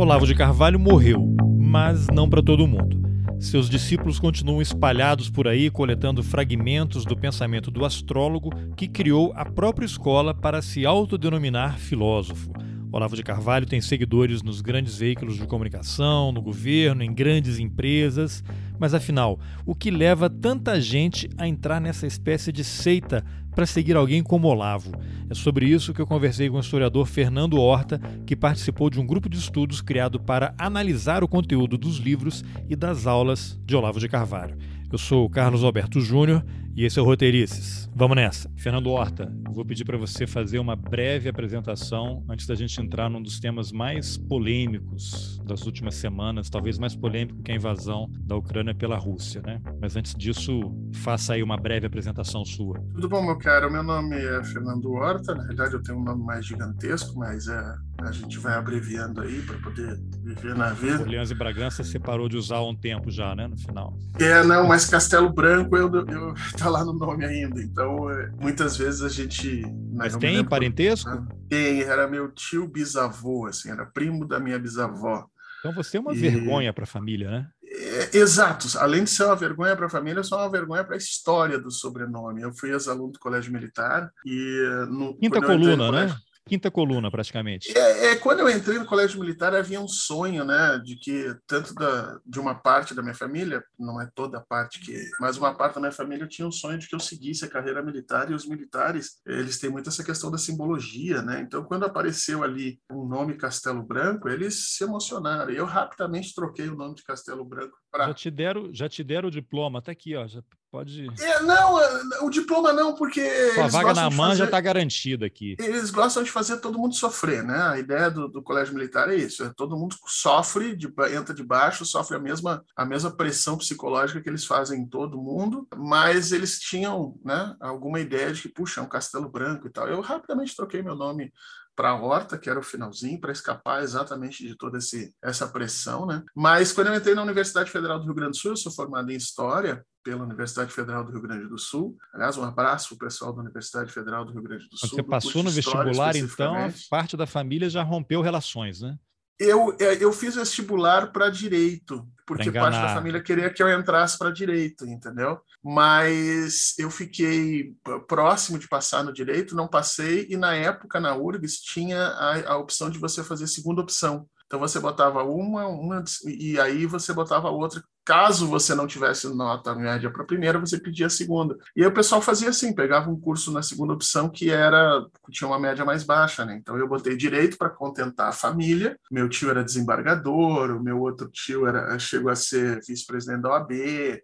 Olavo de Carvalho morreu, mas não para todo mundo. Seus discípulos continuam espalhados por aí, coletando fragmentos do pensamento do astrólogo que criou a própria escola para se autodenominar filósofo. Olavo de Carvalho tem seguidores nos grandes veículos de comunicação, no governo, em grandes empresas. Mas afinal, o que leva tanta gente a entrar nessa espécie de seita para seguir alguém como Olavo? É sobre isso que eu conversei com o historiador Fernando Horta, que participou de um grupo de estudos criado para analisar o conteúdo dos livros e das aulas de Olavo de Carvalho. Eu sou Carlos Alberto Júnior e esse é o Roteirices. Vamos nessa. Fernando Horta, vou pedir para você fazer uma breve apresentação antes da gente entrar num dos temas mais polêmicos das últimas semanas, talvez mais polêmico que a invasão da Ucrânia pela Rússia, né? Mas antes disso, faça aí uma breve apresentação sua. Tudo bom, meu caro? Meu nome é Fernando Horta. Na realidade, eu tenho um nome mais gigantesco, mas é, a gente vai abreviando aí para poder viver na vida. Orleans e Bragança você parou de usar há um tempo já, né? No final. É, não, mas Castelo Branco eu, eu tá lá no nome ainda. Então, é, muitas vezes a gente. Mas tem parentesco? Né? Tem, era meu tio bisavô, assim, era primo da minha bisavó. Então você é uma e... vergonha para a família, né? É, exato. Além de ser uma vergonha para a família, eu sou uma vergonha para a história do sobrenome. Eu fui ex-aluno do Colégio Militar e no quinta coluna, né? Quinta coluna, praticamente. É, é, quando eu entrei no colégio militar, havia um sonho, né, de que tanto da, de uma parte da minha família, não é toda a parte que, mas uma parte da minha família tinha um sonho de que eu seguisse a carreira militar e os militares, eles têm muito essa questão da simbologia, né? Então, quando apareceu ali o um nome Castelo Branco, eles se emocionaram. Eu rapidamente troquei o nome de Castelo Branco para Já te deram, já te deram o diploma, tá aqui, ó, já Pode. É, não, o diploma não, porque. a vaga na mão já está garantida aqui. Eles gostam de fazer todo mundo sofrer, né? A ideia do, do colégio militar é isso: é todo mundo sofre, de, entra de baixo, sofre a mesma, a mesma pressão psicológica que eles fazem em todo mundo, mas eles tinham né, alguma ideia de que, puxa, é um castelo branco e tal. Eu rapidamente troquei meu nome para a horta, que era o finalzinho, para escapar exatamente de toda esse, essa pressão, né? Mas quando eu entrei na Universidade Federal do Rio Grande do Sul, eu sou formado em História pela Universidade Federal do Rio Grande do Sul. Aliás, um abraço para o pessoal da Universidade Federal do Rio Grande do Sul. Você passou no vestibular, então, parte da família já rompeu relações, né? Eu, é, eu fiz vestibular para direito, porque parte da família queria que eu entrasse para direito, entendeu? Mas eu fiquei próximo de passar no direito, não passei, e na época na URGS tinha a, a opção de você fazer segunda opção. Então você botava uma, uma e aí você botava outra. Caso você não tivesse nota média para a primeira, você pedia a segunda. E aí o pessoal fazia assim, pegava um curso na segunda opção que era tinha uma média mais baixa, né? Então eu botei direito para contentar a família. Meu tio era desembargador, o meu outro tio era chegou a ser vice-presidente da OAB é,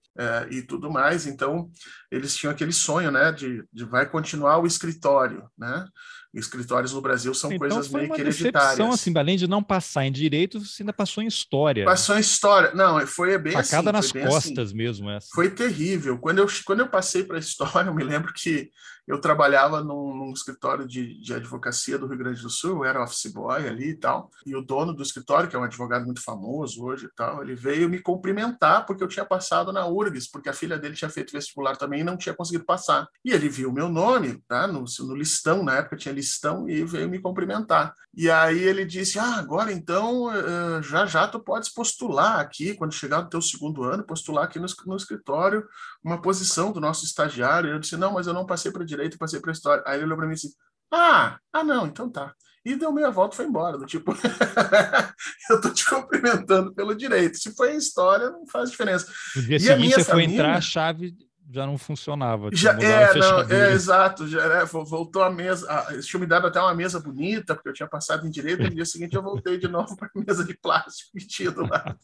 e tudo mais. Então eles tinham aquele sonho, né, de, de vai continuar o escritório, né? Escritórios no Brasil são então, coisas meio que hereditárias. assim, além de não passar em direito, você ainda passou em história. Passou em história. Não, foi bem Facada assim. nas costas assim. mesmo essa. Foi terrível. Quando eu, quando eu passei para a história, eu me lembro que eu trabalhava num, num escritório de, de, advocacia do Rio Grande do Sul, eu era office boy ali e tal, e o dono do escritório, que é um advogado muito famoso hoje e tal, ele veio me cumprimentar porque eu tinha passado na URGS, porque a filha dele tinha feito vestibular também e não tinha conseguido passar. E ele viu meu nome, tá, no, no listão, na época tinha listão, e veio me cumprimentar. E aí ele disse, ah, agora então, eh, já já tu podes postular aqui, quando chegar no teu segundo ano, postular aqui no, no escritório, uma posição do nosso estagiário. Eu disse, não, mas eu não passei para direito e passei para história. Aí ele olhou para mim disse, ah, ah, não, então tá. E deu meia volta e foi embora, do tipo, eu tô te cumprimentando pelo direito. Se foi em história, não faz diferença. No dia e seguinte, você família... foi entrar, a chave já não funcionava. Já, é, não, é, exato. Já, é, voltou a mesa. Ah, eles tinham me dado até uma mesa bonita, porque eu tinha passado em direito, e no dia seguinte eu voltei de novo para a mesa de plástico que tinha do lado.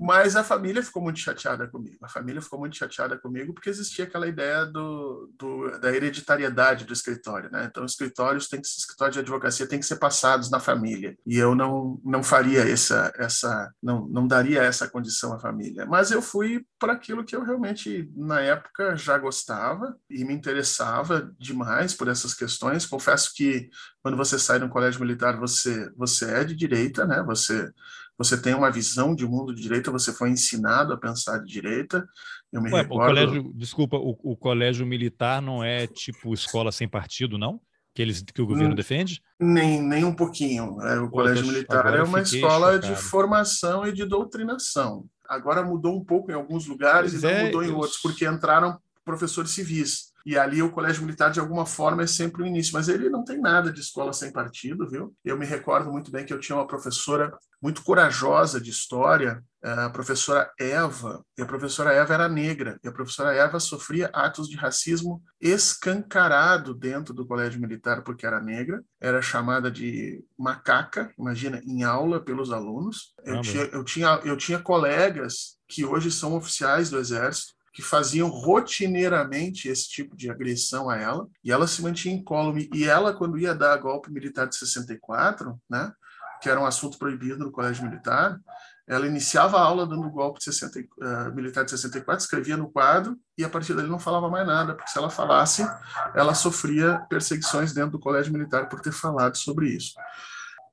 Mas a família ficou muito chateada comigo. A família ficou muito chateada comigo porque existia aquela ideia do, do da hereditariedade do escritório, né? Então, escritórios tem que, escritórios de advocacia tem que ser passados na família. E eu não, não faria essa, essa não, não daria essa condição à família. Mas eu fui para aquilo que eu realmente, na época, já gostava e me interessava demais por essas questões. Confesso que quando você sai de um colégio militar, você, você é de direita, né? Você você tem uma visão de mundo de direita, você foi ensinado a pensar de direita. Eu me Ué, recordo... o colégio, desculpa, o, o, colégio militar não é tipo escola sem partido, não? Que, eles, que o governo hum, defende? Nem, nem um pouquinho. É, o Pô, colégio militar é uma escola chocado. de formação e de doutrinação. Agora mudou um pouco em alguns lugares pois e não é, mudou em eu... outros, porque entraram professores civis. E ali o colégio militar, de alguma forma, é sempre o início. Mas ele não tem nada de escola sem partido, viu? Eu me recordo muito bem que eu tinha uma professora muito corajosa de história, a professora Eva, e a professora Eva era negra, e a professora Eva sofria atos de racismo escancarado dentro do colégio militar porque era negra, era chamada de macaca, imagina, em aula pelos alunos. Eu, tinha, eu, tinha, eu tinha colegas que hoje são oficiais do exército, que faziam rotineiramente esse tipo de agressão a ela, e ela se mantinha incólume. E ela, quando ia dar golpe militar de 64, né, que era um assunto proibido no colégio militar, ela iniciava a aula dando golpe de 60, uh, eh, militar de 64, escrevia no quadro e a partir dali não falava mais nada, porque se ela falasse, ela sofria perseguições dentro do colégio militar por ter falado sobre isso.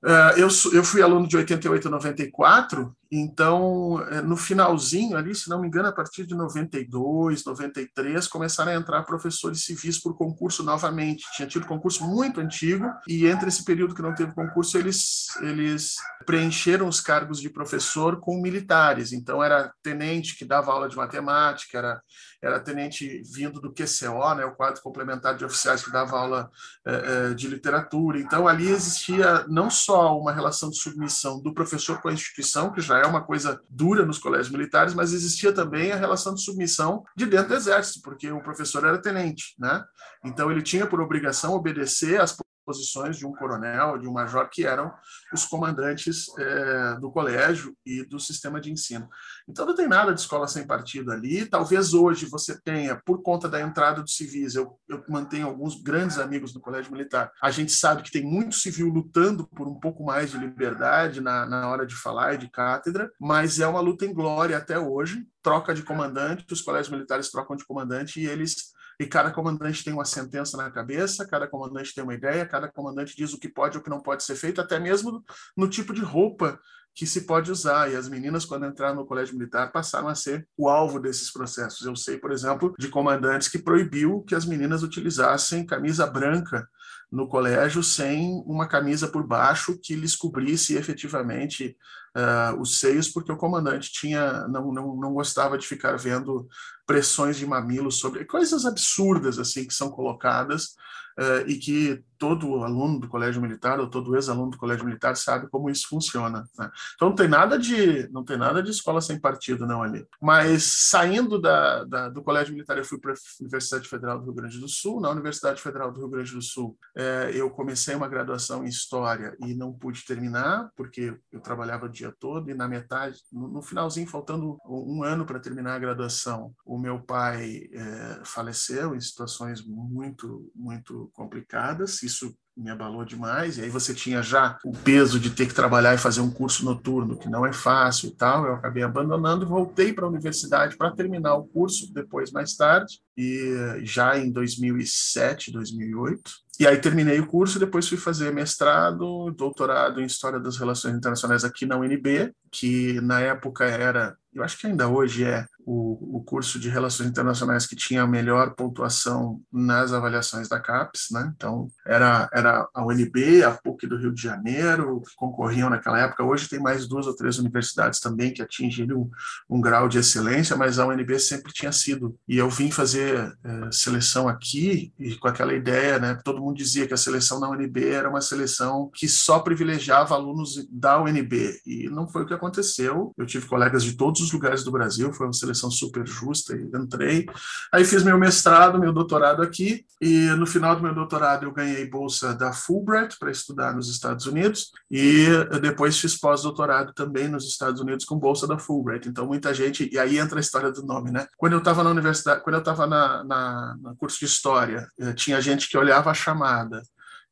Uh, eu, eu fui aluno de 88 a 94, então, eh, no finalzinho ali, se não me engano, a partir de 92, 93, começaram a entrar professores civis por concurso novamente. Tinha tido concurso muito antigo, e entre esse período que não teve concurso, eles, eles preencheram os cargos de professor com militares. Então, era tenente que dava aula de matemática, era, era tenente vindo do QCO, né, o quadro complementar de oficiais que dava aula eh, de literatura. Então, ali existia não só uma relação de submissão do professor com a instituição, que já é uma coisa dura nos colégios militares, mas existia também a relação de submissão de dentro do exército, porque o professor era tenente, né? Então ele tinha por obrigação obedecer às posições de um coronel, de um major, que eram os comandantes é, do colégio e do sistema de ensino. Então não tem nada de escola sem partido ali. Talvez hoje você tenha, por conta da entrada dos civis, eu, eu mantenho alguns grandes amigos do colégio militar. A gente sabe que tem muito civil lutando por um pouco mais de liberdade na, na hora de falar e de cátedra, mas é uma luta em glória até hoje. Troca de comandante, os colégios militares trocam de comandante e eles e cada comandante tem uma sentença na cabeça, cada comandante tem uma ideia, cada comandante diz o que pode ou o que não pode ser feito, até mesmo no tipo de roupa que se pode usar. E as meninas, quando entraram no colégio militar, passaram a ser o alvo desses processos. Eu sei, por exemplo, de comandantes que proibiu que as meninas utilizassem camisa branca no colégio sem uma camisa por baixo que lhes cobrisse efetivamente uh, os seios, porque o comandante tinha não, não, não gostava de ficar vendo pressões de mamilos sobre coisas absurdas assim que são colocadas uh, e que todo aluno do colégio militar ou todo ex-aluno do colégio militar sabe como isso funciona. Né? Então não tem nada de não tem nada de escola sem partido não ali. Mas saindo da, da do colégio militar eu fui para a Universidade Federal do Rio Grande do Sul. Na Universidade Federal do Rio Grande do Sul eh, eu comecei uma graduação em história e não pude terminar porque eu trabalhava o dia todo e na metade no, no finalzinho faltando um ano para terminar a graduação o meu pai eh, faleceu em situações muito muito complicadas. Isso me abalou demais. E aí você tinha já o peso de ter que trabalhar e fazer um curso noturno, que não é fácil e tal. Eu acabei abandonando voltei para a universidade para terminar o curso depois, mais tarde, e já em 2007, 2008. E aí terminei o curso, depois fui fazer mestrado, doutorado em História das Relações Internacionais aqui na UNB, que na época era, eu acho que ainda hoje é, o, o curso de Relações Internacionais que tinha a melhor pontuação nas avaliações da CAPES, né? Então, era, era a UNB, a PUC do Rio de Janeiro, que concorriam naquela época. Hoje tem mais duas ou três universidades também que atingiram um, um grau de excelência, mas a UNB sempre tinha sido. E eu vim fazer é, seleção aqui e com aquela ideia, né? Todo mundo dizia que a seleção na UNB era uma seleção que só privilegiava alunos da UNB. E não foi o que aconteceu. Eu tive colegas de todos os lugares do Brasil, foi uma seleção seleção super justa e entrei. Aí fiz meu mestrado, meu doutorado aqui e no final do meu doutorado eu ganhei bolsa da Fulbright para estudar nos Estados Unidos e depois fiz pós-doutorado também nos Estados Unidos com bolsa da Fulbright. Então muita gente e aí entra a história do nome, né? Quando eu estava na universidade, quando eu estava na, na, no curso de história, eh, tinha gente que olhava a chamada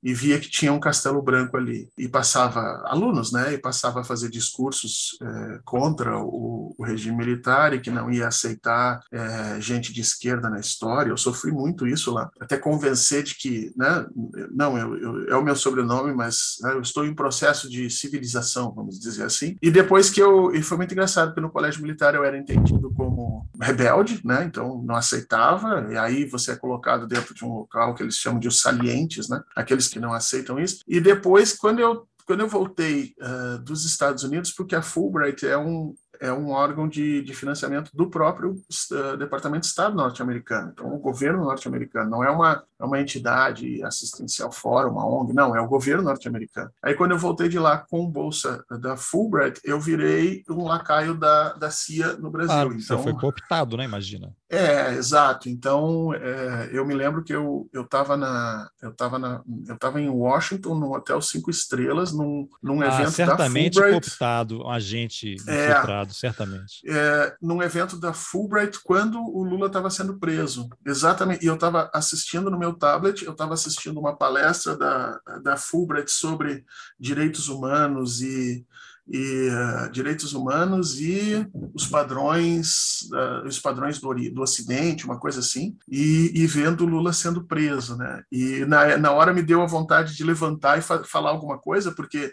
e via que tinha um Castelo Branco ali e passava alunos, né, e passava a fazer discursos é, contra o, o, regime militar e que não ia aceitar é, gente de esquerda na história. Eu sofri muito isso lá, até convencer de que, né, não, eu, eu, é o meu sobrenome, mas né, eu estou em processo de civilização, vamos dizer assim. E depois que eu, e foi muito engraçado porque no colégio militar eu era entendido como rebelde, né, então não aceitava. E aí você é colocado dentro de um local que eles chamam de os salientes, né, aqueles que não aceitam isso. E depois, quando eu quando eu voltei uh, dos Estados Unidos, porque a Fulbright é um, é um órgão de, de financiamento do próprio uh, Departamento de Estado norte-americano, então o governo norte-americano, não é uma, é uma entidade assistencial fora, uma ONG, não, é o governo norte-americano. Aí quando eu voltei de lá com bolsa da Fulbright, eu virei um lacaio da, da CIA no Brasil. Ah, então, você foi cooptado, né, imagina. É, exato. Então, é, eu me lembro que eu eu estava na eu tava na eu tava em Washington num hotel cinco estrelas num, num ah, evento certamente da Fulbright. cooptado, um agente é, infiltrado, certamente. É, num evento da Fulbright quando o Lula estava sendo preso, exatamente. E eu estava assistindo no meu tablet, eu estava assistindo uma palestra da da Fulbright sobre direitos humanos e e uh, direitos humanos e os padrões uh, os padrões do, do Ocidente uma coisa assim e, e vendo Lula sendo preso né? E na, na hora me deu a vontade de levantar e fa falar alguma coisa porque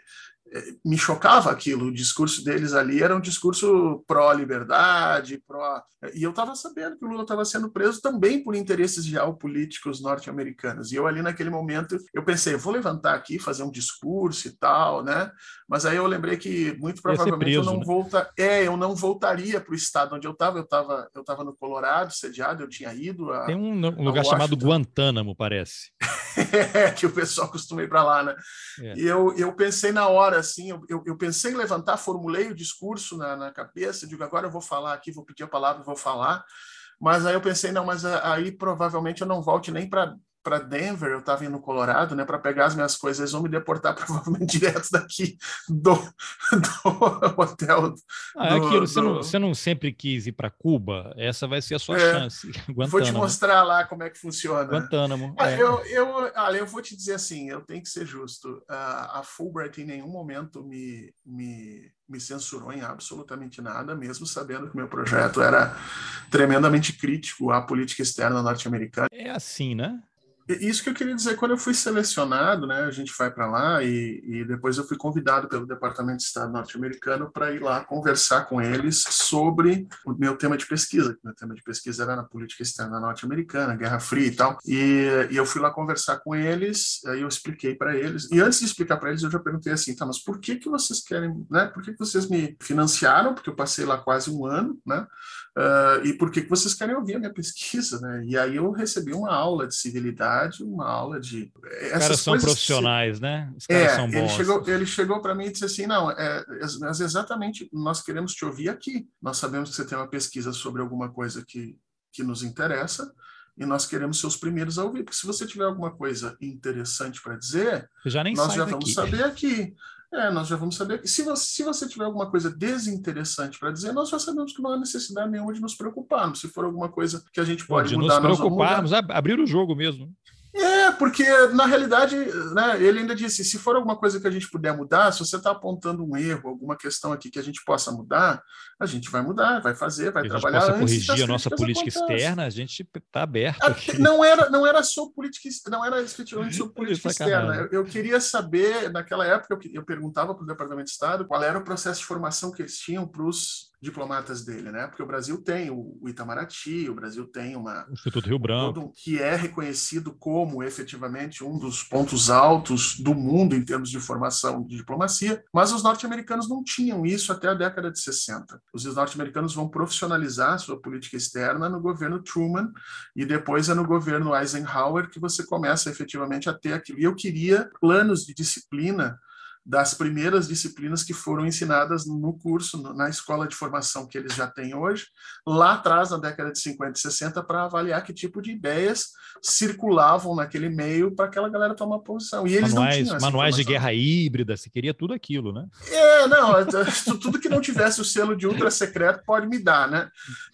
me chocava aquilo. O discurso deles ali era um discurso pró-liberdade, pró. E eu estava sabendo que o Lula estava sendo preso também por interesses geopolíticos norte-americanos. E eu ali naquele momento eu pensei, vou levantar aqui, fazer um discurso e tal, né? Mas aí eu lembrei que muito provavelmente preso, eu não né? volta, é, eu não voltaria para o estado onde eu estava. Eu estava, eu estava no Colorado, sediado. Eu tinha ido. A, Tem um, um lugar chamado Guantánamo, parece. que o pessoal costuma ir para lá, né? É. E eu, eu pensei na hora assim, eu, eu, eu pensei em levantar, formulei o discurso na, na cabeça, digo, agora eu vou falar aqui, vou pedir a palavra, vou falar. Mas aí eu pensei, não, mas aí provavelmente eu não volte nem para para Denver, eu estava indo no Colorado, né, para pegar as minhas coisas, eles vão me deportar provavelmente direto daqui do, do hotel. Ah, é do, aquilo, você, não, você não sempre quis ir para Cuba? Essa vai ser a sua é, chance. Vou te mostrar lá como é que funciona. Guantánamo. Ah, é. eu, eu, olha, eu vou te dizer assim, eu tenho que ser justo. a Fulbright em nenhum momento me, me, me censurou em absolutamente nada, mesmo sabendo que meu projeto era tremendamente crítico à política externa norte-americana. É assim, né? Isso que eu queria dizer, quando eu fui selecionado, né, a gente vai para lá e, e, depois eu fui convidado pelo Departamento de Estado norte-americano para ir lá conversar com eles sobre o meu tema de pesquisa. Meu tema de pesquisa era na política externa norte-americana, Guerra Fria e tal. E, e, eu fui lá conversar com eles, aí eu expliquei para eles. E antes de explicar para eles, eu já perguntei assim, tá, mas por que que vocês querem, né? Por que que vocês me financiaram? Porque eu passei lá quase um ano, né? Uh, e por que, que vocês querem ouvir a minha pesquisa, né? E aí eu recebi uma aula de civilidade, uma aula de... Os caras são profissionais, né? Os caras é, são bons. Ele chegou, ele chegou para mim e disse assim, não, é, mas exatamente, nós queremos te ouvir aqui. Nós sabemos que você tem uma pesquisa sobre alguma coisa que, que nos interessa, e nós queremos ser os primeiros a ouvir, porque se você tiver alguma coisa interessante para dizer, nós já daqui. vamos saber aqui. É, nós já vamos saber. Se você, se você tiver alguma coisa desinteressante para dizer, nós já sabemos que não há necessidade nenhuma de nos preocuparmos. Se for alguma coisa que a gente pode de mudar, nos preocuparmos, abrir o jogo mesmo. É, porque na realidade, né, ele ainda disse: se for alguma coisa que a gente puder mudar, se você está apontando um erro, alguma questão aqui que a gente possa mudar, a gente vai mudar, vai fazer, vai trabalhar. A gente possa corrigir a nossa política externa, a gente está aberto. Aqui. Não era, não era só política, não era efetivamente sobre política externa. Eu, eu, queria saber, naquela época, eu, eu perguntava para o Departamento de Estado qual era o processo de formação que eles tinham para os diplomatas dele, né? Porque o Brasil tem o, Itamaraty, o Brasil tem uma o Instituto Rio Branco, que é reconhecido como efetivamente um dos pontos altos do mundo em termos de formação de diplomacia, mas os norte-americanos não tinham isso até a década de 60. Os norte-americanos vão profissionalizar sua política externa no governo Truman e depois é no governo Eisenhower que você começa efetivamente a ter aquilo. E eu queria planos de disciplina das primeiras disciplinas que foram ensinadas no curso, na escola de formação que eles já têm hoje, lá atrás, na década de 50 e 60, para avaliar que tipo de ideias circulavam naquele meio para aquela galera tomar posição. E eles manuais, não tinham manuais de guerra híbrida, se queria tudo aquilo, né? É, não, tudo que não tivesse o selo de ultra secreto pode me dar, né?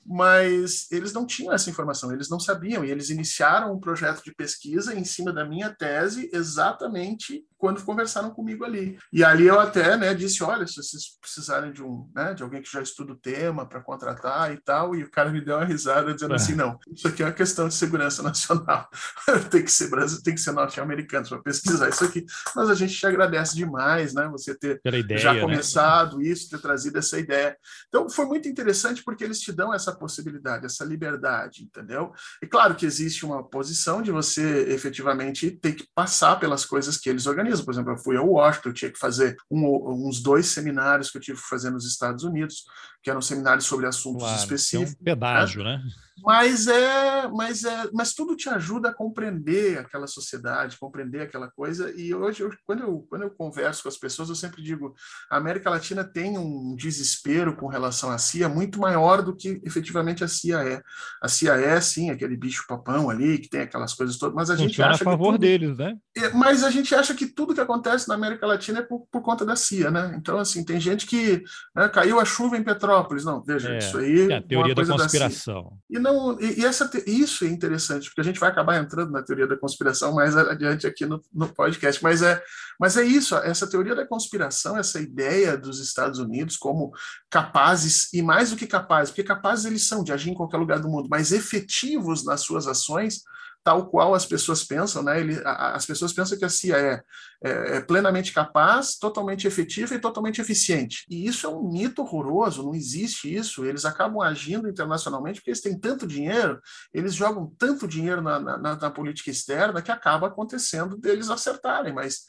Mas eles não tinham essa informação, eles não sabiam, e eles iniciaram um projeto de pesquisa em cima da minha tese exatamente quando conversaram comigo ali. E ali eu até né, disse: olha, se vocês precisarem de um né, de alguém que já estuda o tema para contratar e tal, e o cara me deu uma risada dizendo é. assim: não, isso aqui é uma questão de segurança nacional, tem que ser Brasil, tem que ser norte-americano para pesquisar isso aqui. Mas a gente te agradece demais, né? Você ter ideia, já né? começado né? isso, ter trazido essa ideia. Então foi muito interessante porque eles te dão essa possibilidade, essa liberdade, entendeu? E claro que existe uma posição de você efetivamente ter que passar pelas coisas que eles organizam por exemplo, eu fui a Washington, eu tinha que fazer um, uns dois seminários que eu tive que fazer nos Estados Unidos, que eram seminários sobre assuntos claro, específicos. É um pedágio, né? né? Mas é, mas é, mas tudo te ajuda a compreender aquela sociedade, compreender aquela coisa. E hoje, eu, quando, eu, quando eu converso com as pessoas, eu sempre digo: a América Latina tem um desespero com relação à CIA muito maior do que efetivamente a CIA é. A CIA é, sim, aquele bicho papão ali, que tem aquelas coisas todas, mas a gente acha a favor tudo, deles, né? É, mas a gente acha que tudo que acontece na América Latina é por, por conta da CIA, né? Então, assim, tem gente que né, caiu a chuva em Petrópolis. Não, veja, é, isso aí. É a teoria da conspiração. Da e não, e, e essa, isso é interessante, porque a gente vai acabar entrando na teoria da conspiração mais adiante aqui no, no podcast, mas é, mas é isso, essa teoria da conspiração, essa ideia dos Estados Unidos como capazes, e mais do que capazes, porque capazes eles são de agir em qualquer lugar do mundo, mas efetivos nas suas ações tal qual as pessoas pensam, né? Ele, a, as pessoas pensam que a CIA é, é, é, plenamente capaz, totalmente efetiva e totalmente eficiente. E isso é um mito horroroso, não existe isso. Eles acabam agindo internacionalmente porque eles têm tanto dinheiro, eles jogam tanto dinheiro na, na, na política externa que acaba acontecendo deles acertarem, mas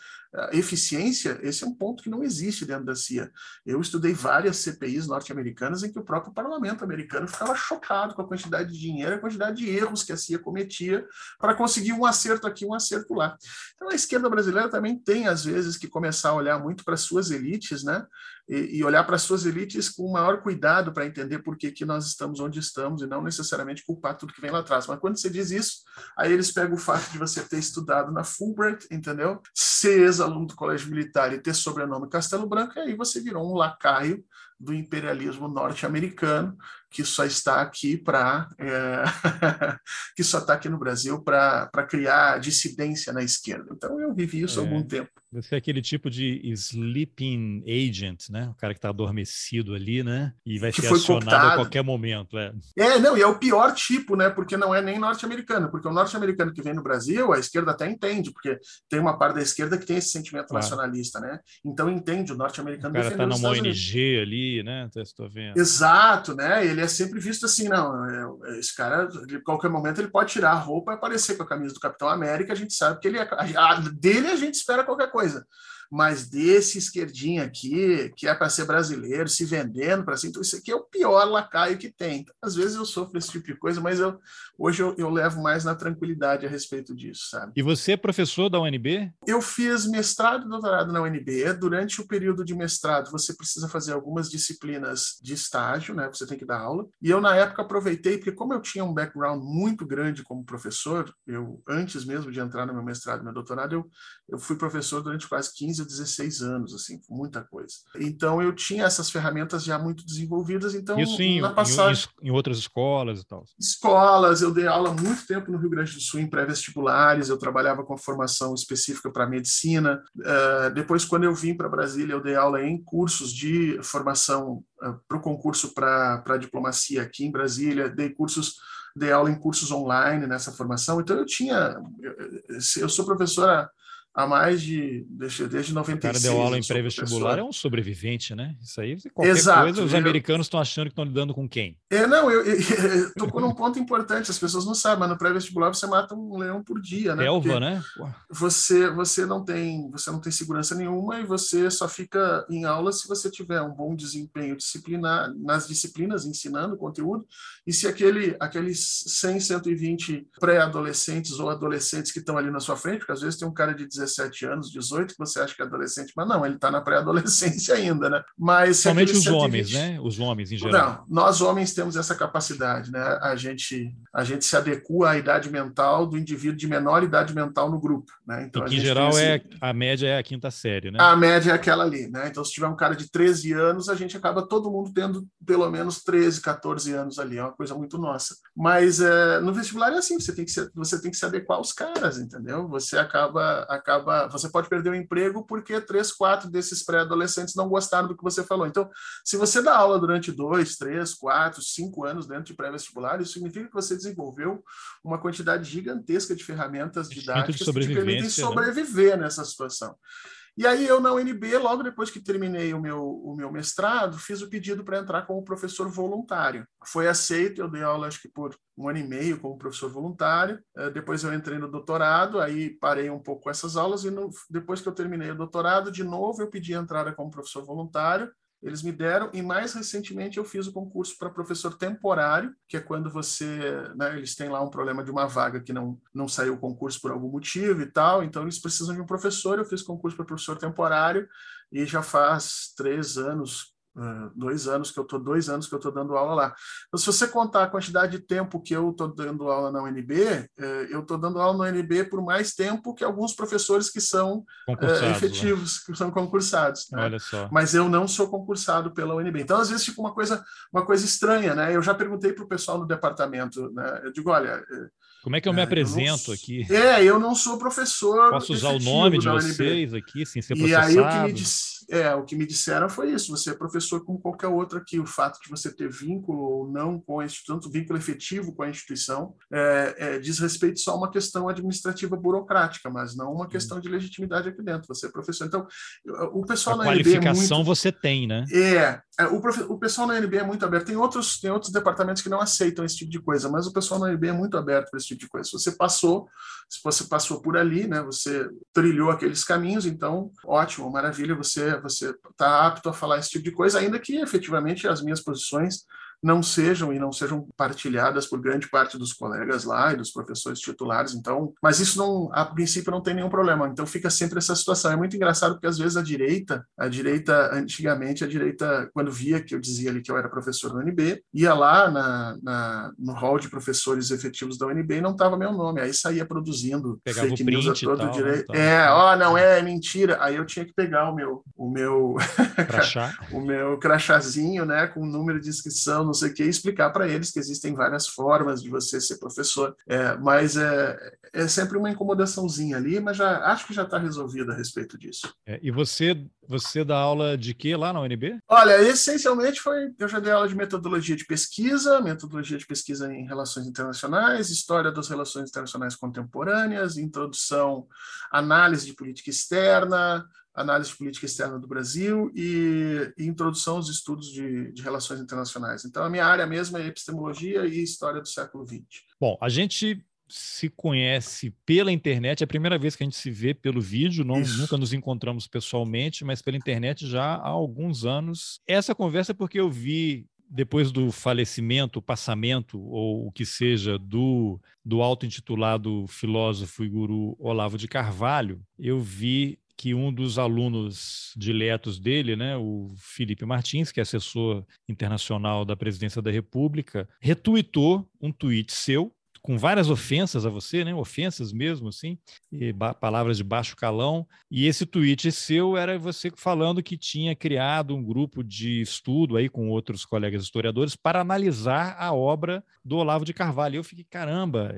eficiência, esse é um ponto que não existe dentro da CIA. Eu estudei várias CPIs norte-americanas em que o próprio parlamento americano ficava chocado com a quantidade de dinheiro, a quantidade de erros que a CIA cometia para conseguir um acerto aqui, um acerto lá. Então a esquerda brasileira também tem, às vezes, que começar a olhar muito para suas elites, né? E, e olhar para as suas elites com o maior cuidado para entender por que, que nós estamos onde estamos e não necessariamente culpar tudo que vem lá atrás. Mas quando você diz isso, aí eles pegam o fato de você ter estudado na Fulbright, entendeu? Ser ex-aluno do colégio militar e ter sobrenome Castelo Branco, e aí você virou um lacaio do imperialismo norte-americano que só está aqui para é, que só está aqui no Brasil para criar dissidência na esquerda. Então eu vivi isso há algum é, tempo. Você é aquele tipo de sleeping agent, né? O cara que está adormecido ali, né? E vai que ser acionado cooptado. a qualquer momento. É. é, não, e é o pior tipo, né? Porque não é nem norte-americano, porque o norte-americano que vem no Brasil, a esquerda até entende, porque tem uma parte da esquerda que tem esse sentimento claro. nacionalista, né? Então entende, o norte-americano O cara está numa ONG ali, né? Estou vendo. Exato, né? Ele é sempre visto assim, não, é, esse cara, de qualquer momento ele pode tirar a roupa e aparecer com a camisa do Capitão América, a gente sabe que ele é, a, dele a gente espera qualquer coisa mas desse esquerdinho aqui, que é para ser brasileiro, se vendendo para assim, então isso aqui é o pior lacaio que tem. Então, às vezes eu sofro esse tipo de coisa, mas eu, hoje eu, eu, levo mais na tranquilidade a respeito disso, sabe? E você é professor da UNB? Eu fiz mestrado e doutorado na UNB. Durante o período de mestrado, você precisa fazer algumas disciplinas de estágio, né? Você tem que dar aula. E eu, na época, aproveitei, porque como eu tinha um background muito grande como professor, eu, antes mesmo de entrar no meu mestrado e meu doutorado, eu, eu fui professor durante quase 15 15 a 16 anos, assim, muita coisa. Então eu tinha essas ferramentas já muito desenvolvidas, então Isso em, na passagem, em, em outras escolas e tal. Escolas, eu dei aula muito tempo no Rio Grande do Sul em pré-vestibulares, eu trabalhava com formação específica para medicina. Uh, depois, quando eu vim para Brasília, eu dei aula em cursos de formação uh, eh, para o concurso para diplomacia aqui em Brasília, dei cursos dei aula em cursos online nessa formação, então eu tinha, eu sou professora há mais de desde, desde 96. O cara deu aula em pré-vestibular, é um sobrevivente, né? Isso aí, qualquer Exato, coisa, os eu... americanos estão achando que estão lidando com quem? É, não, eu, eu, eu tocou num ponto importante, as pessoas não sabem, mas no pré-vestibular você mata um leão por dia, né? Elva, né? Você, você não tem, você não tem segurança nenhuma e você só fica em aula se você tiver um bom desempenho disciplinar nas disciplinas ensinando conteúdo e se aquele aqueles 100, 120 pré-adolescentes ou adolescentes que estão ali na sua frente, porque às vezes tem um cara de 17 17 anos, 18, que você acha que é adolescente, mas não, ele está na pré-adolescência ainda, né? Mas somente os 120... homens, né? Os homens em geral. Não, nós homens temos essa capacidade, né? A gente a gente se adequa à idade mental do indivíduo de menor idade mental no grupo, né? Então, em geral esse... é a média é a quinta série, né? A média é aquela ali, né? Então, se tiver um cara de 13 anos, a gente acaba todo mundo tendo pelo menos 13, 14 anos ali, é uma coisa muito nossa. Mas é, no vestibular é assim, você tem que se, você tem que se adequar aos caras, entendeu? Você acaba acaba, você pode perder o emprego porque três, quatro desses pré-adolescentes não gostaram do que você falou. Então, se você dá aula durante dois, três, quatro, cinco anos dentro de pré-vestibular, isso significa que você desenvolveu uma quantidade gigantesca de ferramentas didáticas que te permitem né? sobreviver né? nessa situação. E aí eu na UNB, logo depois que terminei o meu, o meu mestrado, fiz o pedido para entrar como professor voluntário. Foi aceito, eu dei aula acho que por um ano e meio como professor voluntário. Eh, depois eu entrei no doutorado, aí parei um pouco essas aulas e no, depois que eu terminei o doutorado, de novo eu pedi entrada como professor voluntário eles me deram, e mais recentemente eu fiz o concurso para professor temporário, que é quando você, né, eles têm lá um problema de uma vaga que não, não saiu o concurso por algum motivo e tal, então eles precisam de um professor. Eu fiz concurso para professor temporário e já faz três anos, dois anos que eu tô dois anos que eu tô dando aula lá. Então, se você contar a quantidade de tempo que eu tô dando aula na UNB, uh, eu tô dando aula na UNB por mais tempo que alguns professores que são uh, efetivos, né? que são concursados. Né? Olha só. Mas eu não sou concursado pela UNB. Então, às vezes fica uma coisa uma coisa estranha, né? Eu já perguntei para o pessoal no departamento, né? Eu digo, olha, como é que eu me apresento eu não, aqui? É, eu não sou professor. Posso usar o nome de vocês aqui, sem ser processado? E aí o que, me dis, é, o que me disseram foi isso: você é professor como qualquer outro aqui. O fato de você ter vínculo ou não com a instituição, tanto vínculo efetivo com a instituição, é, é, diz respeito só a uma questão administrativa burocrática, mas não uma questão de legitimidade aqui dentro. Você é professor. Então, o pessoal a na qualificação é muito, você tem, né? É, é, o, o pessoal na NB é muito aberto. Tem outros, tem outros departamentos que não aceitam esse tipo de coisa, mas o pessoal na NB é muito aberto para esse tipo de coisa. Se você passou, se você passou por ali, né, você trilhou aqueles caminhos, então ótimo, maravilha, você você está apto a falar esse tipo de coisa, ainda que efetivamente as minhas posições não sejam e não sejam partilhadas por grande parte dos colegas lá e dos professores titulares. Então, mas isso não, a princípio não tem nenhum problema. Então fica sempre essa situação. É muito engraçado porque às vezes a direita, a direita antigamente a direita quando via que eu dizia ali que eu era professor da UNB, ia lá na, na no hall de professores efetivos da UNB e não estava meu nome. Aí saía produzindo Pegava fake news a todo tal, direito. Tal. É, ó, não é, é mentira. Aí eu tinha que pegar o meu o meu o meu crachazinho, né, com o número de inscrição, sei o que, explicar para eles que existem várias formas de você ser professor. É, mas é, é sempre uma incomodaçãozinha ali, mas já acho que já está resolvido a respeito disso. É, e você você dá aula de quê lá na UNB? Olha, essencialmente foi. Eu já dei aula de metodologia de pesquisa, metodologia de pesquisa em relações internacionais, história das relações internacionais contemporâneas, introdução, análise de política externa, análise de política externa do Brasil e, e introdução aos estudos de, de, relações internacionais. Então, a minha área mesmo é epistemologia e história do século XX. Bom, a gente se conhece pela internet, é a primeira vez que a gente se vê pelo vídeo, não, nunca nos encontramos pessoalmente, mas pela internet já há alguns anos. Essa conversa é porque eu vi depois do falecimento, passamento, ou o que seja, do, do auto-intitulado filósofo e guru Olavo de Carvalho, eu vi que um dos alunos diletos dele, né, o Felipe Martins, que é assessor internacional da Presidência da República, retuitou um tweet seu com várias ofensas a você, né? Ofensas mesmo, assim, palavras de baixo calão. E esse tweet seu era você falando que tinha criado um grupo de estudo aí com outros colegas historiadores para analisar a obra do Olavo de Carvalho. E eu fiquei, caramba,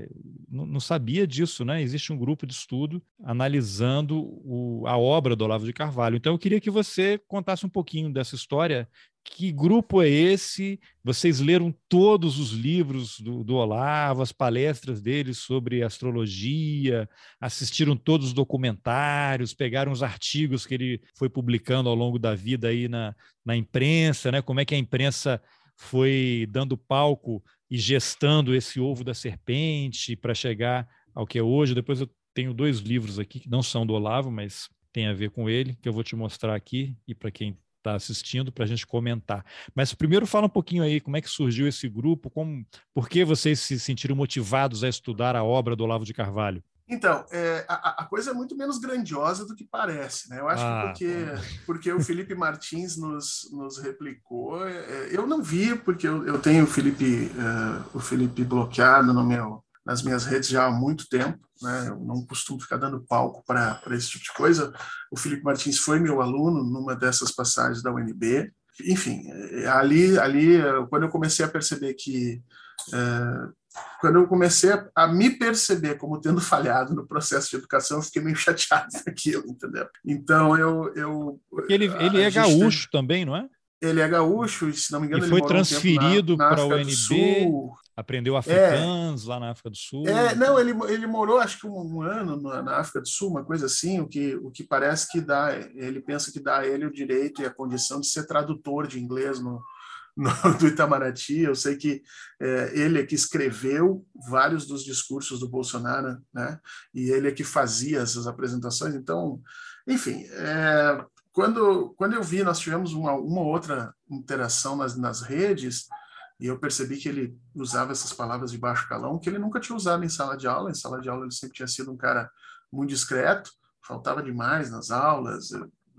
não, sabia disso, né? Existe um grupo de estudo analisando o, a obra do Olavo de Carvalho. Então eu queria que você contasse um pouquinho dessa história que grupo é esse? Vocês leram todos os livros do, do, Olavo, as palestras dele sobre astrologia, assistiram todos os documentários, pegaram os artigos que ele foi publicando ao longo da vida aí na, na imprensa, né? Como é que a imprensa foi dando palco e gestando esse ovo da serpente para chegar ao que é hoje. Depois eu tenho dois livros aqui que não são do Olavo, mas tem a ver com ele, que eu vou te mostrar aqui e para quem está assistindo para a gente comentar. Mas primeiro fala um pouquinho aí como é que surgiu esse grupo, como, por que vocês se sentiram motivados a estudar a obra do Olavo de Carvalho? Então, é, a, a, coisa é muito menos grandiosa do que parece, né? Eu acho ah, que porque, tá. porque o Felipe Martins nos, nos replicou, é, eu não vi, porque eu, eu tenho o Felipe, é, o Felipe bloqueado no meu, nas minhas redes já há muito tempo, né? Eu não costumo ficar dando palco para esse tipo de coisa. O Felipe Martins foi meu aluno numa dessas passagens da UNB. Enfim, é, ali, ali quando eu comecei a perceber que é, quando eu comecei a, me perceber como tendo falhado no processo de educação, eu fiquei meio chateado daquilo, entendeu? Então eu. eu ele ele é gaúcho tem... também, não é? Ele é gaúcho, se não me engano, e foi transferido um para o UNB, aprendeu é. africanos é, lá na África do Sul. É, não, ele, ele morou acho que um, um ano na, na, África do Sul, uma coisa assim, o que, o que parece que dá, ele pensa que dá a ele o direito e a condição de ser tradutor de inglês no, no, do Itamaraty. Eu sei que é, ele é que escreveu vários dos discursos do Bolsonaro, né? E ele é que fazia essas apresentações. Então, enfim, é, quando, quando eu vi, nós tivemos uma, uma outra interação nas, nas redes, e eu percebi que ele usava essas palavras de baixo calão, que ele nunca tinha usado em sala de aula. Em sala de aula ele sempre tinha sido um cara muito discreto, faltava demais nas aulas,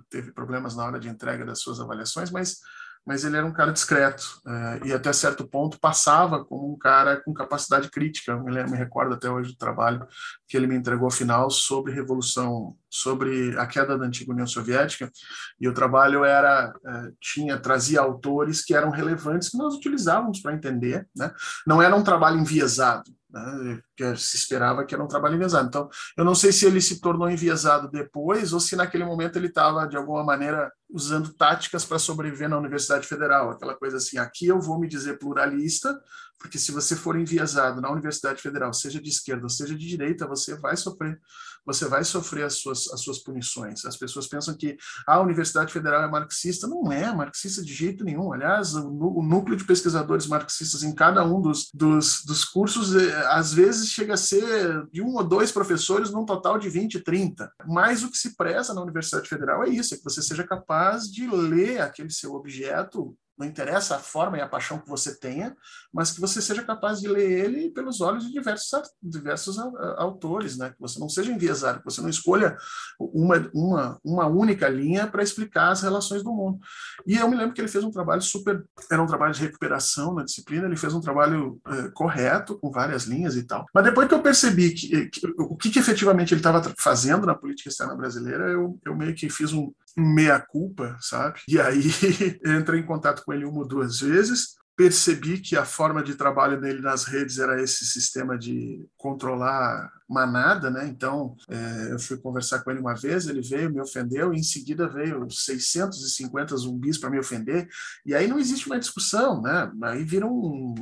teve problemas na hora de entrega das suas avaliações, mas mas ele era um cara discreto é, e até certo ponto passava como um cara com capacidade crítica. Eu me, lembro, me recordo até hoje do trabalho que ele me entregou ao final sobre revolução, sobre a queda da antiga União Soviética e o trabalho era é, tinha trazia autores que eram relevantes que nós utilizávamos para entender, né? Não era um trabalho enviesado, né, que se esperava que era um trabalho enviesado. Então, eu não sei se ele se tornou enviesado depois ou se naquele momento ele estava, de alguma maneira, usando táticas para sobreviver na Universidade Federal, aquela coisa assim, aqui eu vou me dizer pluralista, porque se você for enviesado na Universidade Federal, seja de esquerda ou seja de direita, você vai sofrer você vai sofrer as suas, as suas punições. As pessoas pensam que a Universidade Federal é marxista. Não é marxista de jeito nenhum. Aliás, o, núcleo de pesquisadores marxistas em cada um dos, dos, dos cursos, é, às vezes, chega a ser de um ou dois professores num total de 20, 30. Mas o que se preza na Universidade Federal é isso, é que você seja capaz de ler aquele seu objeto não interessa a forma e a paixão que você tenha, mas que você seja capaz de ler ele pelos olhos de diversos, diversos autores, né? que você não seja enviesado, que você não escolha uma, uma, uma única linha para explicar as relações do mundo. E eu me lembro que ele fez um trabalho super, era um trabalho de recuperação na disciplina, ele fez um trabalho é, correto, com várias linhas e tal. Mas depois que eu percebi que, que o que, que efetivamente ele estava fazendo na política externa brasileira, eu, eu meio que fiz um, meia-culpa, sabe? E aí entrei em contato com ele uma ou duas vezes, percebi que a forma de trabalho dele nas redes era esse sistema de controlar manada, né? Então, é, eu fui conversar com ele uma vez, ele veio, me ofendeu, e em seguida veio 650 zumbis para me ofender, e aí não existe uma discussão, né? Aí vira um,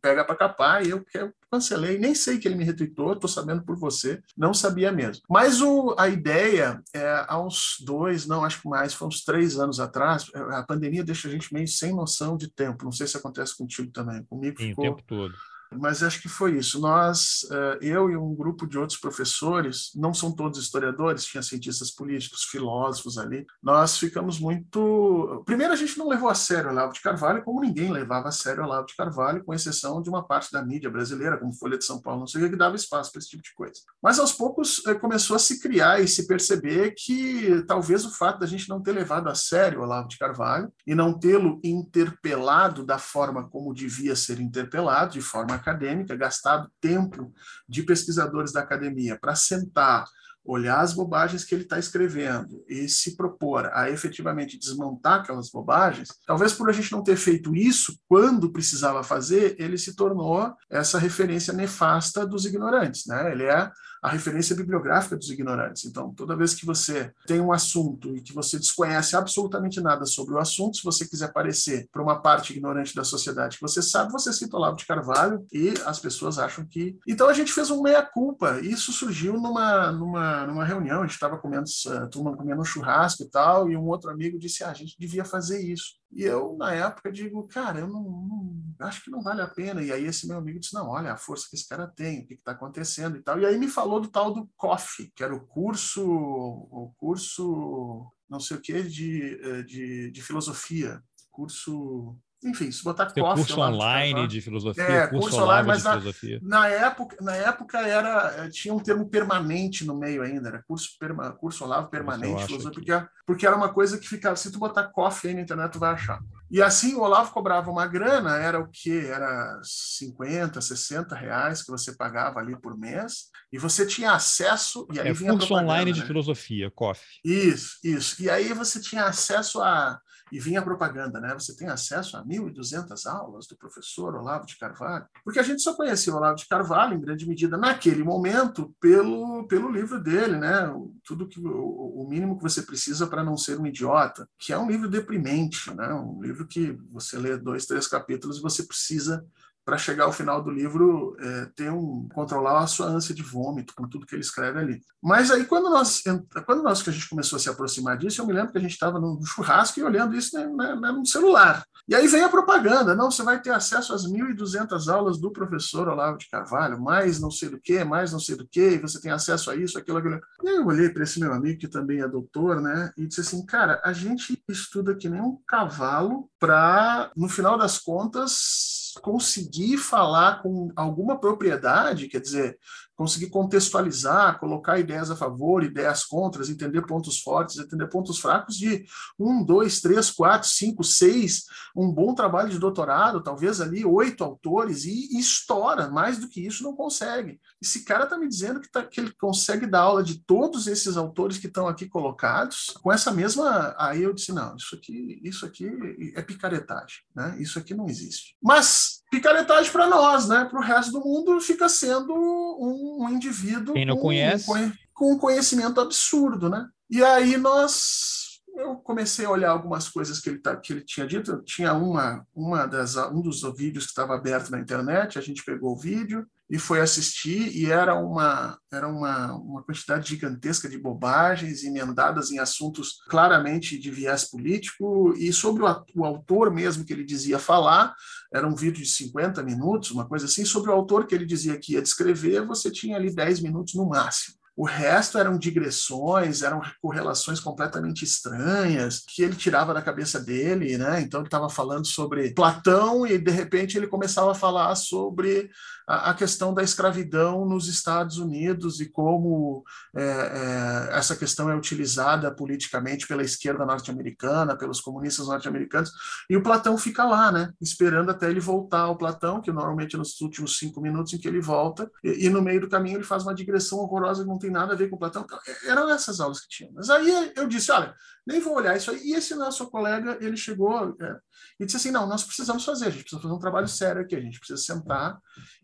pega para capar, e eu, eu cancelei, nem sei que ele me retweetou, estou sabendo por você, não sabia mesmo. Mas o, a ideia, é, há uns dois, não, acho que mais, foi uns três anos atrás, a pandemia deixa a gente meio sem noção de tempo, não sei se acontece contigo também, comigo Sim, ficou... o tempo todo mas acho que foi isso. Nós, eh, eu e um grupo de outros professores, não são todos historiadores, tinha cientistas políticos, filósofos ali, nós ficamos muito. Primeiro, a gente não levou a sério Olavo de Carvalho, como ninguém levava a sério Olavo de Carvalho, com exceção de uma parte da mídia brasileira, como Folha de São Paulo, não sei o que, que dava espaço para esse tipo de coisa. Mas aos poucos eh, começou a se criar e se perceber que talvez o fato da gente não ter levado a sério Olavo de Carvalho e não tê-lo interpelado da forma como devia ser interpelado, de forma acadêmica, gastado tempo de pesquisadores da academia para sentar, olhar as bobagens que ele está escrevendo e se propor a efetivamente desmontar aquelas bobagens, talvez por a gente não ter feito isso quando precisava fazer, ele se tornou essa referência nefasta dos ignorantes. Né? Ele é a referência bibliográfica dos ignorantes. Então, toda vez que você tem um assunto e que você desconhece absolutamente nada sobre o assunto, se você quiser aparecer para uma parte ignorante da sociedade que você sabe, você cita Olavo de Carvalho e as pessoas acham que. Então, a gente fez um meia-culpa. Isso surgiu numa, numa, numa reunião, a gente estava comendo, uh, turma comendo um churrasco e tal, e um outro amigo disse: ah, a gente devia fazer isso. E eu, na época, digo, cara, eu não, não, acho que não vale a pena. E aí esse meu amigo disse, não, olha a força que esse cara tem, o que está acontecendo e tal. E aí me falou do tal do COF, que era o curso, o curso, não sei o que, de, eh, de, de filosofia, curso enfim, se botar Tem coffee... curso online de, de filosofia, é, curso, curso online, mas de na, filosofia. Na época, na época era, tinha um termo permanente no meio ainda, era curso, perma, curso Olavo permanente, filosofia, porque, porque era uma coisa que ficava, se tu botar coffee aí na internet, tu vai achar. E assim o Olavo cobrava uma grana, era o que? Era 50, 60 reais que você pagava ali por mês, e você tinha acesso. E aí é vinha curso online né? de filosofia, COF. Isso, isso. E aí você tinha acesso a. E vinha a propaganda, né? Você tem acesso a 1.200 aulas do professor Olavo de Carvalho. Porque a gente só conhecia o Olavo de Carvalho, em grande medida, naquele momento, pelo, pelo livro dele, né? Tudo que o, o mínimo que você precisa para não ser um idiota, que é um livro deprimente, né? Um livro que você lê dois, três capítulos e você precisa para chegar ao final do livro é, ter um controlar a sua ânsia de vômito com tudo que ele escreve ali. Mas aí quando nós quando nós que a gente começou a se aproximar disso, eu me lembro que a gente estava no churrasco e olhando isso né, né, né no celular. E aí vem a propaganda, não, você vai ter acesso às 1.200 aulas do professor Olavo de Carvalho, mais não sei do que, mais não sei do que, você tem acesso a isso, aquilo, aquilo. E aí eu olhei para esse meu amigo que também é doutor, né, e disse assim, cara, a gente estuda que nem um cavalo para, no final das contas, conseguir falar com alguma propriedade, quer dizer, conseguir contextualizar, colocar ideias a favor, ideias contra, entender pontos fortes, entender pontos fracos de um, dois, três, quatro, cinco, seis, um bom trabalho de doutorado, talvez ali oito autores, e, e estoura, mais do que isso não consegue. Esse cara está me dizendo que, tá, que ele consegue dar aula de todos esses autores que estão aqui colocados, com essa mesma. Aí eu disse: não, isso aqui, isso aqui é picaretagem, né? Isso aqui não existe. Mas picaretagem para nós, né? Para o resto do mundo fica sendo um, um indivíduo Quem não com, conhece. com um conhecimento absurdo, né? E aí nós eu comecei a olhar algumas coisas que ele, tá, que ele tinha dito. Eu tinha uma, uma das, um dos vídeos que estava aberto na internet, a gente pegou o vídeo e foi assistir, e era uma, era uma, uma quantidade gigantesca de bobagens emendadas em assuntos claramente de viés político, e sobre o, o autor mesmo que ele dizia falar, era um vídeo de 50 minutos, uma coisa assim, sobre o autor que ele dizia que ia descrever, você tinha ali 10 minutos no máximo. O resto eram digressões, eram correlações completamente estranhas que ele tirava da cabeça dele, né? Então ele estava falando sobre Platão e de repente ele começava a falar sobre a, questão da escravidão nos Estados Unidos e como é, é, essa questão é utilizada politicamente pela esquerda norte-americana, pelos comunistas norte-americanos, e o Platão fica lá, né, esperando até ele voltar ao Platão, que normalmente é nos últimos cinco minutos em que ele volta, e, e, no meio do caminho ele faz uma digressão horrorosa tem nada a ver com Platão. Então, é, eram essas aulas que tinham. Mas aí eu disse, olha, nem vou olhar isso aí. E esse nosso colega, ele chegou é, e disse assim, não, nós precisamos fazer, a gente precisa fazer um trabalho sério aqui, a gente precisa sentar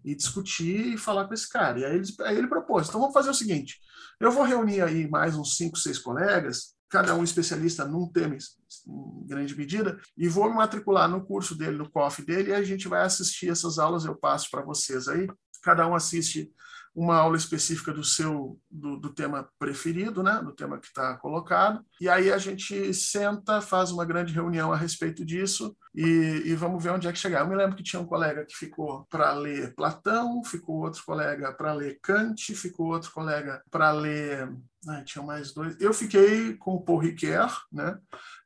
e discutir e falar com esse cara. E aí ele, aí ele propôs, então vamos fazer o seguinte, eu vou reunir aí mais uns cinco, seis colegas, cada um especialista num tema em grande medida, e vou me matricular no curso dele, no COF dele, e a gente vai assistir essas aulas, eu passo para vocês aí, cada um assiste uma aula específica do seu do, do tema preferido, né, do tema que está colocado, e aí a gente senta, faz uma grande reunião a respeito disso e, e vamos ver onde é que chegar. Eu me lembro que tinha um colega que ficou para ler Platão, ficou outro colega para ler Kant, ficou outro colega para ler, tinha mais dois. Eu fiquei com o Paul Ricoeur, né,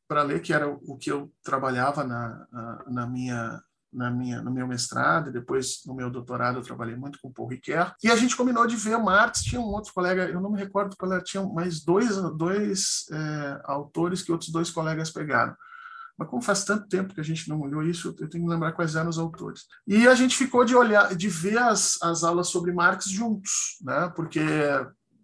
para ler que era o que eu trabalhava na, na minha na minha, no meu mestrado e depois no meu doutorado eu trabalhei muito com Paul Ricoeur. E a gente combinou de ver Marx. Tinha um outro colega, eu não me recordo qual era, tinha mais dois, dois é, autores que outros dois colegas pegaram. Mas como faz tanto tempo que a gente não olhou isso, eu tenho que lembrar quais eram os autores. E a gente ficou de olhar, de ver as, as aulas sobre Marx juntos, né? Porque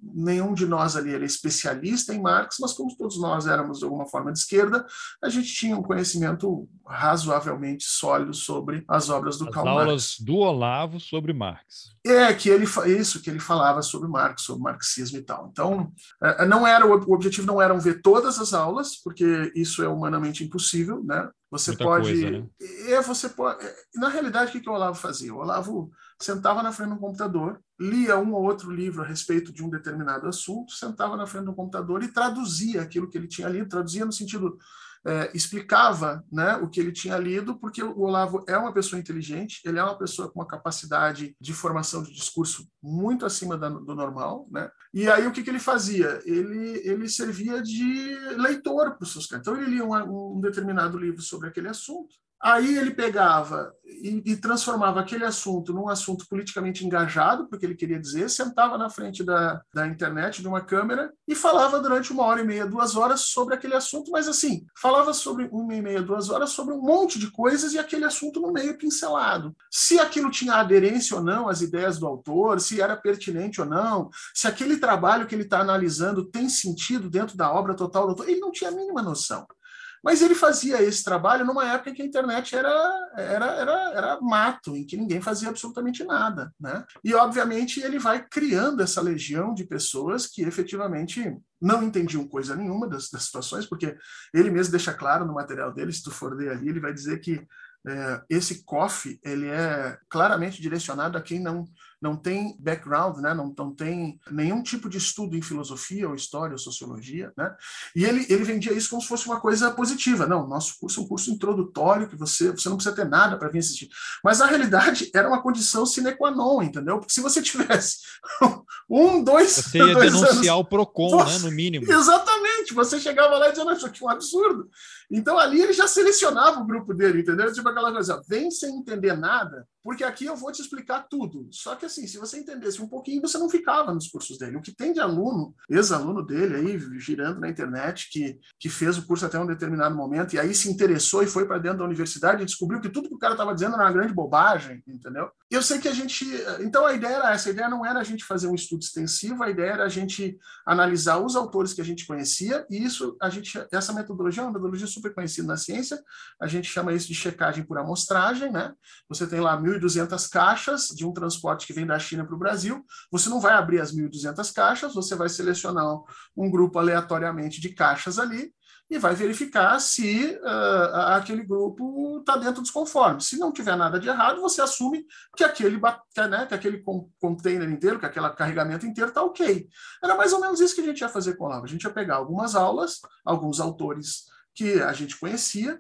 nenhum de nós ali era especialista em Marx, mas como todos nós éramos de alguma forma de esquerda, a gente tinha um conhecimento razoavelmente sólido sobre as obras do as Karl Marx. aulas do Olavo sobre Marx. É, que ele isso que ele falava sobre Marx, sobre marxismo e tal. Então, é, não era o objetivo não era ver todas as aulas, porque isso é humanamente impossível, né? Você Muita pode. Coisa, né? É, você pode. É, na realidade, o que, o Olavo fazia? O Olavo sentava na frente do computador, lia um ou outro livro a respeito de um determinado assunto, sentava na frente do computador e traduzia aquilo que ele tinha lido, traduzia no sentido é, explicava né, o que ele tinha lido, porque o Olavo é uma pessoa inteligente, ele é uma pessoa com uma capacidade de formação de discurso muito acima da, do normal, né? E aí o que, que ele fazia? Ele, ele servia de leitor para os seus caras. Então ele lia um, um determinado livro sobre aquele assunto, Aí ele pegava e, e, transformava aquele assunto num assunto politicamente engajado, porque ele queria dizer, sentava na frente da, da internet, de uma câmera, e falava durante uma hora e meia, duas horas sobre aquele assunto, mas assim, falava sobre uma e meia, duas horas sobre um monte de coisas e aquele assunto no meio pincelado. Se aquilo tinha aderência ou não às ideias do autor, se era pertinente ou não, se aquele trabalho que ele está analisando tem sentido dentro da obra total do autor, ele não tinha a mínima noção. Mas ele fazia esse trabalho numa época em que a internet era, era, era, era mato, em que ninguém fazia absolutamente nada. Né? E, obviamente, ele vai criando essa legião de pessoas que efetivamente não entendiam coisa nenhuma das, das situações, porque ele mesmo deixa claro no material dele, se tu for ler ali, ele vai dizer que é, esse COF ele é claramente direcionado a quem não não tem background, né? não, não tem nenhum tipo de estudo em filosofia ou história ou sociologia, né? e ele, ele vendia isso como se fosse uma coisa positiva. Não, nosso curso é um curso introdutório que você, você não precisa ter nada para vir assistir. Mas, na realidade, era uma condição sine qua non, entendeu? Porque se você tivesse um, dois... Você ia dois denunciar anos, o PROCON, você, né, no mínimo. Exatamente, você chegava lá e dizia, isso aqui é um absurdo. Então, ali ele já selecionava o grupo dele, entendeu? Tipo aquela coisa, vem sem entender nada, porque aqui eu vou te explicar tudo. Só que assim, se você entendesse um pouquinho, você não ficava nos cursos dele. O que tem de aluno, ex-aluno dele aí, girando na internet, que, que fez o curso até um determinado momento, e aí se interessou e foi para dentro da universidade e descobriu que tudo que o cara estava dizendo era uma grande bobagem, entendeu? Eu sei que a gente. Então a ideia era essa, a ideia não era a gente fazer um estudo extensivo, a ideia era a gente analisar os autores que a gente conhecia, e isso, a gente, essa metodologia é uma metodologia super conhecida na ciência, a gente chama isso de checagem por amostragem, né? Você tem lá 1.200 caixas de um transporte que vem da China para o Brasil. Você não vai abrir as 1.200 caixas, você vai selecionar um grupo aleatoriamente de caixas ali e vai verificar se uh, aquele grupo está dentro dos conformes. Se não tiver nada de errado, você assume que aquele, que, né, que aquele container inteiro, que aquele carregamento inteiro está ok. Era mais ou menos isso que a gente ia fazer com a Lava. A gente ia pegar algumas aulas, alguns autores que a gente conhecia,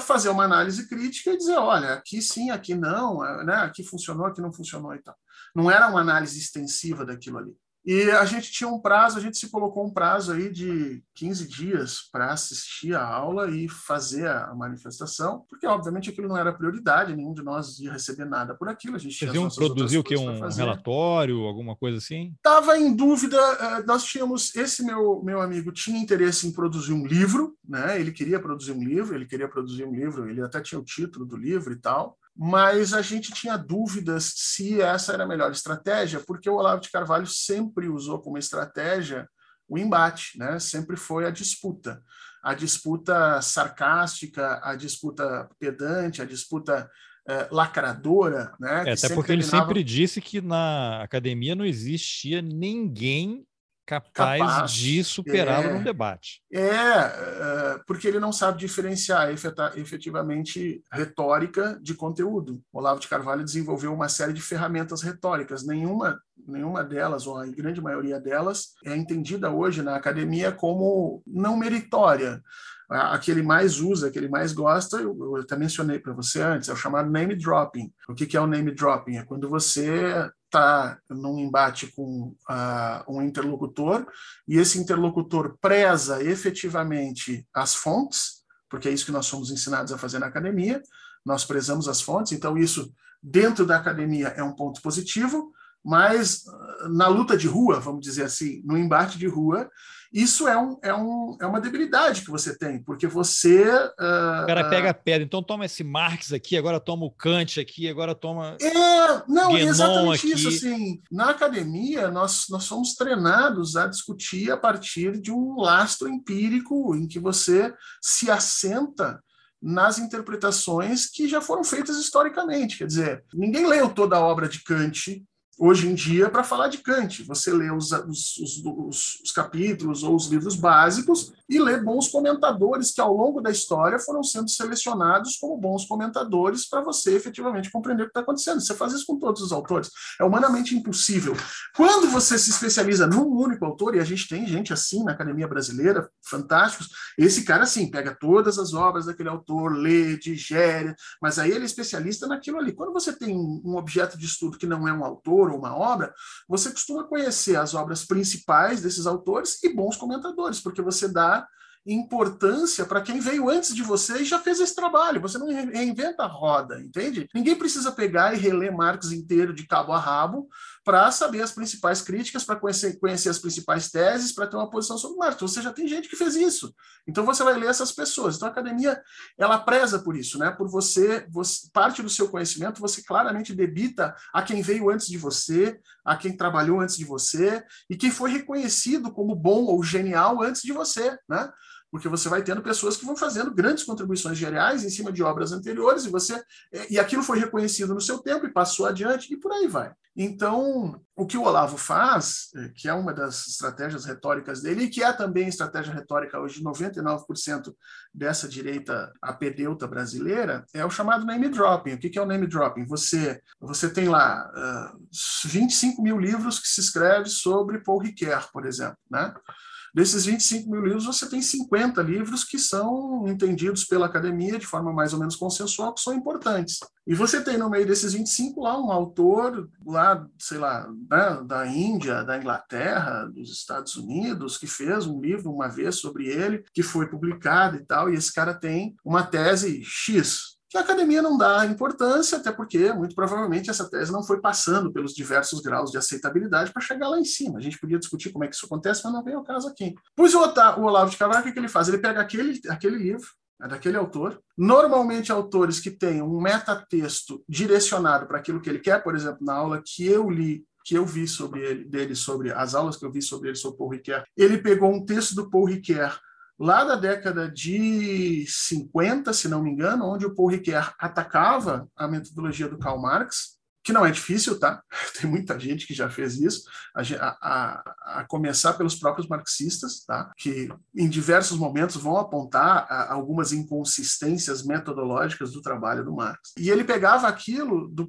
fazer uma análise crítica e dizer, olha, aqui sim, aqui não, uh, né, aqui funcionou, aqui não funcionou e tal. Não era uma análise extensiva daquilo ali. E a gente tinha um prazo, a gente se colocou um prazo aí de 15 dias para assistir a aula e fazer a manifestação, porque obviamente aquilo não era prioridade, nenhum de nós ia receber nada por aquilo. A gente Vocês iam produzir o que? Um relatório, alguma coisa assim? Estava em dúvida, eh, nós tínhamos, esse meu, meu amigo tinha interesse em produzir um livro, né? ele queria produzir um livro, ele queria produzir um livro, ele até tinha o título do livro e tal, mas a gente tinha dúvidas se essa era a melhor estratégia, porque o Olavo de Carvalho sempre usou como estratégia o embate, né? sempre foi a disputa. A disputa sarcástica, a disputa pedante, a disputa é, lacradora. Né? É, até porque terminava... ele sempre disse que na academia não existia ninguém capaz, capaz de superá-lo é, num debate. É, é, porque ele não sabe diferenciar efetivamente retórica de conteúdo. Olavo de Carvalho desenvolveu uma série de ferramentas retóricas, nenhuma, nenhuma delas, ou a grande maioria delas, é entendida hoje na academia como não meritória a que ele mais usa, a que ele mais gosta, eu, eu até mencionei para você antes, é o chamado name dropping. O que, que é o name dropping? É quando você está num embate com uh, um interlocutor e esse interlocutor preza efetivamente as fontes, porque é isso que nós somos ensinados a fazer na academia, nós prezamos as fontes, então isso dentro da academia é um ponto positivo, mas uh, na luta de rua, vamos dizer assim, no embate de rua, isso é, um, é, um, é uma debilidade que você tem, porque você. Uh, o cara uh, pega a pedra, então toma esse Marx aqui, agora toma o Kant aqui, agora toma. É, não, é exatamente aqui. isso. Assim, na academia, nós, nós somos treinados a discutir a partir de um lastro empírico em que você se assenta nas interpretações que já foram feitas historicamente. Quer dizer, ninguém leu toda a obra de Kant hoje em dia para falar de Kant. Você lê os, os, os, os, capítulos ou os livros básicos e lê bons comentadores que, ao longo da história, foram sendo selecionados como bons comentadores para você efetivamente compreender o que está acontecendo. Você faz isso com todos os autores. É humanamente impossível. Quando você se especializa num único autor, e a gente tem gente assim na academia brasileira, fantásticos, esse cara, assim, pega todas as obras daquele autor, lê, digere, mas aí ele é especialista naquilo ali. Quando você tem um objeto de estudo que não é um autor ou uma obra, você costuma conhecer as obras principais desses autores e bons comentadores, porque você dá importância para quem veio antes de você e já fez esse trabalho. Você não reinventa a roda, entende? Ninguém precisa pegar e reler Marx inteiro de cabo a rabo para saber as principais críticas, para conhecer, conhecer as principais teses, para ter uma posição sobre Marx. Você já tem gente que fez isso. Então você vai ler essas pessoas. Então a academia ela preza por isso, né? Por você, você parte do seu conhecimento você claramente debita a quem veio antes de você, a quem trabalhou antes de você e quem foi reconhecido como bom ou genial antes de você, né? Porque você vai tendo pessoas que vão fazendo grandes contribuições gerais em cima de obras anteriores e você e aquilo foi reconhecido no seu tempo e passou adiante e por aí vai. Então, o que o Olavo faz, é, que é uma das estratégias retóricas dele e que é também estratégia retórica hoje de 99% dessa direita apedeuta brasileira, é o chamado name dropping. O que é o name dropping? Você você tem lá uh, 25 mil livros que se escreve sobre Paul Ricoeur, por exemplo, né? Desses 25 mil livros, você tem 50 livros que são entendidos pela academia de forma mais ou menos consensual, que são importantes. E você tem no meio desses 25 lá um autor lá, sei lá, né, da Índia, da Inglaterra, dos Estados Unidos, que fez um livro uma vez sobre ele, que foi publicado e tal, e esse cara tem uma tese X que a academia não dá importância, até porque, muito provavelmente, essa tese não foi passando pelos diversos graus de aceitabilidade para chegar lá em cima. A gente podia discutir como é que isso acontece, mas não vem ao caso aqui. Pois o, o Olavo de Carvalho, o que ele faz? Ele pega aquele, aquele livro, é daquele autor, normalmente autores que têm um metatexto direcionado para aquilo que ele quer, por exemplo, na aula que eu li que eu vi sobre ele, dele, sobre as aulas que eu vi sobre ele sobre Paul Ricoeur, ele pegou um texto do Paul Ricoeur lá da década de 50, se não me engano, onde o Paul Ricoeur atacava a metodologia do Karl Marx, que não é difícil, tá? Tem muita gente que já fez isso, a, a, a começar pelos próprios marxistas, tá? Que em diversos momentos vão apontar a, algumas inconsistências metodológicas do trabalho do Marx. E ele pegava aquilo do,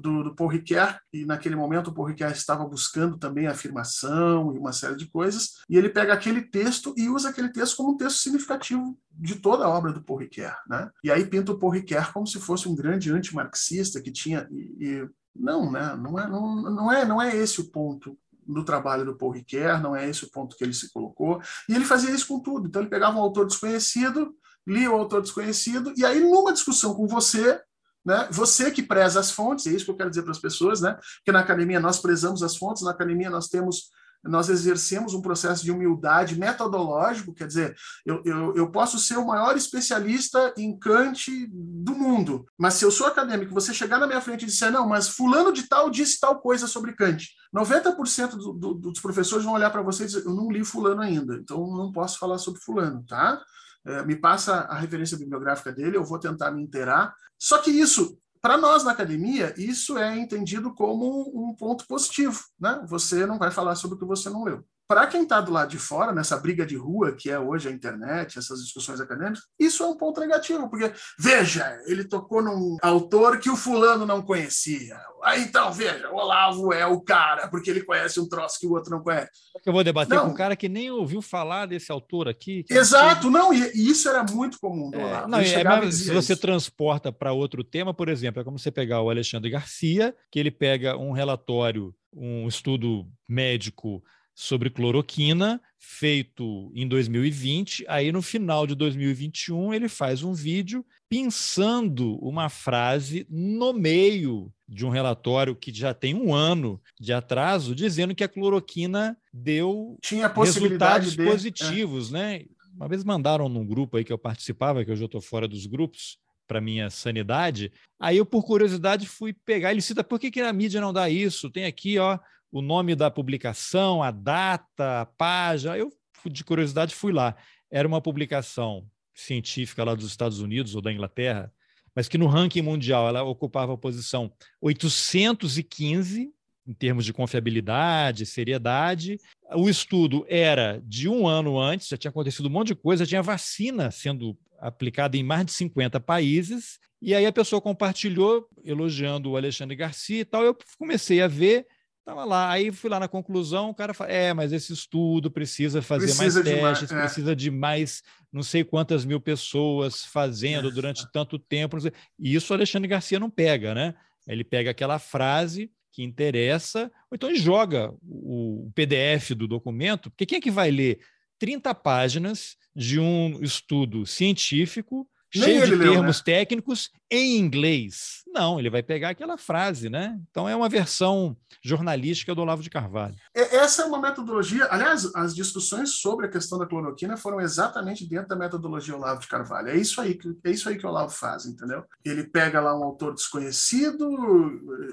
do, do Paul Ricoeur, e naquele momento o Paul Ricoeur estava buscando também afirmação e uma série de coisas, e ele pega aquele texto e usa aquele texto como um texto significativo de toda a obra do Paul Ricoeur, né? E aí pinta o Paul Ricoeur como se fosse um grande antimarxista que tinha e, e não, né? Não é, não, não é, não é esse o ponto do trabalho do Paul Ricoeur, não é esse o ponto que ele se colocou. E ele fazia isso com tudo. Então ele pegava um autor desconhecido, lia o autor desconhecido e aí numa discussão com você né? Você que preza as fontes, é isso que eu quero dizer para as pessoas, né? que na academia nós prezamos as fontes, na academia nós temos nós exercemos um processo de humildade metodológico, quer dizer, eu, eu, eu posso ser o maior especialista em Kant do mundo, mas se eu sou acadêmico, você chegar na minha frente e disser, não, mas fulano de tal disse tal coisa sobre Kant, 90% do, do, dos professores vão olhar para você e dizer, eu não li fulano ainda, então não posso falar sobre fulano, tá? É, me passa a referência bibliográfica dele, eu vou tentar me inteirar. Só que isso para nós na academia, isso é entendido como um ponto positivo. Né? Você não vai falar sobre o que você não leu para quem está do lado de fora, nessa briga de rua que é hoje a internet, essas discussões acadêmicas, isso é um ponto negativo, porque, veja, ele tocou num autor que o fulano não conhecia. Aí então, veja, o Olavo é o cara, porque ele conhece um troço que o outro não conhece. Eu vou debater não. com um cara que nem ouviu falar desse autor aqui. Exato, não, e, e, isso era muito comum do é, Olavo. Não, é, se você isso. transporta para outro tema, por exemplo, é como você pegar o Alexandre Garcia, que ele pega um relatório, um estudo médico sobre cloroquina, feito em 2020. Aí, no final de 2021, ele faz um vídeo pensando uma frase no meio de um relatório que já tem um ano de atraso, dizendo que a cloroquina deu Tinha resultados de... positivos, é. né? Uma vez mandaram num grupo aí que eu participava, que hoje eu estou fora dos grupos, para minha sanidade. Aí eu, por curiosidade, fui pegar. Ele cita por que, que a mídia não dá isso? Tem aqui, ó, o nome da publicação, a data, a página. Eu, de curiosidade, fui lá. Era uma publicação científica lá dos Estados Unidos ou da Inglaterra, mas que no ranking mundial ela ocupava a posição 815 em termos de confiabilidade, seriedade. O estudo era de um ano antes, já tinha acontecido um monte de coisa, já tinha vacina sendo aplicada em mais de 50 países. E aí a pessoa compartilhou, elogiando o Alexandre Garcia e tal. Eu comecei a ver Estava lá, aí fui lá na conclusão, o cara fala, é, mas esse estudo precisa fazer precisa mais testes, mais, é. precisa de mais não sei quantas mil pessoas fazendo é. durante tanto tempo. E isso o Alexandre Garcia não pega, né? Ele pega aquela frase que interessa, ou então ele joga o PDF do documento, porque quem é que vai ler 30 páginas de um estudo científico cheio de termos leu, né? técnicos em inglês. Não, ele vai pegar aquela frase, né? Então é uma versão jornalística do Olavo de Carvalho. Essa é uma metodologia. Aliás, as discussões sobre a questão da cloroquina foram exatamente dentro da metodologia Olavo de Carvalho. É isso aí que é isso aí que o Olavo faz, entendeu? Ele pega lá um autor desconhecido,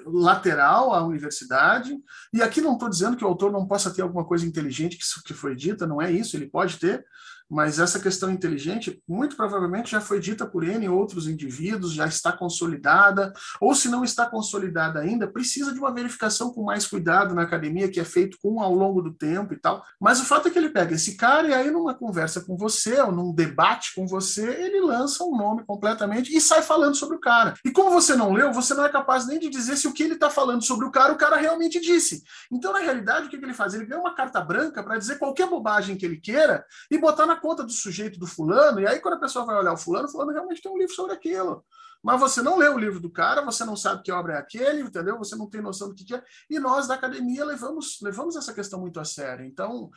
lateral à universidade, e aqui não estou dizendo que o autor não possa ter alguma coisa inteligente que, que foi dita, não é isso. Ele pode ter, mas essa questão inteligente, muito provavelmente, já foi dita por N outros indivíduos, já está consolidada, ou se não está consolidada ainda, precisa de uma verificação com mais cuidado na academia, que é feito com ao longo do tempo e tal. Mas o fato é que ele pega esse cara e aí, numa conversa com você, ou num debate com você, ele lança um nome completamente e sai falando sobre o cara. E como você não leu, você não é capaz nem de dizer se o que ele está falando sobre o cara, o cara realmente disse. Então, na realidade, o que ele faz? Ele ganha uma carta branca para dizer qualquer bobagem que ele queira e botar na conta do sujeito do fulano, e aí quando a pessoa vai olhar o fulano, o fulano realmente tem um livro sobre aquilo mas você não lê o livro do cara, você não sabe que obra é aquele, entendeu? Você não tem noção do que é. E nós da academia levamos, levamos essa questão muito a sério. Então,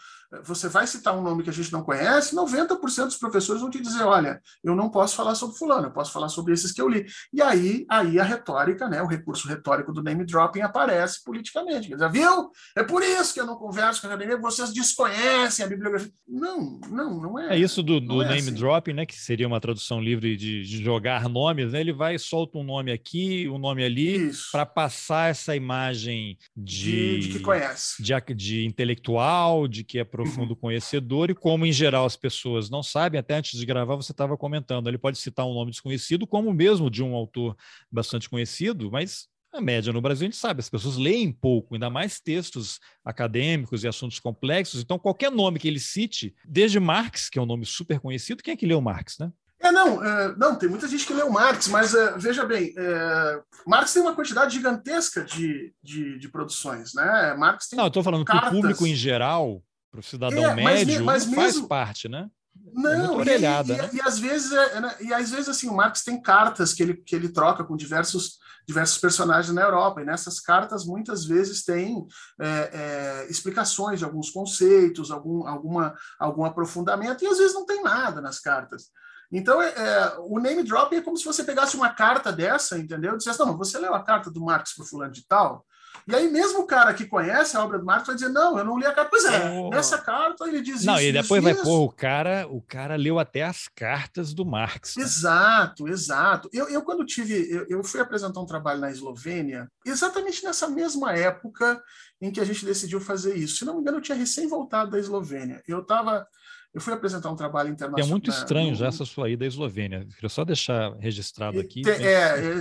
você vai citar um nome que a gente não conhece, 90% dos professores vão te dizer: olha, eu não posso falar sobre fulano, eu posso falar sobre esses que eu li. E aí, aí a retórica, né, o recurso retórico do name dropping aparece politicamente. Quer dizer, viu? É por isso que eu não converso com a academia, vocês desconhecem a bibliografia. Não, não, não é. É isso do, do é name assim. dropping, né, que seria uma tradução livre de, de jogar nomes, né? Ele vai e solta um nome aqui, um nome ali, para passar essa imagem de, de, de que conhece. De, de, intelectual, de que é profundo uhum. conhecedor, e como em geral as pessoas não sabem, até antes de gravar você estava comentando, ele pode citar um nome desconhecido, como mesmo de um autor bastante conhecido, mas a média no Brasil, a gente sabe, as pessoas leem pouco, ainda mais textos acadêmicos e assuntos complexos. Então, qualquer nome que ele cite, desde Marx, que é um nome super conhecido, quem é que leu Marx, né? É, não, é, não, tem muita gente que leu Marx, mas é, veja bem, é, Marx tem uma quantidade gigantesca de, de, de produções, né? Marx tem. Não, eu estou falando que o público em geral, para o cidadão é, médio, mas, mas faz parte, né? É não, e, e, né? e, às vezes, é, né, e às vezes assim, o Marx tem cartas que ele, que ele troca com diversos, diversos personagens na Europa, e nessas cartas muitas vezes tem é, é, explicações de alguns conceitos, algum, alguma, algum aprofundamento, e às vezes não tem nada nas cartas. Então, é, é, o name drop é como se você pegasse uma carta dessa, entendeu? E dissesse, não, você leu a carta do Marx para o fulano de tal? E aí, mesmo o cara que conhece a obra do Marx vai dizer, não, eu não li a carta. Pois é, oh. nessa carta ele diz não, isso. Não, e depois isso, vai pôr o cara, o cara leu até as cartas do Marx. Né? Exato, exato. Eu, eu quando tive, eu, eu fui apresentar um trabalho na Eslovênia, exatamente nessa mesma época em que a gente decidiu fazer isso. Se não me engano, eu tinha recém voltado da Eslovênia. Eu estava eu fui apresentar um trabalho internacional. É muito estranho já essa sua ida à Eslovênia. Queria só deixar registrado aqui. É, é,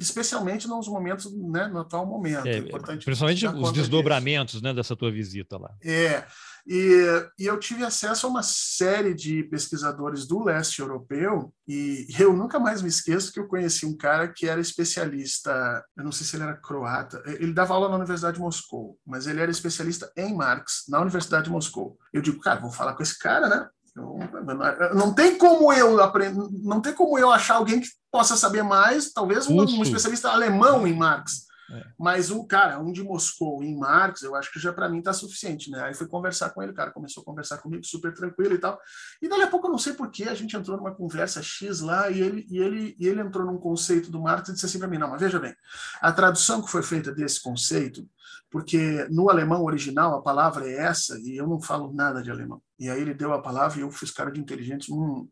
especialmente nos momentos, né, no atual momento. É, é principalmente os desdobramentos né, dessa tua visita lá. É. E, e, eu tive acesso a uma série de pesquisadores do leste europeu, e eu nunca mais me esqueço que eu conheci um cara que era especialista, eu não sei se ele era croata, ele dava aula na Universidade de Moscou, mas ele era especialista em Marx, na Universidade de Moscou. Eu digo, cara, vou falar com esse cara, né? Não, não tem como eu aprender, não tem como eu achar alguém que possa saber mais, talvez um, um especialista alemão em Marx. É. Mas um cara, um de Moscou em Marx, eu acho que já para mim tá suficiente, né? Aí fui conversar com ele, o cara começou a conversar comigo super tranquilo e tal. E dali a pouco eu não sei porquê, a gente entrou numa conversa X lá e ele, e ele, e ele entrou num conceito do Marx e disse assim para mim: não, mas veja bem, a tradução que foi feita desse conceito porque no alemão original a palavra é essa e eu não falo nada de alemão. E aí ele deu a palavra e eu fiz cara de inteligente. Hum.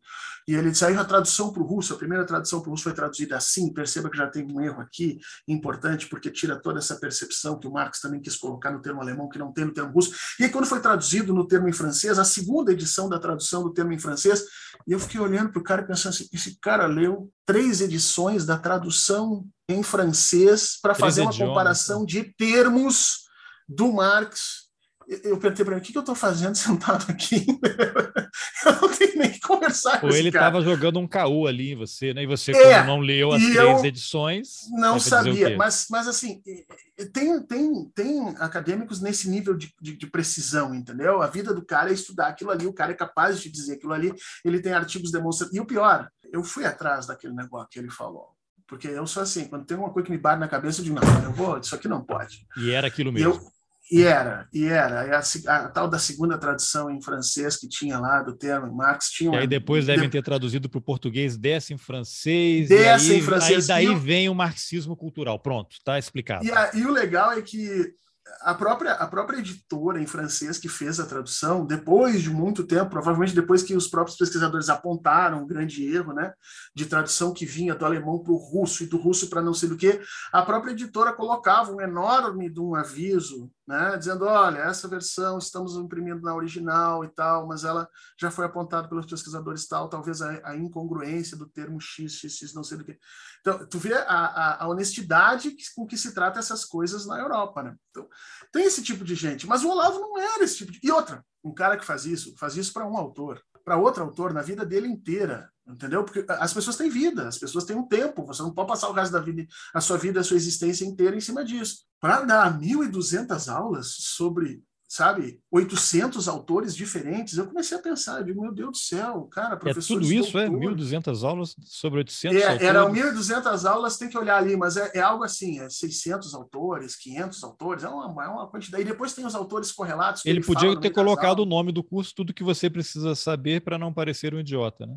E ele disse, aí a tradução para o russo, a primeira tradução para o russo foi traduzida assim, perceba que já tem um erro aqui importante, porque tira toda essa percepção que o Marx também quis colocar no termo alemão, que não tem no termo russo. E aí quando foi traduzido no termo em francês, a segunda edição da tradução do termo em francês, e eu fiquei olhando para o cara e pensando assim, esse cara leu três edições da tradução em francês para fazer uma comparação né? de termos do Marx. Eu perguntei para mim, o que, que eu estou fazendo sentado aqui? eu não tenho nem que conversar com Ou ele estava jogando um caô ali em você, né? E você, é, como não leu as três edições... Não sabia, mas, mas assim, tem, tem, tem acadêmicos nesse nível de, de, de, precisão, entendeu? A vida do cara é estudar aquilo ali, o cara é capaz de dizer aquilo ali, ele tem artigos demonstrando... E o pior, eu fui atrás daquele negócio que ele falou. Porque eu sou assim, quando tem uma coisa que me bate na cabeça, eu digo, não, eu vou, isso aqui não pode. E era aquilo mesmo. E era, e era. A, a, tal da segunda tradução em francês que tinha lá do termo Marx tinha. E aí depois devem ter traduzido para o português dessa em francês. Dessa em francês. Aí daí vem o marxismo cultural. Pronto, está explicado. E, a, e o legal é que a própria, a própria editora em francês que fez a tradução, depois de muito tempo, provavelmente depois que os próprios pesquisadores apontaram um grande erro né, de tradução que vinha do alemão para o russo e do russo para não sei do que, a própria editora colocava um enorme de um aviso né, dizendo, olha, essa versão estamos imprimindo na original e tal, mas ela já foi apontada pelos pesquisadores tal, talvez a, a incongruência do termo x, x, x, não sei do que. Então, tu vê a, a, a honestidade com que se trata essas coisas na Europa, né? Então, tem esse tipo de gente, mas o Olavo não era esse tipo de... E outra, um cara que faz isso, faz isso para um autor, para outro autor na vida dele inteira, entendeu? Porque as pessoas têm vida, as pessoas têm um tempo, você não pode passar o resto da vida, a sua vida, a sua existência inteira em cima disso. Para dar 1.200 aulas sobre sabe, 800 autores diferentes, eu comecei a pensar, eu digo, meu Deus do céu, cara, professor. É tudo isso, é? 1.200 aulas sobre 800 é, autores? Eram 1.200 aulas, tem que olhar ali, mas é, é, algo assim, é 600 autores, 500 autores, é uma, é uma quantidade. E depois tem os autores correlatos. ele, ele podia ter colocado o nome do curso, tudo que você precisa saber para não parecer um idiota, né?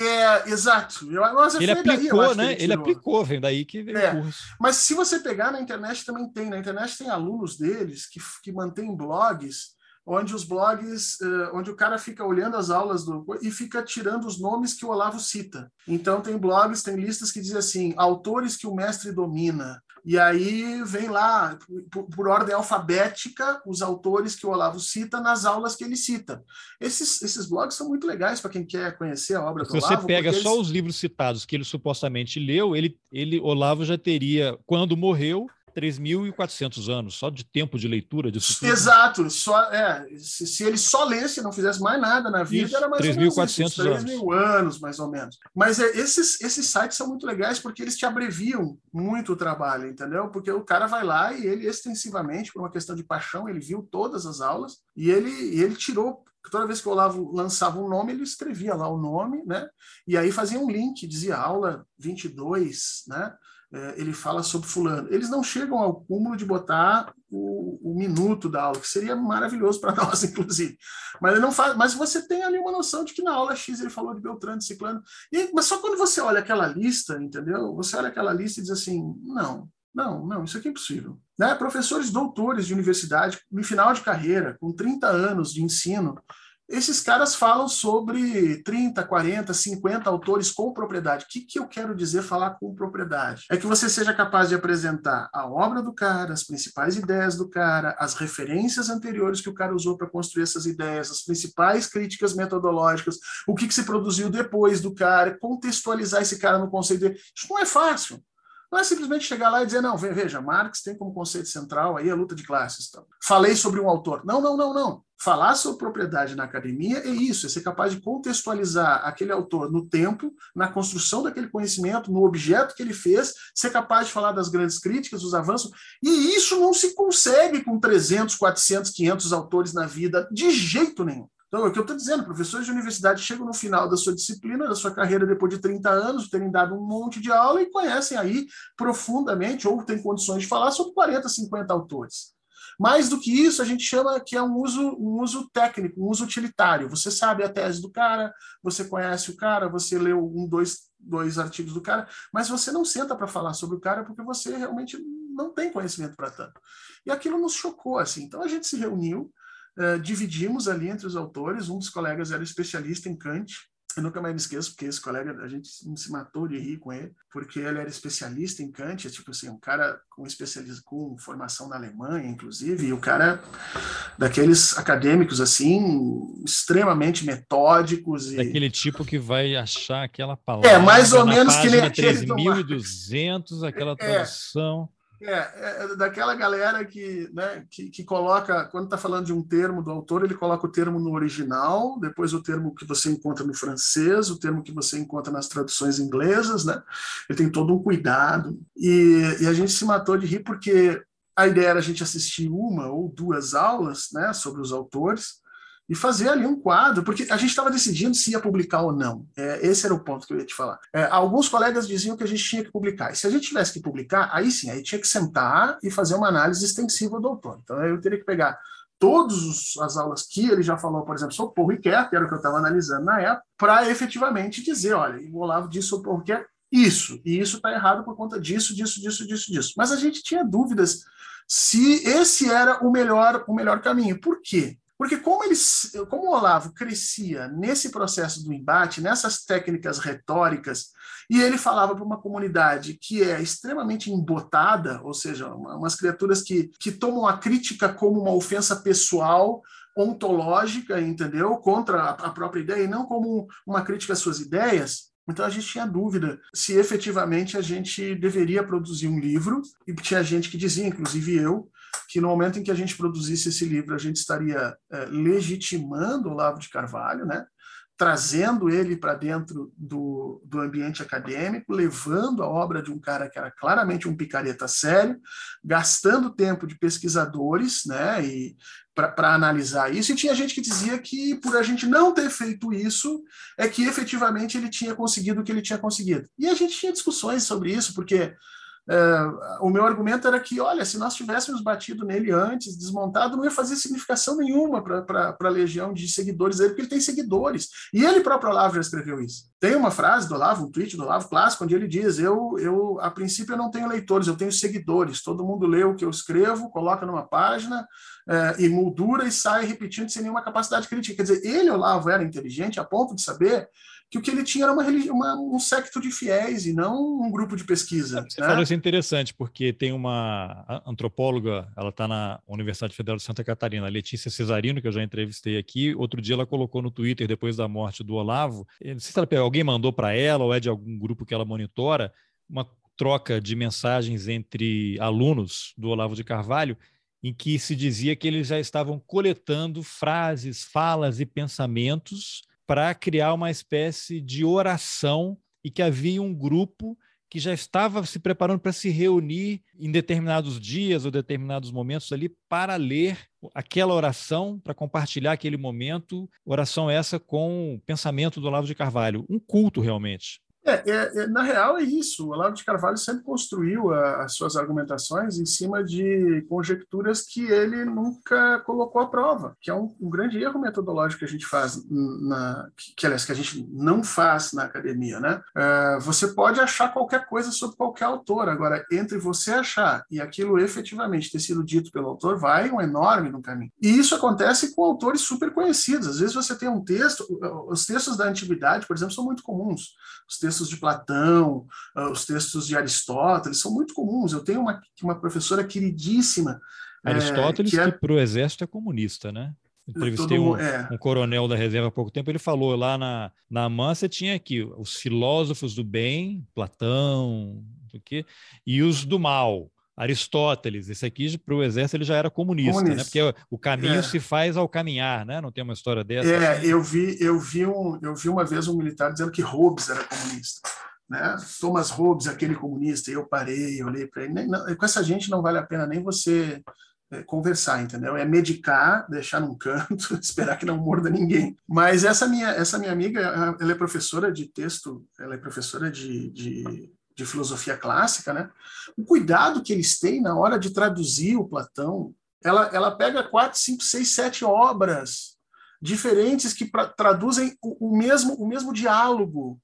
É, exato. Eu, ele aplicou, daí, né? Ele, ele, aplicou, vem daí que veio é. o curso. Mas se você pegar na internet também tem. Na internet tem alunos deles que, que mantêm blogs onde os blogs, uh, onde o cara fica olhando as aulas do e fica tirando os nomes que o Olavo cita. Então tem blogs, tem listas que dizem assim, autores que o mestre domina. E aí vem lá, por, por ordem alfabética, os autores que o Olavo cita nas aulas que ele cita. Esses, esses blogs são muito legais para quem quer conhecer a obra Se do Olavo. Se você pega só eles... os livros citados que ele supostamente leu, ele, ele Olavo já teria, quando morreu, 3.400 anos, só de tempo de leitura disso tudo. Exato. Só, é, se, se, ele só lesse, não fizesse mais nada na vida, Isso, era mais 3, ou menos 3 anos. mil anos, mais ou menos. Mas é, esses, esses sites são muito legais porque eles te abreviam muito o trabalho, entendeu? Porque o cara vai lá e ele extensivamente, por uma questão de paixão, ele viu todas as aulas e ele, e ele tirou toda vez que o Olavo lançava um nome, ele escrevia lá o nome, né? E aí fazia um link, dizia aula 22, né? É, ele fala sobre fulano. Eles não chegam ao cúmulo de botar o, o minuto da aula, que seria maravilhoso para nós, inclusive. Mas ele não faz, mas você tem ali uma noção de que na aula X ele falou de Beltrano, de Ciclano. E, mas só quando você olha aquela lista, entendeu? Você olha aquela lista e diz assim, não, não, não, isso aqui é impossível. Né? Professores doutores de universidade, no final de carreira, com 30 anos de ensino, esses caras falam sobre 30, 40, 50 autores com propriedade. O que, que eu quero dizer falar com propriedade? É que você seja capaz de apresentar a obra do cara, as principais ideias do cara, as referências anteriores que o cara usou para construir essas ideias, as principais críticas metodológicas, o que, que se produziu depois do cara, contextualizar esse cara no conceito dele. Isso não é fácil. Não é simplesmente chegar lá e dizer, não, veja, Marx tem como conceito central aí a luta de classes. Então. Falei sobre um autor. Não, não, não, não. Falar sobre propriedade na academia é isso, é ser capaz de contextualizar aquele autor no tempo, na construção daquele conhecimento, no objeto que ele fez, ser capaz de falar das grandes críticas, dos avanços, e isso não se consegue com 300, 400, 500 autores na vida, de jeito nenhum. Então, é o que eu estou dizendo, professores de universidade chegam no final da sua disciplina, da sua carreira, depois de 30 anos, terem dado um monte de aula e conhecem aí profundamente, ou têm condições de falar sobre 40, 50 autores. Mais do que isso, a gente chama que é um uso, um uso técnico, um uso utilitário. Você sabe a tese do cara, você conhece o cara, você leu um, dois, dois artigos do cara, mas você não senta para falar sobre o cara porque você realmente não tem conhecimento para tanto. E aquilo nos chocou, assim. Então a gente se reuniu, Uh, dividimos ali entre os autores. Um dos colegas era especialista em Kant. Eu nunca mais me esqueço, porque esse colega, a gente se matou de rir com ele, porque ele era especialista em Kant, é tipo assim, um cara com especialista, com formação na Alemanha, inclusive, e o cara daqueles acadêmicos, assim, extremamente metódicos. E... Daquele tipo que vai achar aquela palavra. É, mais ou menos que nem 3.200, aquela é, tradução. É, é, é, daquela galera que, né, que, que coloca, quando está falando de um termo do autor, ele coloca o termo no original, depois o termo que você encontra no francês, o termo que você encontra nas traduções inglesas, né? Ele tem todo um cuidado. E, e a gente se matou de rir porque a ideia era a gente assistir uma ou duas aulas né, sobre os autores, e fazer ali um quadro, porque a gente estava decidindo se ia publicar ou não. É, esse era o ponto que eu ia te falar. É, alguns colegas diziam que a gente tinha que publicar. E se a gente tivesse que publicar, aí sim, aí tinha que sentar e fazer uma análise extensiva do autor. Então eu teria que pegar todas as aulas que ele já falou, por exemplo, sobre Paul Ricoeur, que era o que eu estava analisando na época, para efetivamente dizer, olha, o Olavo disse sobre Paul Ricoeur isso, e isso está errado por conta disso, disso, disso, disso, disso. Mas a gente tinha dúvidas se esse era o melhor, o melhor caminho. Por quê? Porque como, eles, como o Olavo crescia nesse processo do embate, nessas técnicas retóricas, e ele falava para uma comunidade que é extremamente embotada, ou seja, umas criaturas que, que tomam a crítica como uma ofensa pessoal, ontológica, entendeu? Contra a própria ideia, e não como uma crítica às suas ideias, então a gente tinha dúvida se efetivamente a gente deveria produzir um livro, e tinha gente que dizia, inclusive eu, que no momento em que a gente produzisse esse livro, a gente estaria é, legitimando o Olavo de Carvalho, né? trazendo ele para dentro do, do ambiente acadêmico, levando a obra de um cara que era claramente um picareta sério, gastando tempo de pesquisadores, né, e para analisar isso, e tinha gente que dizia que por a gente não ter feito isso, é que efetivamente ele tinha conseguido o que ele tinha conseguido. E a gente tinha discussões sobre isso, porque Uh, o meu argumento era que, olha, se nós tivéssemos batido nele antes, desmontado, não ia fazer significação nenhuma para a legião de seguidores dele, porque ele tem seguidores. E ele próprio Olavo já escreveu isso. Tem uma frase do Olavo, um tweet do Olavo clássico, onde ele diz: eu, eu, a princípio, eu não tenho leitores, eu tenho seguidores. Todo mundo lê o que eu escrevo, coloca numa página uh, e moldura e sai repetindo sem nenhuma capacidade crítica. Quer dizer, ele, Olavo, era inteligente a ponto de saber que o que ele tinha era uma, uma, um secto de fiéis e não um grupo de pesquisa. Você né? falou isso é interessante, porque tem uma antropóloga, ela está na Universidade Federal de Santa Catarina, Letícia Cesarino, que eu já entrevistei aqui. Outro dia ela colocou no Twitter, depois da morte do Olavo, não sei se ela, alguém mandou para ela ou é de algum grupo que ela monitora, uma troca de mensagens entre alunos do Olavo de Carvalho, em que se dizia que eles já estavam coletando frases, falas e pensamentos para criar uma espécie de oração e que havia um grupo que já estava se preparando para se reunir em determinados dias ou determinados momentos ali para ler aquela oração, para compartilhar aquele momento, oração essa com o pensamento do Olavo de Carvalho, um culto realmente. É, é, é, na real é isso. O Olavo de Carvalho sempre construiu a, as suas argumentações em cima de conjecturas que ele nunca colocou à prova, que é um, um grande erro metodológico que a gente faz na, que, aliás que a gente não faz na academia, né? É, você pode achar qualquer coisa sobre qualquer autor, agora entre você achar e aquilo efetivamente ter sido dito pelo autor, vai um enorme no caminho. E isso acontece com autores super conhecidos. Às vezes você tem um texto, os textos da antiguidade, por exemplo, são muito comuns. Os textos textos de Platão, uh, os textos de Aristóteles, são muito comuns. Eu tenho uma, uma professora queridíssima. É, Aristóteles, é, que, é, que para o exército é comunista, né? Entrevistei um, é. um, coronel da reserva há pouco tempo, ele falou lá na, na AMAN, você tinha aqui os filósofos do bem, Platão, do que, e os do mal, Aristóteles, esse aqui para o exército ele já era comunista, né? comunista. né? Porque o caminho é. se faz ao caminhar, né? Não tem uma história dessa. É, eu vi, eu vi um, eu vi uma vez um militar dizendo que Hobbes era comunista, né? Thomas Hobbes, aquele comunista. E eu parei, olhei para ele. Não, com essa gente não vale a pena nem você é, conversar, entendeu? É medicar, deixar num canto, esperar que não morda ninguém. Mas essa minha, essa minha amiga, ela é professora de texto, ela é professora de, de de filosofia clássica, né? O cuidado que eles têm na hora de traduzir o Platão, ela, ela pega quatro, cinco, seis, sete obras diferentes que pra, traduzem o, o, mesmo, o mesmo diálogo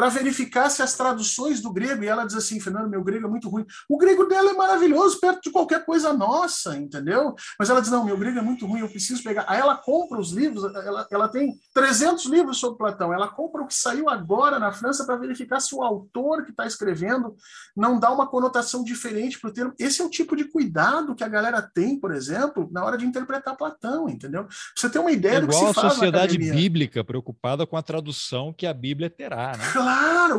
para verificar se as traduções do grego, e ela diz assim, Fernando, meu grego é muito ruim. O grego dela é maravilhoso, perto de qualquer coisa nossa, entendeu? Mas ela diz, não, meu grego é muito ruim, eu preciso pegar. Aí ela compra os livros, ela, ela tem 300 livros sobre Platão, ela compra o que saiu agora na França para verificar se o autor que está escrevendo não dá uma conotação diferente para o termo. Esse é o tipo de cuidado que a galera tem, por exemplo, na hora de interpretar Platão, entendeu? Pra você ter uma ideia é do que se faz a sociedade bíblica preocupada com a tradução que a Bíblia terá, né? Claro,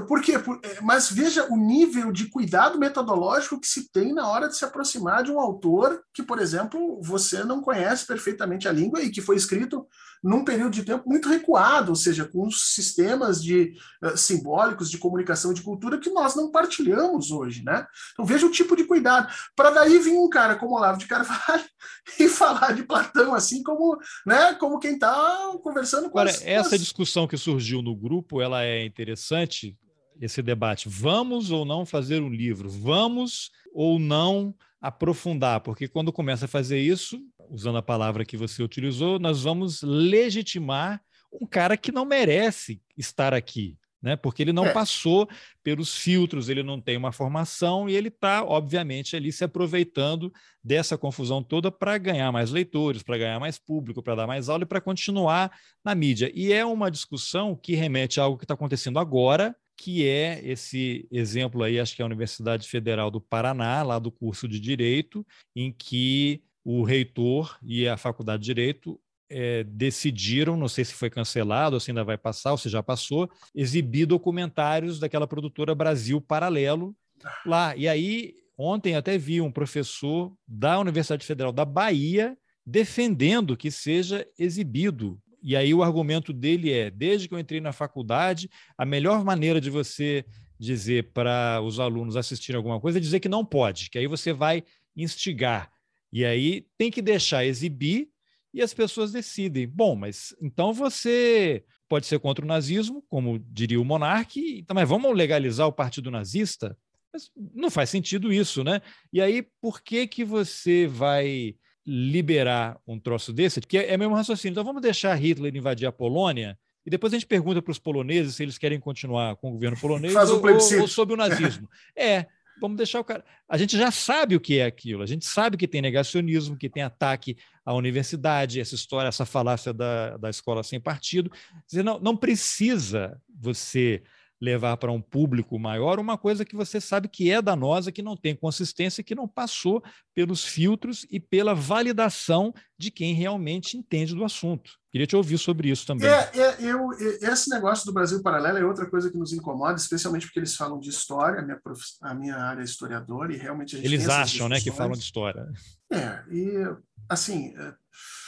por quê? Por, é, mas veja o nível de cuidado metodológico que se tem na hora de se aproximar de um autor que, por exemplo, você não conhece perfeitamente a língua e que foi escrito num período de tempo muito recuado, ou seja, com sistemas de uh, simbólicos de comunicação de cultura que nós não partilhamos hoje, né? Então veja o tipo de cuidado. Para daí vir um cara como Olavo de Carvalho e falar de Platão assim como, né, como quem está conversando com Agora, as, essa as... discussão que surgiu no grupo, ela é interessante esse debate. Vamos ou não fazer um livro? Vamos ou não aprofundar? Porque quando começa a fazer isso, usando a palavra que você utilizou, nós vamos legitimar um cara que não merece estar aqui. Né? Porque ele não é. passou pelos filtros, ele não tem uma formação e ele está, obviamente, ali se aproveitando dessa confusão toda para ganhar mais leitores, para ganhar mais público, para dar mais aula e para continuar na mídia. E é uma discussão que remete a algo que está acontecendo agora, que é esse exemplo aí, acho que é a Universidade Federal do Paraná, lá do curso de Direito, em que o reitor e a Faculdade de Direito é, decidiram, não sei se foi cancelado ou se ainda vai passar, ou se já passou, exibir documentários daquela produtora Brasil Paralelo lá. E aí, ontem até vi um professor da Universidade Federal da Bahia defendendo que seja exibido. E aí o argumento dele é: desde que eu entrei na faculdade, a melhor maneira de você dizer para os alunos assistirem alguma coisa é dizer que não pode, que aí você vai instigar. E aí tem que deixar exibir e as pessoas decidem. Bom, mas então você pode ser contra o nazismo, como diria o monarque, então, mas vamos legalizar o partido nazista? Mas não faz sentido isso, né? E aí, por que que você vai liberar um troço desse? Que é, é mesmo raciocínio. Então, vamos deixar Hitler invadir a Polônia e depois a gente pergunta para os poloneses se eles querem continuar com o governo polonês ou, ou, ou sob o nazismo. é, vamos deixar o cara. A gente já sabe o que é aquilo, a gente sabe que tem negacionismo, que tem ataque à universidade, essa história, essa falácia da, da escola sem partido. Dizer, não, não precisa você levar para um público maior uma coisa que você sabe que é danosa, que não tem consistência, que não passou pelos filtros e pela validação de quem realmente entende do assunto. Queria te ouvir sobre isso também. É, é, eu, esse negócio do Brasil Paralelo é outra coisa que nos incomoda, especialmente porque eles falam de história, a minha, prof... a minha área é historiadora, e realmente a gente Eles acham né, que falam de história. É, e assim, é,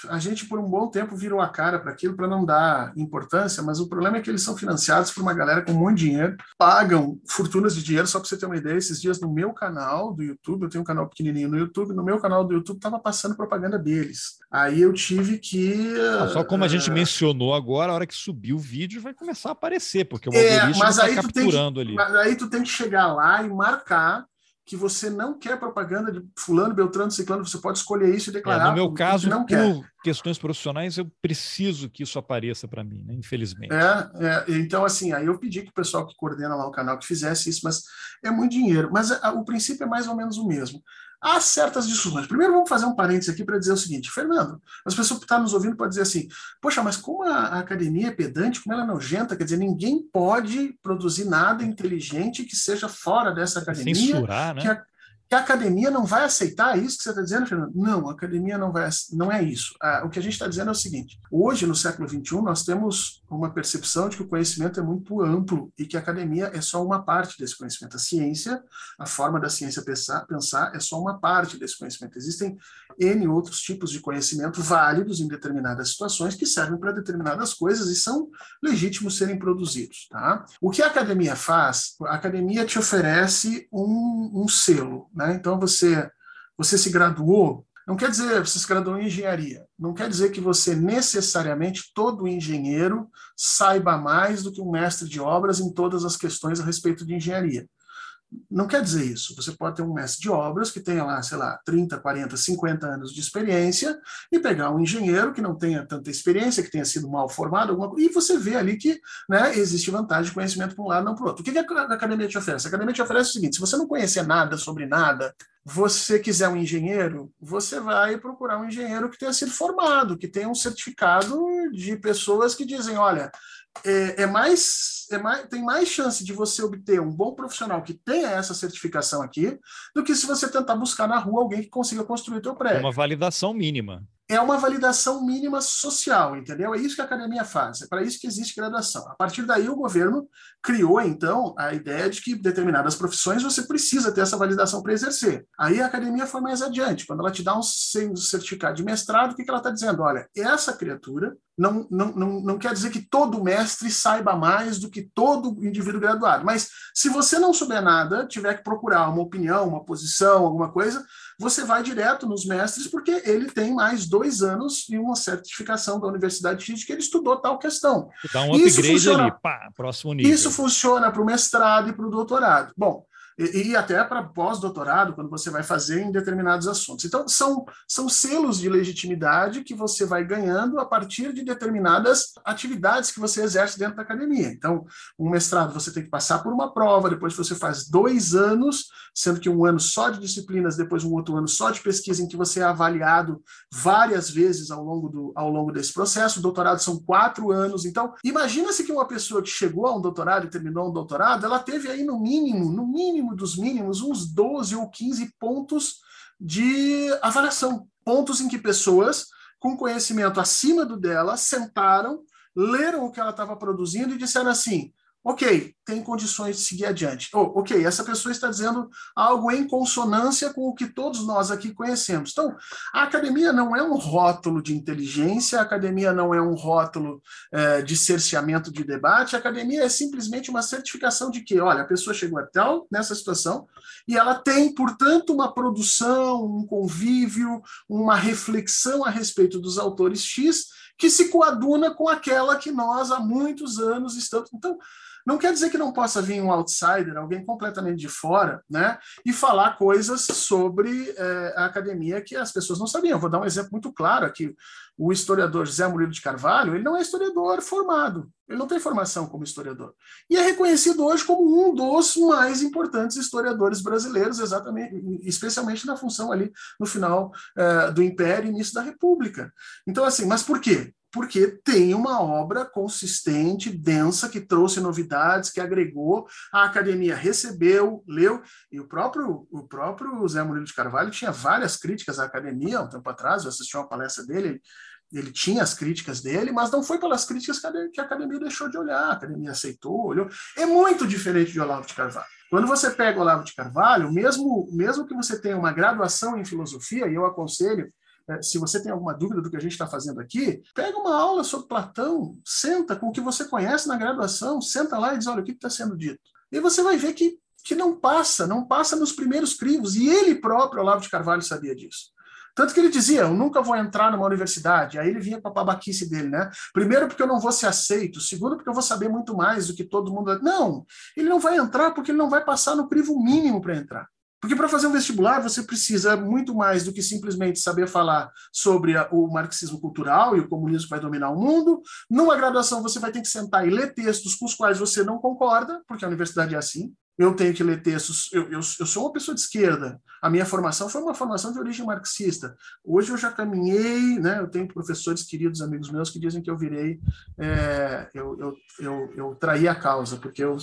a gente por um bom tempo virou a cara para aquilo para não dar importância, mas o problema é que eles são financiados por uma galera com um monte de dinheiro, pagam fortunas de dinheiro, só para você ter uma ideia, esses dias no meu canal do YouTube, eu tenho um canal pequenininho no YouTube, no meu canal do YouTube estava passando propaganda deles. Aí eu tive que... Ah, só como a gente uh... mencionou agora, a hora que subir o vídeo vai começar a aparecer, porque o é, algoritmo está capturando que, ali. Mas aí tu tem que chegar lá e marcar que você não quer propaganda de fulano, beltrano, ciclano, você pode escolher isso e declarar. É, no meu caso, não por quer. questões profissionais, eu preciso que isso apareça para mim, né? infelizmente. É, é, então, assim, aí eu pedi que o pessoal que coordena lá o canal que fizesse isso, mas é muito dinheiro. Mas a, o princípio é mais ou menos o mesmo há certas discussões. Primeiro, vamos fazer um parênteses aqui para dizer o seguinte: Fernando, as pessoas que estão nos ouvindo podem dizer assim, poxa, mas como a, a, academia é pedante, como ela é nojenta, quer dizer, ninguém pode produzir nada inteligente que seja fora dessa academia. Censurar, né? Que a, academia não vai aceitar isso que você está dizendo, Fernando? Não, a academia não vai, não é isso. Ah, o que a gente está dizendo é o seguinte: hoje, no século XXI, nós temos uma percepção de que o conhecimento é muito amplo e que a academia é só uma parte desse conhecimento. A ciência, a forma da ciência pensar, pensar é só uma parte desse conhecimento. Existem N outros tipos de conhecimento válidos em determinadas situações que servem para determinadas coisas e são legítimos serem produzidos. Tá? O que a academia faz? A academia te oferece um, um selo. Né? Então, você, você se graduou, não quer dizer você se graduou em engenharia, não quer dizer que você necessariamente, todo engenheiro, saiba mais do que um mestre de obras em todas as questões a respeito de engenharia não quer dizer isso. Você pode ter um mestre de obras que tenha lá, sei lá, 30, 40, 50 anos de experiência e pegar um engenheiro que não tenha tanta experiência, que tenha sido mal formado, alguma coisa, e você vê ali que né, existe vantagem de conhecimento para um lado, não para o outro. O que a academia te oferece? A academia te oferece o seguinte: se você não conhecer nada sobre nada, você quiser um engenheiro, você vai procurar um engenheiro que tenha sido formado, que tenha um certificado de pessoas que dizem, olha, é, é, mais, é mais, tem mais chance de você obter um bom profissional que tenha essa certificação aqui do que se você tentar buscar na rua alguém que consiga construir o teu prédio. Uma validação mínima. É uma validação mínima social, entendeu? É isso que a academia faz, é para isso que existe graduação. A partir daí, o governo criou, então, a ideia de que determinadas profissões você precisa ter essa validação para exercer. Aí a academia foi mais adiante. Quando ela te dá um certificado de mestrado, o que, que ela está dizendo? Olha, essa criatura não, não, não, não quer dizer que todo mestre saiba mais do que todo indivíduo graduado, mas se você não souber nada, tiver que procurar uma opinião, uma posição, alguma coisa, você vai direto nos mestres, porque ele tem mais dois anos e uma certificação da Universidade X de que ele estudou tal questão. Dá um upgrade isso funciona, ali, pá, próximo nível. Isso funciona para o mestrado e para o doutorado. Bom, e, e até para pós-doutorado, quando você vai fazer em determinados assuntos. Então, são, são selos de legitimidade que você vai ganhando a partir de determinadas atividades que você exerce dentro da academia. Então, um mestrado você tem que passar por uma prova, depois você faz dois anos, sendo que um ano só de disciplinas, depois um outro ano só de pesquisa, em que você é avaliado várias vezes ao longo, do, ao longo desse processo. O doutorado são quatro anos. Então, imagina-se que uma pessoa que chegou a um doutorado e terminou um doutorado, ela teve aí no mínimo, no mínimo, mínimo dos mínimos, uns 12 ou 15 pontos de avaliação. Pontos em que pessoas com conhecimento acima do dela sentaram, leram o que ela estava produzindo e disseram assim: ok, tem condições de seguir adiante. Oh, ok, essa pessoa está dizendo algo em consonância com o que todos nós aqui conhecemos. Então, a academia não é um rótulo de inteligência, a academia não é um rótulo é, de cerceamento de debate, a academia é simplesmente uma certificação de que, olha, a pessoa chegou até nessa situação e ela tem, portanto, uma produção, um convívio, uma reflexão a respeito dos autores X que se coaduna com aquela que nós há muitos anos estamos. Então, não quer dizer que não possa vir um outsider, alguém completamente de fora, né, e falar coisas sobre é, a academia que as pessoas não sabiam. Eu vou dar um exemplo muito claro aqui. O historiador José Murilo de Carvalho, ele não é historiador formado, ele não tem formação como historiador. E é reconhecido hoje como um dos mais importantes historiadores brasileiros, exatamente, especialmente na função ali no final é, do Império e início da República. Então, assim, mas por quê? Porque tem uma obra consistente, densa, que trouxe novidades, que agregou, a academia recebeu, leu, e o próprio, o próprio Zé Murilo de Carvalho tinha várias críticas à academia, um tempo atrás, eu assisti uma palestra dele, ele tinha as críticas dele, mas não foi pelas críticas que a academia deixou de olhar, a academia aceitou, olhou. É muito diferente de Olavo de Carvalho. Quando você pega Olavo de Carvalho, mesmo, mesmo que você tenha uma graduação em filosofia, e eu aconselho se você tem alguma dúvida do que a gente está fazendo aqui, pega uma aula sobre Platão, senta com o que você conhece na graduação, senta lá e diz, olha, o que está sendo dito? E você vai ver que, que não passa, não passa nos primeiros crivos, e ele próprio, Olavo de Carvalho, sabia disso. Tanto que ele dizia, eu nunca vou entrar numa universidade. Aí ele vinha com a babaquice dele, né? Primeiro porque eu não vou ser aceito, segundo porque eu vou saber muito mais do que todo mundo. Não, ele não vai entrar porque ele não vai passar no crivo mínimo para entrar. Porque para fazer um vestibular você precisa muito mais do que simplesmente saber falar sobre a, o marxismo cultural e o comunismo que vai dominar o mundo. Numa graduação você vai ter que sentar e ler textos com os quais você não concorda, porque a universidade é assim. Eu tenho que ler textos. Eu, eu, eu sou uma pessoa de esquerda. A minha formação foi uma formação de origem marxista. Hoje eu já caminhei, né? Eu tenho professores queridos, amigos meus, que dizem que eu virei, é, eu, eu, eu, eu traí a causa, porque eu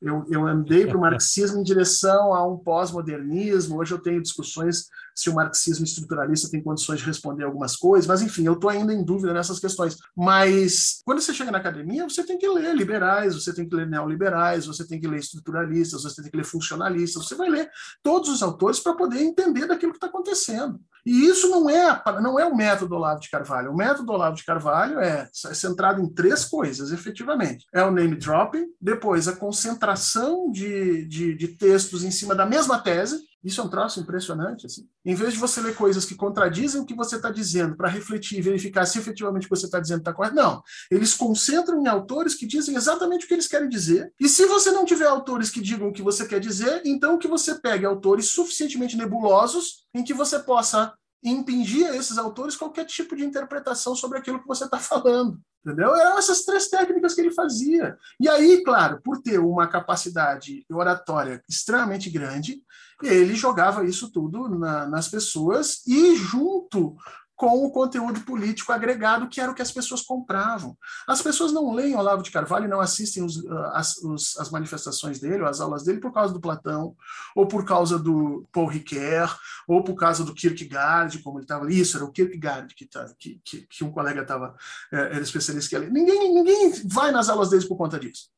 eu, eu andei para o marxismo em direção a um pós-modernismo. Hoje eu tenho discussões se o marxismo estruturalista tem condições de responder algumas coisas, mas enfim, eu estou ainda em dúvida nessas questões. Mas quando você chega na academia, você tem que ler liberais, você tem que ler neoliberais, você tem que ler estruturalistas, você tem que ler funcionalistas, você vai ler todos os autores para poder entender daquilo que está acontecendo. E isso não é, não é o método Olavo de Carvalho. O método Olavo de Carvalho é, é centrado em três coisas, efetivamente. É o name dropping, depois a concentração de, de, de textos em cima da mesma tese, isso é um troço impressionante. Assim. Em vez de você ler coisas que contradizem o que você está dizendo para refletir e verificar se efetivamente o que você está dizendo está correto, não. Eles concentram em autores que dizem exatamente o que eles querem dizer. E se você não tiver autores que digam o que você quer dizer, então que você pegue autores suficientemente nebulosos em que você possa impingir a esses autores qualquer tipo de interpretação sobre aquilo que você está falando. Entendeu? Eram essas três técnicas que ele fazia. E aí, claro, por ter uma capacidade oratória extremamente grande, ele jogava isso tudo na, nas pessoas e junto com o conteúdo político agregado, que era o que as pessoas compravam. As pessoas não leem Olavo de Carvalho não assistem os, as, os, as manifestações dele, ou as aulas dele, por causa do Platão, ou por causa do Paul Ricoeur, ou por causa do Kierkegaard, como ele estava ali. Isso era o Kierkegaard que, tá, que, que, que um colega estava, é, era especialista que ler. Ninguém, ninguém vai nas aulas deles por conta disso.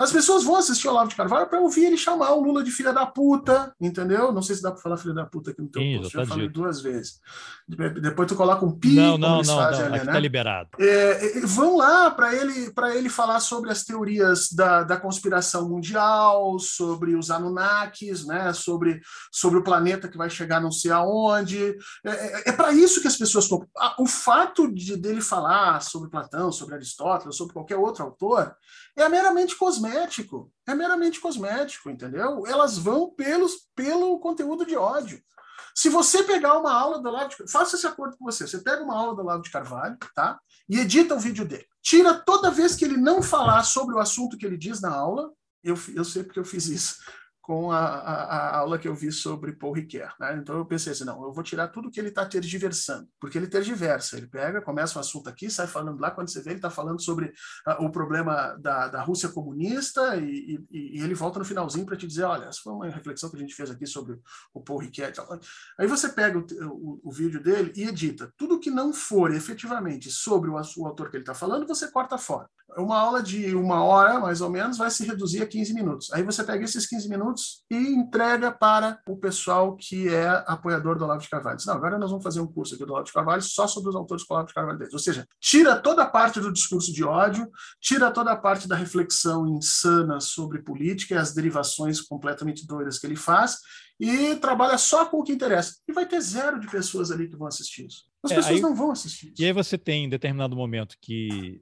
As pessoas vão assistir o Olavo de Carvalho para ouvir ele chamar o Lula de filha da puta, entendeu? Não sei se dá para falar filha da puta aqui no teu Sim, post, já tá falei duas vezes. Depois tu coloca um pi, não, não, não, fazem não, ali, né? tá liberado. É, vão lá para ele, ele falar sobre as teorias da, da conspiração mundial, sobre os Anunnakis, né? sobre, sobre o planeta que vai chegar não sei aonde. É, é, é para isso que as pessoas... O fato de dele falar sobre Platão, sobre Aristóteles, sobre qualquer outro autor, é meramente cosmético. É meramente cosmético, entendeu? Elas vão pelos, pelo conteúdo de ódio. Se você pegar uma aula do Olavo de faça esse acordo com você. Você pega uma aula do Olavo de Carvalho, tá? E edita o vídeo dele. Tira toda vez que ele não falar sobre o assunto que ele diz na aula. Eu, eu sei porque eu fiz isso com a, a, a, aula que eu vi sobre Paul Ricoeur. Né? Então eu pensei assim, não, eu vou tirar tudo que ele está tergiversando, porque ele tergiversa, ele pega, começa um assunto aqui, sai falando lá, quando você vê, ele está falando sobre uh, o problema da, da Rússia comunista e, e, e ele volta no finalzinho para te dizer, olha, essa foi uma reflexão que a gente fez aqui sobre o Paul Ricoeur. Aí você pega o, o, o, vídeo dele e edita. Tudo que não for efetivamente sobre o, o autor que ele está falando, você corta fora. Uma aula de uma hora, mais ou menos, vai se reduzir a 15 minutos. Aí você pega esses 15 minutos e entrega para o pessoal que é apoiador do Olavo de Carvalho. Diz, não, agora nós vamos fazer um curso aqui do Olavo de Carvalho só sobre os autores do Olavo de Carvalho deles. Ou seja, tira toda a parte do discurso de ódio, tira toda a parte da reflexão insana sobre política e as derivações completamente doidas que ele faz e trabalha só com o que interessa. E vai ter zero de pessoas ali que vão assistir isso. As é, pessoas aí, não vão assistir isso. E aí você tem, em determinado momento, que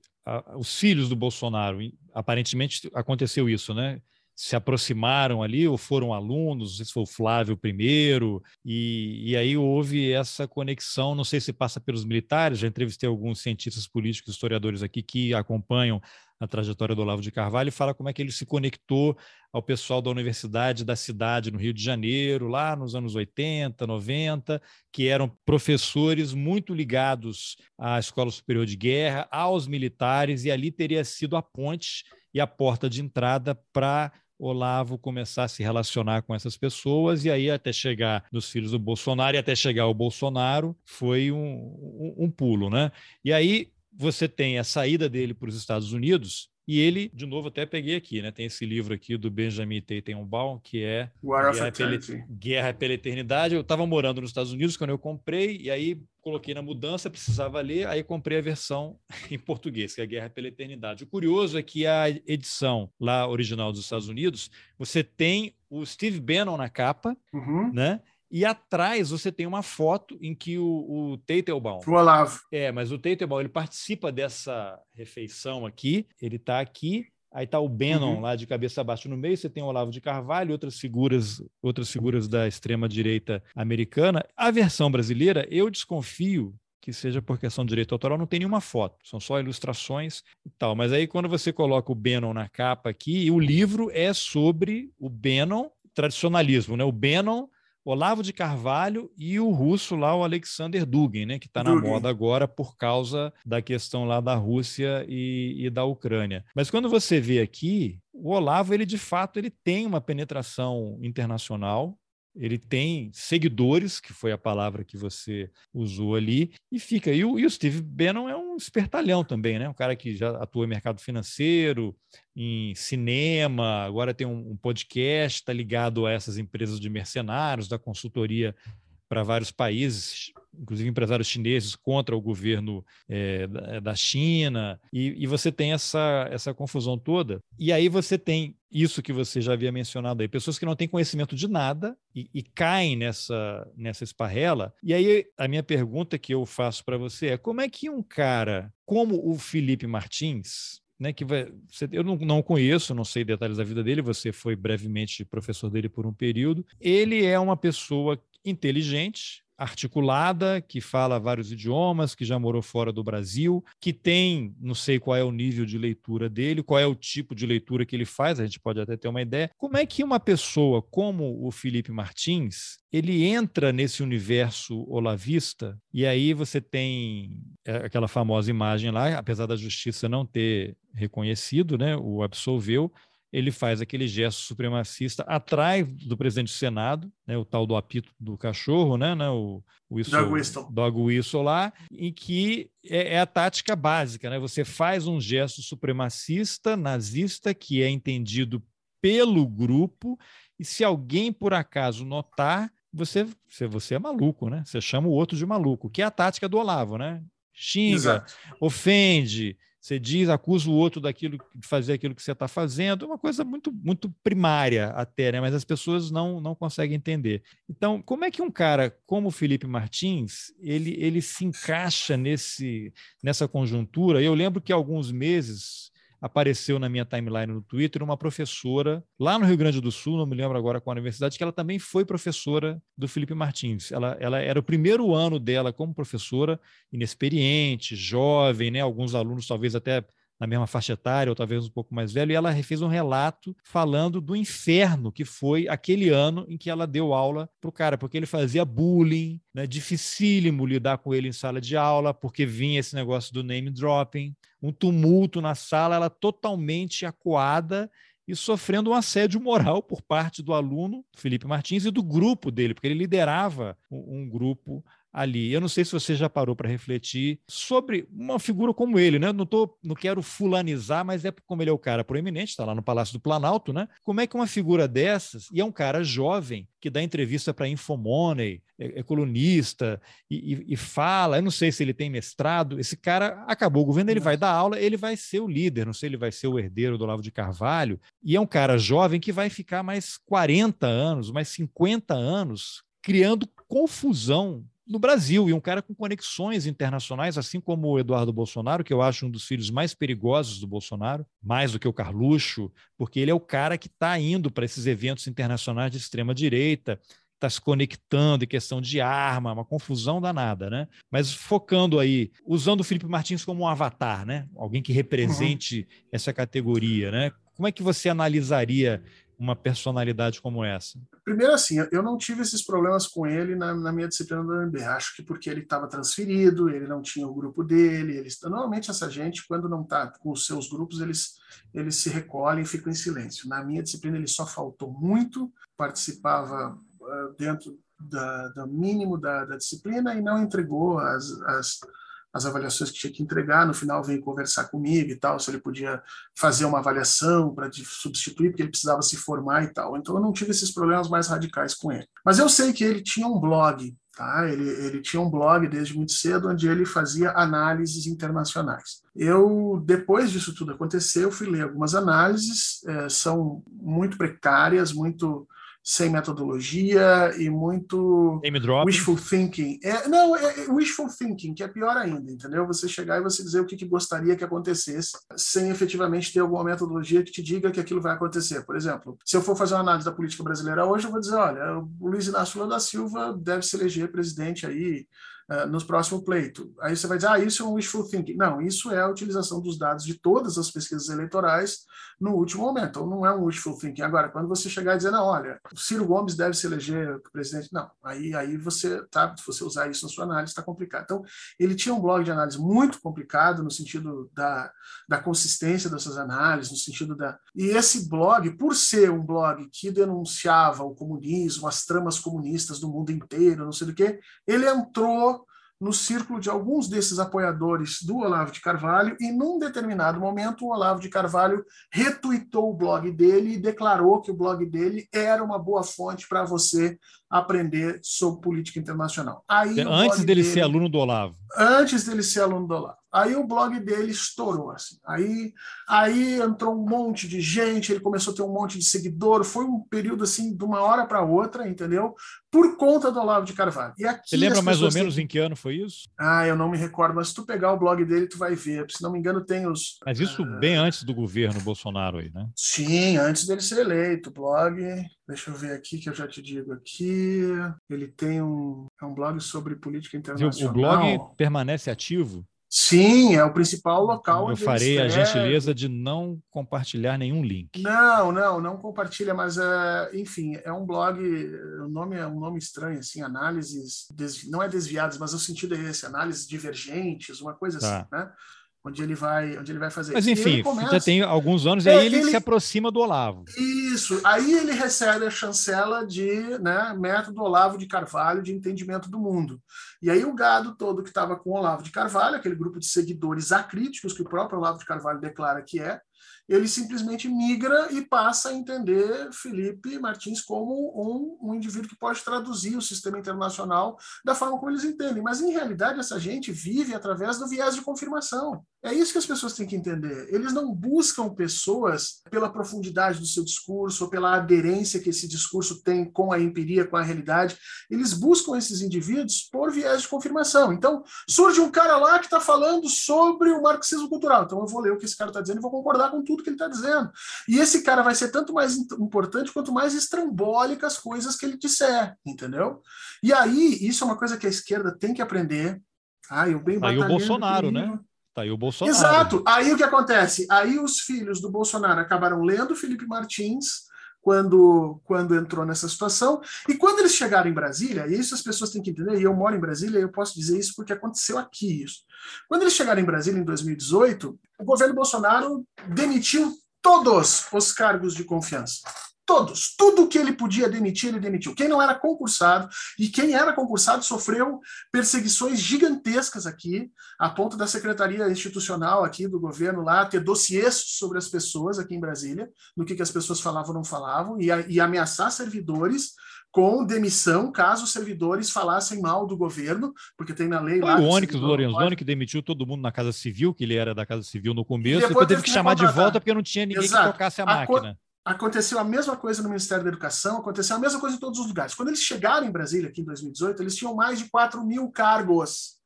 os filhos do Bolsonaro, aparentemente aconteceu isso, né? Se aproximaram ali ou foram alunos, se foi o Flávio primeiro, e, e aí houve essa conexão, não sei se passa pelos militares, já entrevistei alguns cientistas políticos, historiadores aqui que acompanham a trajetória do Olavo de Carvalho e fala como é que ele se conectou ao pessoal da Universidade da cidade no Rio de Janeiro, lá nos anos 80, 90, que eram professores muito ligados à Escola Superior de Guerra, aos militares, e ali teria sido a ponte e a porta de entrada para Olavo começar a se relacionar com essas pessoas e aí até chegar nos filhos do Bolsonaro e até chegar ao Bolsonaro foi um, um, um pulo, né? E aí você tem a saída dele para os Estados Unidos, e ele, de novo, até peguei aqui, né? Tem esse livro aqui do Benjamin Teitenbaum, que é Guerra pela, Guerra pela Eternidade. Eu estava morando nos Estados Unidos quando eu comprei, e aí coloquei na mudança, precisava ler, aí comprei a versão em português, que é Guerra pela Eternidade. O curioso é que a edição lá original dos Estados Unidos, você tem o Steve Bannon na capa, uhum. né? E atrás você tem uma foto em que o, o Teitelbaum. O Olavo. É, mas o Teitelbaum ele participa dessa refeição aqui. Ele está aqui. Aí está o Bannon uhum. lá de cabeça abaixo no meio. Você tem o Olavo de Carvalho, outras figuras, outras figuras da extrema direita americana. A versão brasileira, eu desconfio que seja por questão de direito autoral, não tem nenhuma foto, são só ilustrações e tal. Mas aí, quando você coloca o Bannon na capa aqui, o livro é sobre o Bannon, tradicionalismo, né? O Bannon Olavo de Carvalho e o russo lá, o Alexander Dugin, né, que está na moda agora por causa da questão lá da Rússia e, e, da Ucrânia. Mas quando você vê aqui, o Olavo, ele de fato ele tem uma penetração internacional, ele tem seguidores, que foi a palavra que você usou ali, e fica. E o, e o Steve Bannon é um espertalhão também, né? Um cara que já atua em mercado financeiro, em cinema, agora tem um, um podcast, está ligado a essas empresas de mercenários, da consultoria para vários países, inclusive empresários chineses contra o governo é, da China, e, e, você tem essa, essa confusão toda. E aí você tem isso que você já havia mencionado aí, pessoas que não têm conhecimento de nada e, e caem nessa, nessa esparrela. E aí a minha pergunta que eu faço para você é como é que um cara como o Felipe Martins, né, que vai, eu não, não conheço, não sei detalhes da vida dele, você foi brevemente professor dele por um período. Ele é uma pessoa inteligente, articulada, que fala vários idiomas, que já morou fora do Brasil, que tem, não sei qual é o nível de leitura dele, qual é o tipo de leitura que ele faz, a gente pode até ter uma ideia. Como é que uma pessoa como o Felipe Martins, ele entra nesse universo olavista e aí você tem é, aquela famosa imagem lá, apesar da justiça não ter reconhecido, né, o absolveu, ele faz aquele gesto supremacista atrás do presidente do Senado, né, o tal do apito do cachorro, né, né o, o whistle, dog, whistle. dog whistle lá, em que é, é, a tática básica, né? Você faz um gesto supremacista, nazista, que é entendido pelo grupo, e se alguém por acaso notar, você, você, você é maluco, né? Você chama o outro de maluco, que é a tática do Olavo, né? Xinga, Exato. ofende, você diz, acusa o outro daquilo de fazer aquilo que você está fazendo, é uma coisa muito, muito primária até, né? Mas as pessoas não, não conseguem entender. Então, como é que um cara como o Felipe Martins ele, ele se encaixa nesse, nessa conjuntura? Eu lembro que alguns meses apareceu na minha timeline no Twitter uma professora lá no Rio Grande do Sul, não me lembro agora qual universidade, que ela também foi professora do Felipe Martins. Ela, ela era o primeiro ano dela como professora, inexperiente, jovem, né? Alguns alunos talvez até na mesma faixa etária, ou talvez um pouco mais velho, e ela fez um relato falando do inferno que foi aquele ano em que ela deu aula para o cara, porque ele fazia bullying, né, dificílimo lidar com ele em sala de aula, porque vinha esse negócio do name dropping, um tumulto na sala, ela totalmente acuada e sofrendo um assédio moral por parte do aluno Felipe Martins e do grupo dele, porque ele liderava um grupo ali. Eu não sei se você já parou para refletir sobre uma figura como ele, né? Não, tô, não quero fulanizar, mas é como ele é o cara proeminente, está lá no Palácio do Planalto, né? Como é que uma figura dessas, e é um cara jovem, que dá entrevista para Infomoney, é, é colunista e, e, e, fala, eu não sei se ele tem mestrado, esse cara acabou o governo, ele vai dar aula, ele vai ser o líder, não sei se ele vai ser o herdeiro do Olavo de Carvalho, e é um cara jovem que vai ficar mais 40 anos, mais 50 anos criando confusão no Brasil, e um cara com conexões internacionais, assim como o Eduardo Bolsonaro, que eu acho um dos filhos mais perigosos do Bolsonaro, mais do que o Carluxo, porque ele é o cara que está indo para esses eventos internacionais de extrema-direita, está se conectando em questão de arma, uma confusão danada, né? Mas focando aí, usando o Felipe Martins como um avatar, né? Alguém que represente uhum. essa categoria, né? Como é que você analisaria uma personalidade como essa? Primeiro, assim, eu não tive esses problemas com ele na, na minha disciplina do UNB. Acho que porque ele estava transferido, ele não tinha o grupo dele. Eles, normalmente, essa gente, quando não está com os seus grupos, eles, eles se recolhem e ficam em silêncio. Na minha disciplina, ele só faltou muito, participava uh, dentro da, do mínimo da, da, disciplina e não entregou as, as as avaliações que tinha que entregar, no final veio conversar comigo e tal, se ele podia fazer uma avaliação para substituir, porque ele precisava se formar e tal. Então eu não tive esses problemas mais radicais com ele. Mas eu sei que ele tinha um blog, tá? Ele, ele tinha um blog desde muito cedo, onde ele fazia análises internacionais. Eu, depois disso tudo acontecer, eu fui ler algumas análises, é, são muito precárias, muito sem metodologia e muito wishful thinking. É, não, é, é, wishful thinking, que é pior ainda, entendeu? Você chegar e você dizer o que, que gostaria que acontecesse, sem efetivamente ter alguma metodologia que te diga que aquilo vai acontecer. Por exemplo, se eu for fazer uma análise da política brasileira hoje, eu vou dizer, olha, o Luiz Inácio Lula da Silva deve se eleger presidente aí uh, nos próximos pleitos. Aí você vai dizer, ah, isso é um wishful thinking. Não, isso é a utilização dos dados de todas as pesquisas eleitorais no último momento. Então, não é um wishful thinking. Agora, quando você chegar e dizer, não, olha, o Ciro Gomes deve se eleger presidente, não, aí, aí você, tá, se você usar isso na sua análise, está complicado. Então, ele tinha um blog de análise muito complicado no sentido da, da consistência dessas análises, no sentido da. E esse blog, por ser um blog que denunciava o comunismo, as tramas comunistas do mundo inteiro, não sei do que, ele entrou no círculo de alguns desses apoiadores do Olavo de Carvalho, e num determinado momento o Olavo de Carvalho retuitou o blog dele e declarou que o blog dele era uma boa fonte para você aprender sobre política internacional. Aí, antes dele, dele ser aluno do Olavo. Antes dele ser aluno do Olavo. Aí o blog dele estourou. Assim. Aí, aí entrou um monte de gente, ele começou a ter um monte de seguidor. Foi um período assim, de uma hora para outra, entendeu? Por conta do Olavo de Carvalho. E aqui Você lembra mais ou menos têm... em que ano foi isso? Ah, eu não me recordo, mas se tu pegar o blog dele, tu vai ver. Se não me engano, tem os. Mas isso uh... bem antes do governo Bolsonaro aí, né? Sim, antes dele ser eleito. O blog. Deixa eu ver aqui que eu já te digo aqui. Ele tem um, é um blog sobre política internacional. O blog permanece ativo? Sim, é o principal local. Eu farei a gentileza de não compartilhar nenhum link. Não, não, não compartilha, mas é, enfim, é um blog. O nome é um nome estranho, assim, análises desvi... não é desviadas, mas o sentido é esse, análises divergentes, uma coisa tá. assim, né? Onde ele vai, onde ele vai fazer Mas enfim, começa... já tem alguns anos e é, aí ele, ele, se aproxima do Olavo. Isso, aí ele recebe a chancela de né, método Olavo de Carvalho de entendimento do mundo. E aí o gado todo que estava com o Olavo de Carvalho, aquele grupo de seguidores acríticos que o próprio Olavo de Carvalho declara que é, ele simplesmente migra e passa a entender Felipe Martins como um, um, indivíduo que pode traduzir o sistema internacional da forma como eles entendem. Mas, em realidade, essa gente vive através do viés de confirmação. É isso que as pessoas têm que entender. Eles não buscam pessoas pela profundidade do seu discurso ou pela aderência que esse discurso tem com a empiria, com a realidade. Eles buscam esses indivíduos por viés de confirmação. Então, surge um cara lá que está falando sobre o marxismo cultural. Então, eu vou ler o que esse cara está dizendo e vou concordar com tudo tudo que ele está dizendo. E esse cara vai ser tanto mais importante quanto mais estrambólicas as coisas que ele disser, entendeu? E aí, isso é uma coisa que a esquerda tem que aprender. Ah, eu bem Aí o Bolsonaro, né? Tá aí o Bolsonaro. Exato. Aí o que acontece? Aí os filhos do Bolsonaro acabaram lendo Felipe Martins quando, quando entrou nessa situação. E quando eles chegaram em Brasília, e isso as pessoas têm que entender, e eu moro em Brasília, eu posso dizer isso porque aconteceu aqui isso. Quando eles chegaram em Brasília em 2018, o governo Bolsonaro demitiu todos os cargos de confiança. Todos. Tudo que ele podia demitir, ele demitiu. Quem não era concursado, e quem era concursado sofreu perseguições gigantescas aqui, a ponto da Secretaria Institucional aqui do governo lá ter dossiês sobre as pessoas aqui em Brasília, no que, que as pessoas falavam ou não falavam, e, e ameaçar servidores com demissão caso os servidores falassem mal do governo, porque tem na lei Foi lá. O Onyx Lorenzoni que demitiu todo mundo na Casa Civil, que ele era da Casa Civil no começo, e depois, depois teve que chamar de volta porque não tinha ninguém Exato. que tocasse a, a máquina. Aconteceu a mesma coisa no Ministério da Educação, aconteceu a mesma coisa em todos os lugares. Quando eles chegaram em Brasília, aqui em 2018, eles tinham mais de 4 mil cargos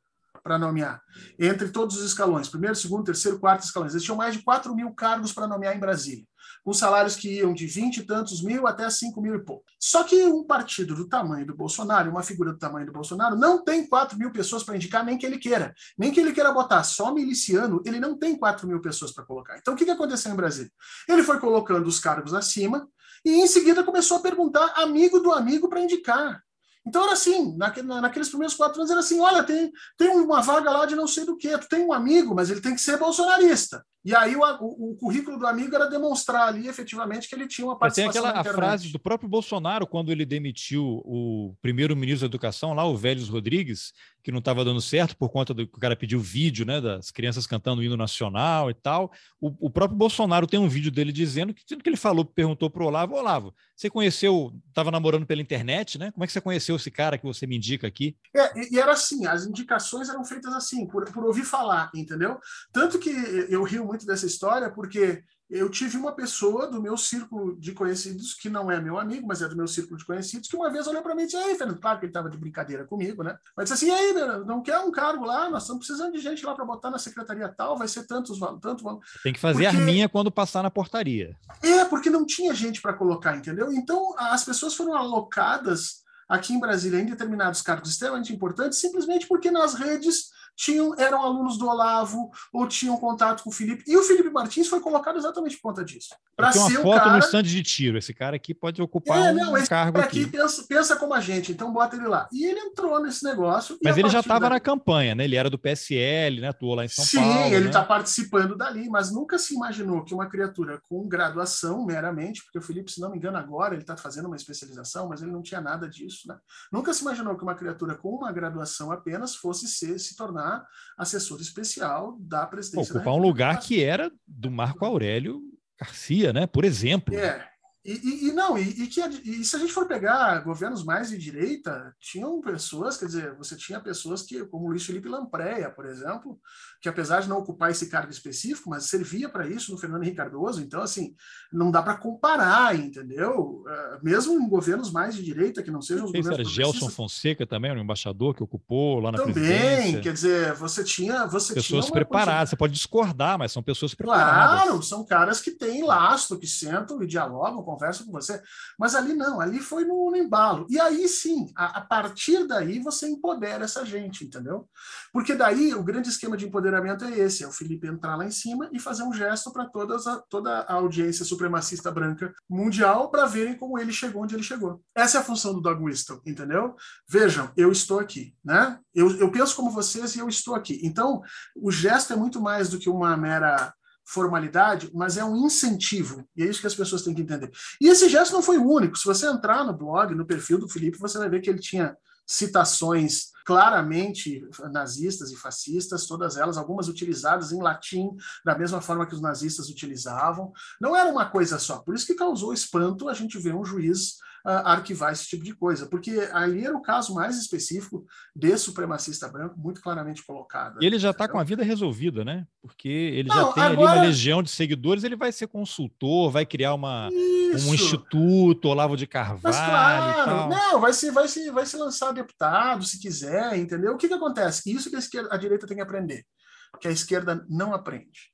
para nomear, entre todos os escalões, primeiro, segundo, terceiro, quarto escalões. Eles tinham mais de 4 mil cargos para nomear em Brasília com salários que iam de 20 e tantos mil até 5 mil e pouco. Só que um partido do tamanho do Bolsonaro, uma figura do tamanho do Bolsonaro, não tem 4 mil pessoas para indicar, nem que ele queira. Nem que ele queira botar só miliciano, ele não tem 4 mil pessoas para colocar. Então, o que, que aconteceu em Brasília? Ele foi colocando os cargos acima e, em seguida, começou a perguntar amigo do amigo para indicar. Então era assim, naqueles primeiros quatro anos era assim, olha, tem, tem uma vaga lá de não sei do que, tu tem um amigo, mas ele tem que ser bolsonarista. E aí o, o, o, currículo do amigo era demonstrar ali efetivamente que ele tinha uma participação. Tem aquela frase do próprio Bolsonaro quando ele demitiu o primeiro-ministro da Educação, lá o Vélez Rodrigues, que não estava dando certo por conta do que o cara pediu vídeo, né, das crianças cantando o hino nacional e tal. O, o próprio Bolsonaro tem um vídeo dele dizendo que, que ele falou, perguntou para o Olavo, Olavo, você conheceu, estava namorando pela internet, né? Como é que você conheceu esse cara que você me indica aqui? É, e, e era assim, as indicações eram feitas assim, por, por ouvir falar, entendeu? Tanto que eu rio muito dessa história porque eu tive uma pessoa do meu círculo de conhecidos, que não é meu amigo, mas é do meu círculo de conhecidos, que uma vez olhou para mim e disse: aí, Fernando, claro que ele estava de brincadeira comigo, né? Mas disse assim: aí, não quer um cargo lá? Nós estamos precisando de gente lá para botar na secretaria tal, vai ser tantos, tanto. Tem que fazer porque... arminha quando passar na portaria. É, porque não tinha gente para colocar, entendeu? Então, as pessoas foram alocadas aqui em Brasília em determinados cargos extremamente importantes, simplesmente porque nas redes tinham, eram alunos do Olavo ou tinham contato com o Felipe. E o Felipe Martins foi colocado exatamente por conta disso. Para ser uma foto cara... no stand de tiro. Esse cara aqui pode ocupar é, não, um cargo aqui. aqui. Pensa, pensa como a gente, então bota ele lá. E ele entrou nesse negócio. Mas ele já estava na campanha, né? Ele era do PSL, né? Atuou lá em São Sim, Paulo. Sim, ele está né? participando dali, mas nunca se imaginou que uma criatura com graduação meramente, porque o Felipe, se não me engano, agora ele está fazendo uma especialização, mas ele não tinha nada disso, né? Nunca se imaginou que uma criatura com uma graduação apenas fosse ser, se tornar assessor assessor especial da presidência. Ocupar um lugar que era do Marco Aurélio Garcia, né? Por exemplo. É, e, e, e, não, e, e, que, e se a gente for pegar governos mais de direita, tinham pessoas, quer dizer, você tinha pessoas que, como Luiz Felipe Lampreia, por exemplo, que apesar de não ocupar esse cargo específico, mas servia para isso no Fernando Henrique Cardoso, então, assim, não dá para comparar, entendeu? Uh, mesmo em governos mais de direita, que não sejam os governos. Era Gelson Fonseca também, o embaixador que ocupou lá na também, presidência. Também, quer dizer, você tinha. Você pessoas tinha preparadas, você pode discordar, mas são pessoas preparadas. Claro, são caras que têm lastro, que sentam e dialogam, converso com você. Mas ali não, ali foi no, no embalo. E aí sim, a, a, partir daí você empodera essa gente, entendeu? Porque daí o grande esquema de empoderamento é esse: é o Felipe entrar lá em cima e fazer um gesto para toda a audiência supremacista branca mundial para verem como ele chegou onde ele chegou. Essa é a função do Doug Whistle, entendeu? Vejam, eu estou aqui, né? Eu, eu penso como vocês e eu estou aqui. Então, o gesto é muito mais do que uma mera formalidade, mas é um incentivo. E é isso que as pessoas têm que entender. E esse gesto não foi o único. Se você entrar no blog, no perfil do Felipe, você vai ver que ele tinha citações claramente nazistas e fascistas, todas elas, algumas utilizadas em latim, da mesma forma que os nazistas utilizavam. Não era uma coisa só. Por isso que causou espanto a gente ver um juiz arquivar esse tipo de coisa, porque ali era o caso mais específico de supremacista branco, muito claramente colocado. E ele já está com a vida resolvida, né? Porque ele Não, já tem agora... ali uma legião de seguidores, ele vai ser consultor, vai criar uma, um instituto, Olavo de Carvalho. Mas claro, não, vai se, vai, se, vai se lançar deputado, se quiser, entendeu? O que, que acontece? Isso que a, esquerda, a direita tem que aprender, que a esquerda não aprende.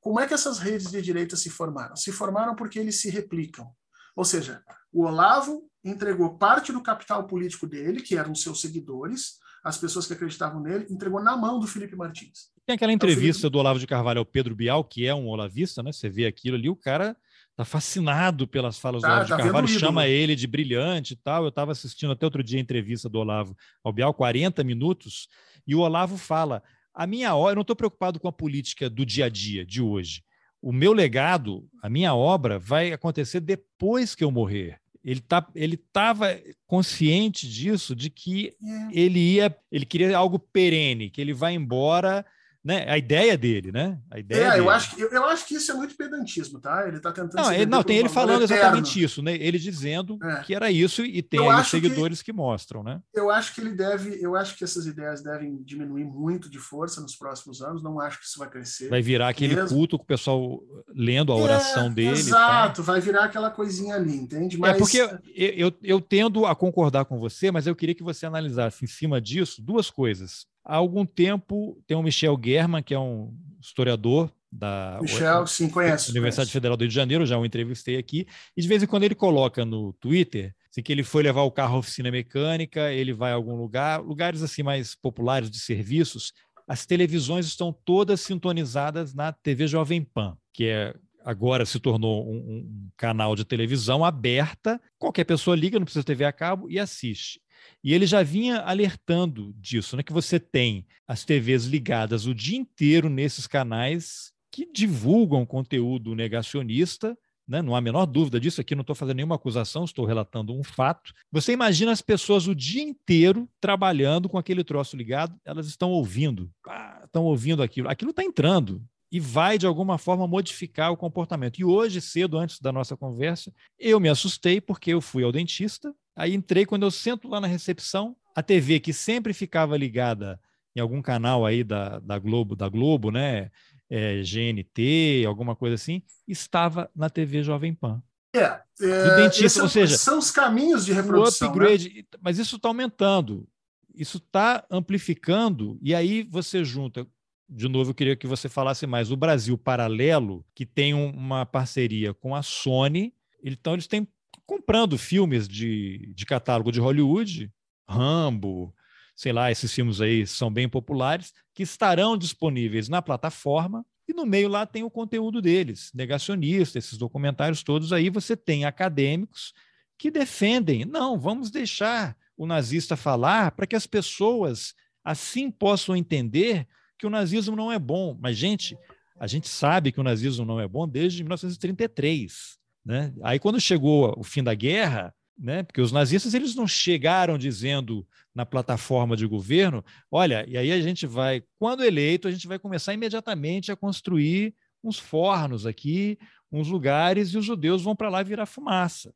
Como é que essas redes de direita se formaram? Se formaram porque eles se replicam. Ou seja, o Olavo entregou parte do capital político dele, que eram seus seguidores, as pessoas que acreditavam nele, entregou na mão do Felipe Martins. Tem aquela entrevista Felipe... do Olavo de Carvalho ao Pedro Bial, que é um olavista, né? Você vê aquilo ali, o cara tá fascinado pelas falas tá, do Olavo tá de Carvalho, chama ele de brilhante e tal. Eu estava assistindo até outro dia a entrevista do Olavo ao Bial, 40 minutos, e o Olavo fala: a minha hora, eu não estou preocupado com a política do dia a dia, de hoje o meu legado, a minha obra, vai acontecer depois que eu morrer. Ele tá, ele estava consciente disso, de que é. ele ia, ele queria algo perene, que ele vai embora né? A ideia dele, né? A ideia é, dele. eu acho, que, eu, eu, acho que isso é muito pedantismo, tá? Ele está tentando. Não, ele, não tem ele falando eterno. exatamente isso, né? Ele dizendo é. que era isso e tem os seguidores que, que, mostram, né? Eu acho que ele deve, eu acho que essas ideias devem diminuir muito de força nos próximos anos. Não acho que isso vai crescer. Vai virar aquele mesmo. culto com o pessoal lendo a oração é, dele. Exato, vai virar aquela coisinha ali, entende? É, mas... É porque eu, eu, eu tendo a concordar com você, mas eu queria que você analisasse em cima disso duas coisas. Há algum tempo tem o Michel German, que é um historiador da Michel, sim, conhece, Universidade conhece. Federal do Rio de Janeiro, já o entrevistei aqui, e de vez em quando ele coloca no Twitter assim, que ele foi levar o carro à oficina mecânica, ele vai a algum lugar, lugares assim mais populares de serviços, as televisões estão todas sintonizadas na TV Jovem Pan, que é agora se tornou um, um, canal de televisão aberta, qualquer pessoa liga, não precisa TV a cabo e assiste. E ele já vinha alertando disso, né? Que você tem as TVs ligadas o dia inteiro nesses canais que divulgam conteúdo negacionista, né? não há a menor dúvida disso. Aqui não estou fazendo nenhuma acusação, estou relatando um fato. Você imagina as pessoas o dia inteiro trabalhando com aquele troço ligado, elas estão ouvindo, ah, estão ouvindo aquilo, aquilo está entrando e vai de alguma forma modificar o comportamento. E hoje, cedo antes da nossa conversa, eu me assustei porque eu fui ao dentista Aí entrei, quando eu sento lá na recepção, a TV que sempre ficava ligada em algum canal aí da, da Globo, da Globo, né? É, GNT, alguma coisa assim, estava na TV Jovem Pan. É, é dentista, ou seja, são os caminhos de reprodução. O upgrade, né? mas isso está aumentando, isso está amplificando, e aí você junta. De novo, eu queria que você falasse mais. O Brasil Paralelo, que tem uma parceria com a Sony, então eles têm comprando filmes de, de catálogo de Hollywood, Rambo, sei lá, esses filmes aí são bem populares, que estarão disponíveis na plataforma. E no meio lá tem o conteúdo deles, negacionista, esses documentários todos aí. Você tem acadêmicos que defendem, não, vamos deixar o nazista falar para que as pessoas assim possam entender que o nazismo não é bom. Mas, gente, a gente sabe que o nazismo não é bom desde 1933. Né? Aí, quando chegou o fim da guerra, né, porque os nazistas eles não chegaram dizendo na plataforma de governo, olha, e aí a gente vai, quando eleito, a gente vai começar imediatamente a construir uns fornos aqui, uns lugares, e os judeus vão para lá virar fumaça.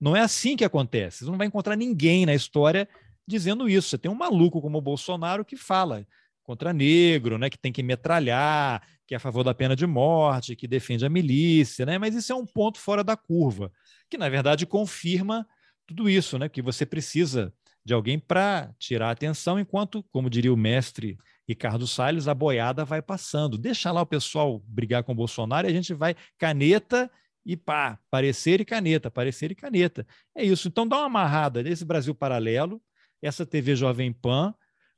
Não é assim que acontece. Você não vai encontrar ninguém na história dizendo isso. Você tem um maluco como o Bolsonaro que fala contra negro, né, que tem que metralhar, que é a favor da pena de morte, que defende a milícia, né? Mas isso é um ponto fora da curva, que na verdade confirma tudo isso, né? Que você precisa de alguém para tirar a atenção, enquanto, como diria o mestre Ricardo Salles, a boiada vai passando. Deixa lá o pessoal brigar com o Bolsonaro e a gente vai caneta e pá, parecer e caneta, parecer e caneta. É isso. Então dá uma amarrada nesse Brasil Paralelo, essa TV Jovem Pan,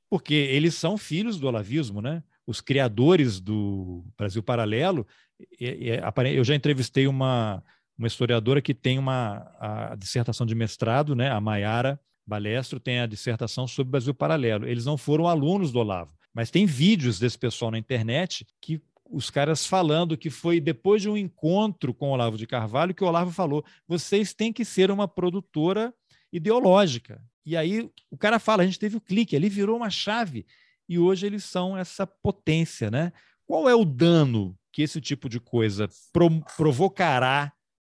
porque eles são filhos do olavismo, né? Os criadores do Brasil Paralelo. eu já entrevistei uma, uma historiadora que tem uma a dissertação de mestrado, né? A Maiara Balestro tem a dissertação sobre Brasil Paralelo. Eles não foram alunos do Olavo, mas tem vídeos desse pessoal na internet que os caras falando que foi depois de um encontro com o Olavo de Carvalho que o Olavo falou: vocês têm que ser uma produtora ideológica. E aí o cara fala: a gente teve o clique, ali virou uma chave e hoje eles são essa potência, né? Qual é o dano que esse tipo de coisa pro provocará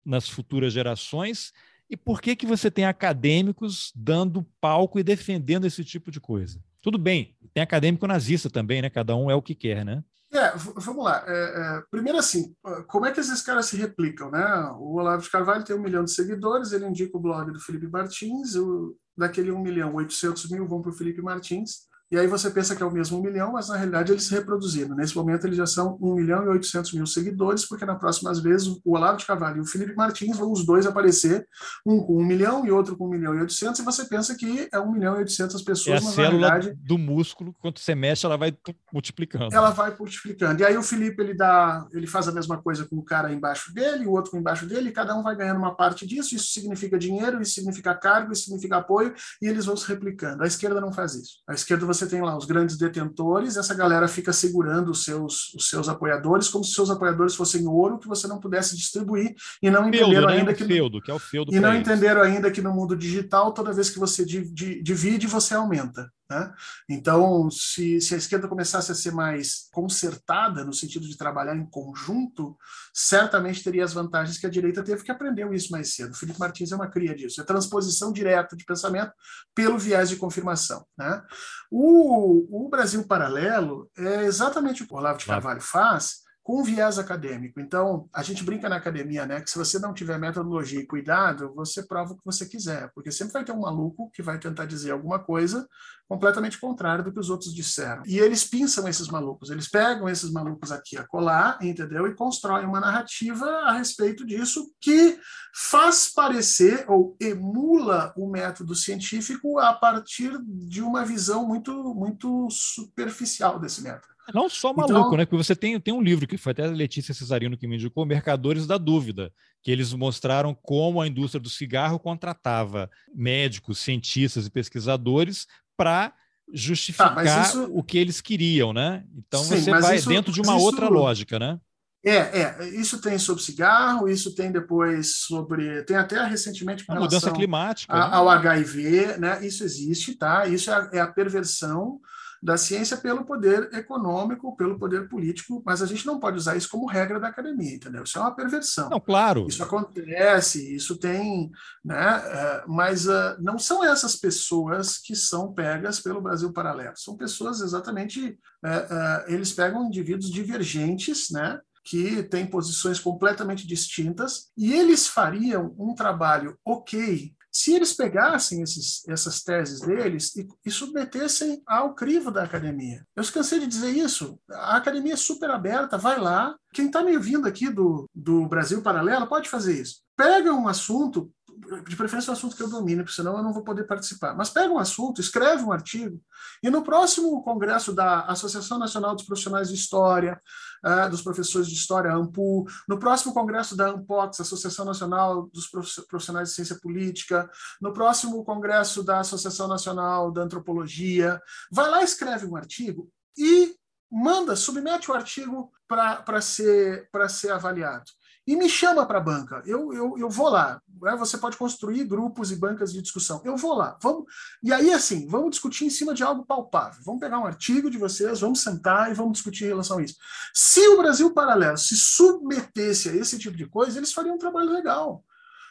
nas futuras gerações? E por que que você tem acadêmicos dando palco e defendendo esse tipo de coisa? Tudo bem, tem acadêmico nazista também, né? Cada um é o que quer, né? É, vamos lá. É, é, primeiro, assim, como é que esses caras se replicam, né? O Olavo de Carvalho tem um milhão de seguidores, ele indica o blog do Felipe Martins, o, daquele 1 milhão 800 mil vão para o Felipe Martins, e aí você pensa que é o mesmo um milhão, mas na realidade eles se reproduziram. Nesse momento eles já são 1 milhão e 800 mil seguidores, porque na próximas vezes o Olavo de Carvalho e o Felipe Martins vão os dois aparecer, um com 1 milhão e outro com 1 milhão e 800, e você pensa que é 1 milhão e 800 pessoas, é a célula realidade, do músculo, quando você mexe, ela vai multiplicando. Ela vai multiplicando. E aí o Felipe ele dá, ele faz a mesma coisa com o cara embaixo dele, o outro embaixo dele, e cada um vai ganhando uma parte disso, isso significa dinheiro, isso significa cargo, isso significa apoio, e eles vão se replicando. A esquerda não faz isso. A esquerda você tem lá os grandes detentores, essa galera fica segurando os seus, os seus apoiadores como se seus apoiadores fossem ouro que você não pudesse distribuir e não feudo, entenderam né? ainda que feudo, que é o feudo e não eles. entenderam ainda que no mundo digital toda vez que você divide você aumenta. Né? Então, se, se, a esquerda começasse a ser mais concertada, no sentido de trabalhar em conjunto, certamente teria as vantagens que a direita teve, que aprendeu isso mais cedo. O Felipe Martins é uma cria disso, é transposição direta de pensamento pelo viés de confirmação. Né? O, o Brasil Paralelo é exatamente o que o Olavo de Carvalho faz, com viés acadêmico. Então, a gente brinca na academia, né, que se você não tiver metodologia e cuidado, você prova o que você quiser, porque sempre vai ter um maluco que vai tentar dizer alguma coisa completamente contrária do que os outros disseram. E eles pinçam esses malucos, eles pegam esses malucos aqui a colar, entendeu? E constroem uma narrativa a respeito disso que faz parecer ou emula o método científico a partir de uma visão muito muito superficial desse método. Não só maluco, então, né? Porque você tem, tem um livro que foi até a Letícia Cesarino que me indicou, Mercadores da Dúvida, que eles mostraram como a indústria do cigarro contratava médicos, cientistas e pesquisadores para justificar tá, isso... o que eles queriam, né? Então Sim, você vai isso, dentro de uma isso... outra lógica, né? É, é, isso tem sobre cigarro, isso tem depois sobre. Tem até recentemente com a mudança climática. A, né? Ao HIV, né? Isso existe, tá? Isso é a, é a perversão da ciência pelo poder econômico, pelo poder político, mas a gente não pode usar isso como regra da academia, entendeu? Isso é uma perversão. Não, claro. Isso acontece, isso tem, né? É, mas uh, não são essas pessoas que são pegas pelo Brasil Paralelo. São pessoas exatamente, uh, uh, eles pegam indivíduos divergentes, né? que têm posições completamente distintas, e eles fariam um trabalho ok se eles pegassem esses, essas teses deles e, e, submetessem ao crivo da academia. Eu cansei de dizer isso. A academia é super aberta, vai lá. Quem está me ouvindo aqui do, do Brasil Paralelo pode fazer isso. Pega um assunto, de preferência um assunto que eu domine, porque senão eu não vou poder participar. Mas pega um assunto, escreve um artigo, e no próximo congresso da Associação Nacional dos Profissionais de História, uh, dos Professores de História, AMPU, no próximo congresso da ANPOX, Associação Nacional dos Profissionais de Ciência Política, no próximo congresso da Associação Nacional da Antropologia, vai lá, escreve um artigo e manda, submete o artigo para ser, ser avaliado e me chama para a banca. Eu, eu, eu vou lá. Né? Você pode construir grupos e bancas de discussão. Eu vou lá. Vamos E aí, assim, vamos discutir em cima de algo palpável. Vamos pegar um artigo de vocês, vamos sentar e vamos discutir em relação a isso. Se o Brasil Paralelo se submetesse a esse tipo de coisa, eles fariam um trabalho legal.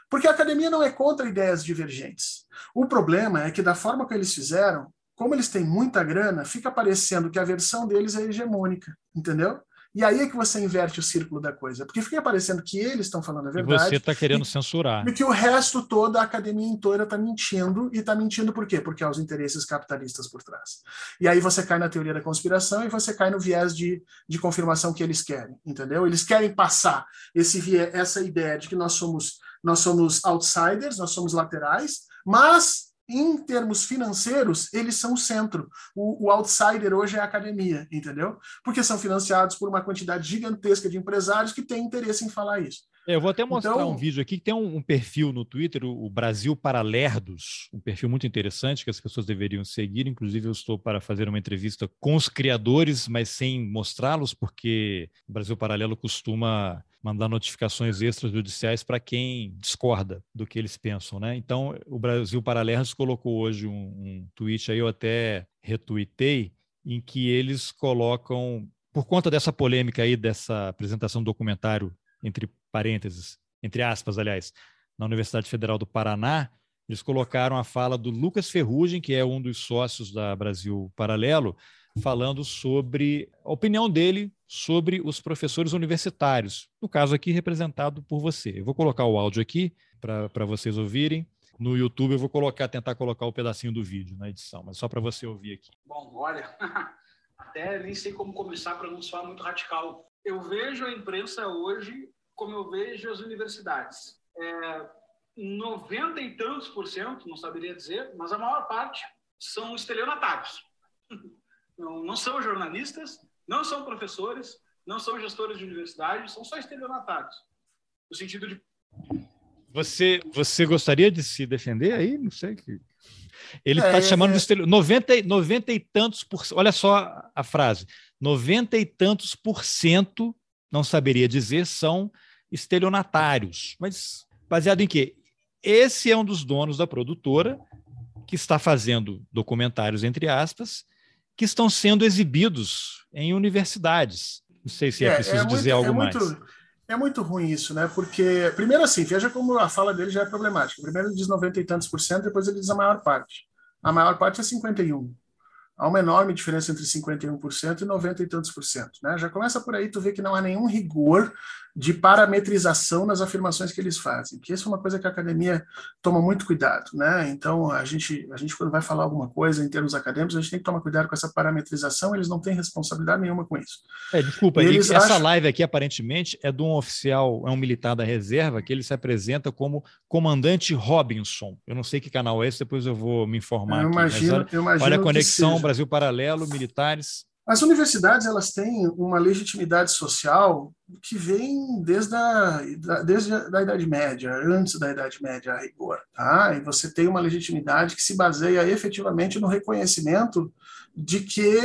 Porque a academia não é contra ideias divergentes. O problema é que, da forma que eles fizeram, como eles têm muita grana, fica parecendo que a versão deles é hegemônica, entendeu? E aí é que você inverte o círculo da coisa, porque fica parecendo que eles estão falando a verdade. E você está querendo e, censurar. E que o resto todo, a academia inteira está mentindo, e está mentindo por quê? Porque há os interesses capitalistas por trás. E aí você cai na teoria da conspiração e você cai no viés de, de confirmação que eles querem, entendeu? Eles querem passar esse viés, essa ideia de que nós somos, nós somos outsiders, nós somos laterais, mas em termos financeiros, eles são o centro. O, o, outsider hoje é a academia, entendeu? Porque são financiados por uma quantidade gigantesca de empresários que têm interesse em falar isso. É, eu vou até mostrar então, um vídeo aqui que tem um, um perfil no Twitter, o, Brasil para Lerdos, um perfil muito interessante que as pessoas deveriam seguir. Inclusive, eu estou para fazer uma entrevista com os criadores, mas sem mostrá-los, porque o Brasil Paralelo costuma mandar notificações extrajudiciais para quem discorda do que eles pensam, né? Então, o Brasil Paralelos colocou hoje um, um tweet aí, eu até retuitei, em que eles colocam, por conta dessa polêmica aí, dessa apresentação do documentário, entre parênteses, entre aspas, aliás, na Universidade Federal do Paraná, eles colocaram a fala do Lucas Ferrugem, que é um dos sócios da Brasil Paralelo, falando sobre a opinião dele sobre os professores universitários, no caso aqui representado por você. Eu vou colocar o áudio aqui para vocês ouvirem. No YouTube eu vou colocar, tentar colocar o pedacinho do vídeo na edição, mas só para você ouvir aqui. Bom, olha, até nem sei como começar para não soar muito radical. Eu vejo a imprensa hoje como eu vejo as universidades. É, 90 e tantos por cento, não saberia dizer, mas a maior parte são estelionatários. Não, não são jornalistas, não são professores, não são gestores de universidade, são só estelionatários. No sentido de. Você, você gostaria de se defender aí? Não sei. Que... Ele está é, te chamando é... de estelionatário. 90, 90 e tantos por Olha só a frase: 90 e tantos por cento, não saberia dizer, são estelionatários. Mas baseado em quê? Esse é um dos donos da produtora que está fazendo documentários, entre aspas, que estão sendo exibidos em universidades. Não sei se é, é preciso é muito, dizer algo é muito, mais. É muito ruim isso, né? Porque, primeiro assim, veja como a fala dele já é problemática. Primeiro ele diz 90 e tantos por cento, depois ele diz a maior parte. A maior parte é 51 há uma enorme diferença entre 51% e 90 e tantos por cento. Né? Já começa por aí, tu vê que não há nenhum rigor de parametrização nas afirmações que eles fazem, que isso é uma coisa que a academia toma muito cuidado. Né? Então, a gente, a gente, quando vai falar alguma coisa em termos acadêmicos, a gente tem que tomar cuidado com essa parametrização, eles não têm responsabilidade nenhuma com isso. É, desculpa, ele, essa acham... live aqui, aparentemente, é de um oficial, é um militar da reserva, que ele se apresenta como comandante Robinson. Eu não sei que canal é esse, depois eu vou me informar. Eu aqui, imagino, eu imagino olha a conexão Brasil Paralelo, militares. As universidades elas têm uma legitimidade social que vem desde a, desde a da Idade Média, antes da Idade Média a rigor. Tá? E você tem uma legitimidade que se baseia efetivamente no reconhecimento de que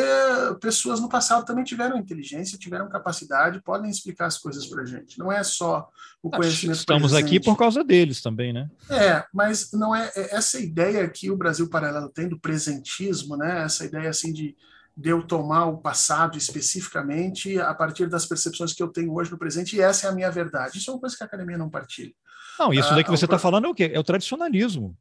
pessoas no passado também tiveram inteligência, tiveram capacidade, podem explicar as coisas para a gente. Não é só o conhecimento Estamos presente. aqui por causa deles também, né? É, mas não é, é essa ideia que o Brasil Paralelo tem do presentismo, né? Essa ideia assim de de eu tomar o passado especificamente a partir das percepções que eu tenho hoje no presente, e essa é a minha verdade. Isso é uma coisa que a academia não partilha. Não, isso daí que ah, você está falando é o quê? É o tradicionalismo.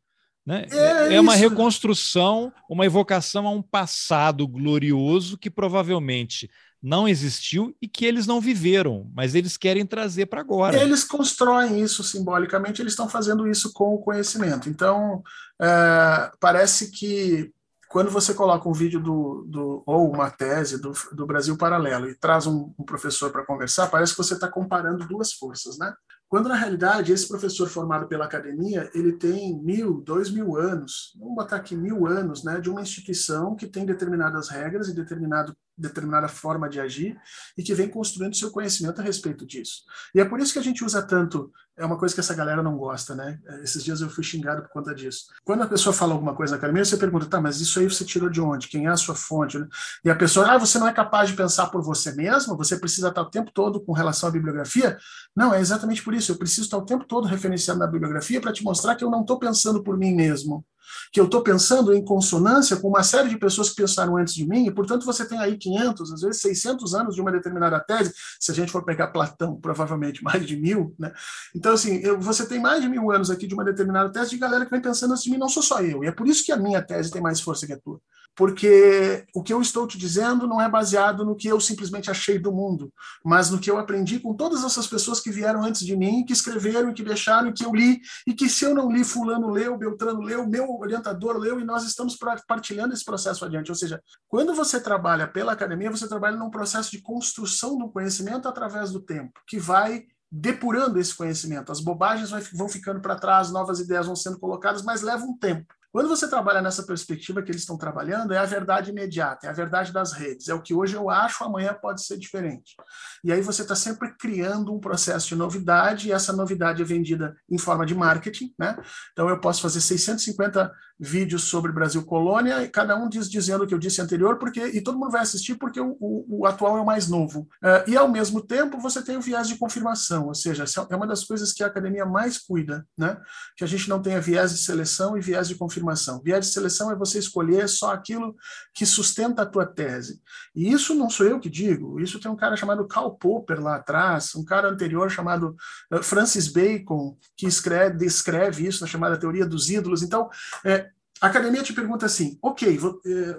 Né? É, é uma reconstrução, uma evocação a um passado glorioso que provavelmente não existiu e que eles não viveram, mas eles querem trazer para agora. Eles constroem isso simbolicamente, eles estão fazendo isso com o conhecimento. Então, é, parece que quando você coloca um vídeo do, do ou uma tese do, do Brasil Paralelo e traz um, um professor para conversar, parece que você está comparando duas forças, né? Quando na realidade esse professor formado pela academia ele tem mil, dois mil anos, vamos botar aqui mil anos, né, de uma instituição que tem determinadas regras e determinado determinada forma de agir e que vem construindo seu conhecimento a respeito disso. E é por isso que a gente usa tanto, é uma coisa que essa galera não gosta, né? Esses dias eu fui xingado por conta disso. Quando a pessoa fala alguma coisa na academia, você pergunta, tá, mas isso aí você tirou de onde? Quem é a sua fonte? E a pessoa, ah, você não é capaz de pensar por você mesmo? Você precisa estar o tempo todo com relação à bibliografia? Não, é exatamente por isso. Eu preciso estar o tempo todo referenciando na bibliografia para te mostrar que eu não estou pensando por mim mesmo que eu estou pensando em consonância com uma série de pessoas que pensaram antes de mim, e, portanto, você tem aí 500, às vezes 600 anos de uma determinada tese, se a gente for pegar Platão, provavelmente mais de mil, né? Então, assim, eu, você tem mais de mil anos aqui de uma determinada tese de galera que vem pensando antes de mim, não sou só eu, e é por isso que a minha tese tem mais força que a tua. Porque o que eu estou te dizendo não é baseado no que eu simplesmente achei do mundo, mas no que eu aprendi com todas essas pessoas que vieram antes de mim, que escreveram, que deixaram, que eu li, e que se eu não li, fulano leu, Beltrano leu, meu orientador leu, e nós estamos partilhando esse processo adiante. Ou seja, quando você trabalha pela academia, você trabalha num processo de construção do conhecimento através do tempo, que vai depurando esse conhecimento. As bobagens vão ficando para trás, novas ideias vão sendo colocadas, mas leva um tempo. Quando você trabalha nessa perspectiva que eles estão trabalhando, é a verdade imediata, é a verdade das redes, é o que hoje eu acho, amanhã pode ser diferente. E aí você está sempre criando um processo de novidade, e essa novidade é vendida em forma de marketing, né? Então eu posso fazer 650 vídeos sobre Brasil Colônia, e cada um diz dizendo o que eu disse anterior, porque e todo mundo vai assistir porque o, o, o atual é o mais novo. Uh, e ao mesmo tempo você tem o viés de confirmação, ou seja, é uma das coisas que a academia mais cuida, né? Que a gente não tenha viés de seleção e viés de confirmação. Viés de seleção é você escolher só aquilo que sustenta a tua tese. E isso não sou eu que digo, isso tem um cara chamado Karl Popper lá atrás, um cara anterior chamado uh, Francis Bacon, que escreve, descreve isso na chamada teoria dos ídolos. Então, é, a academia te pergunta assim, ok, vou, eh,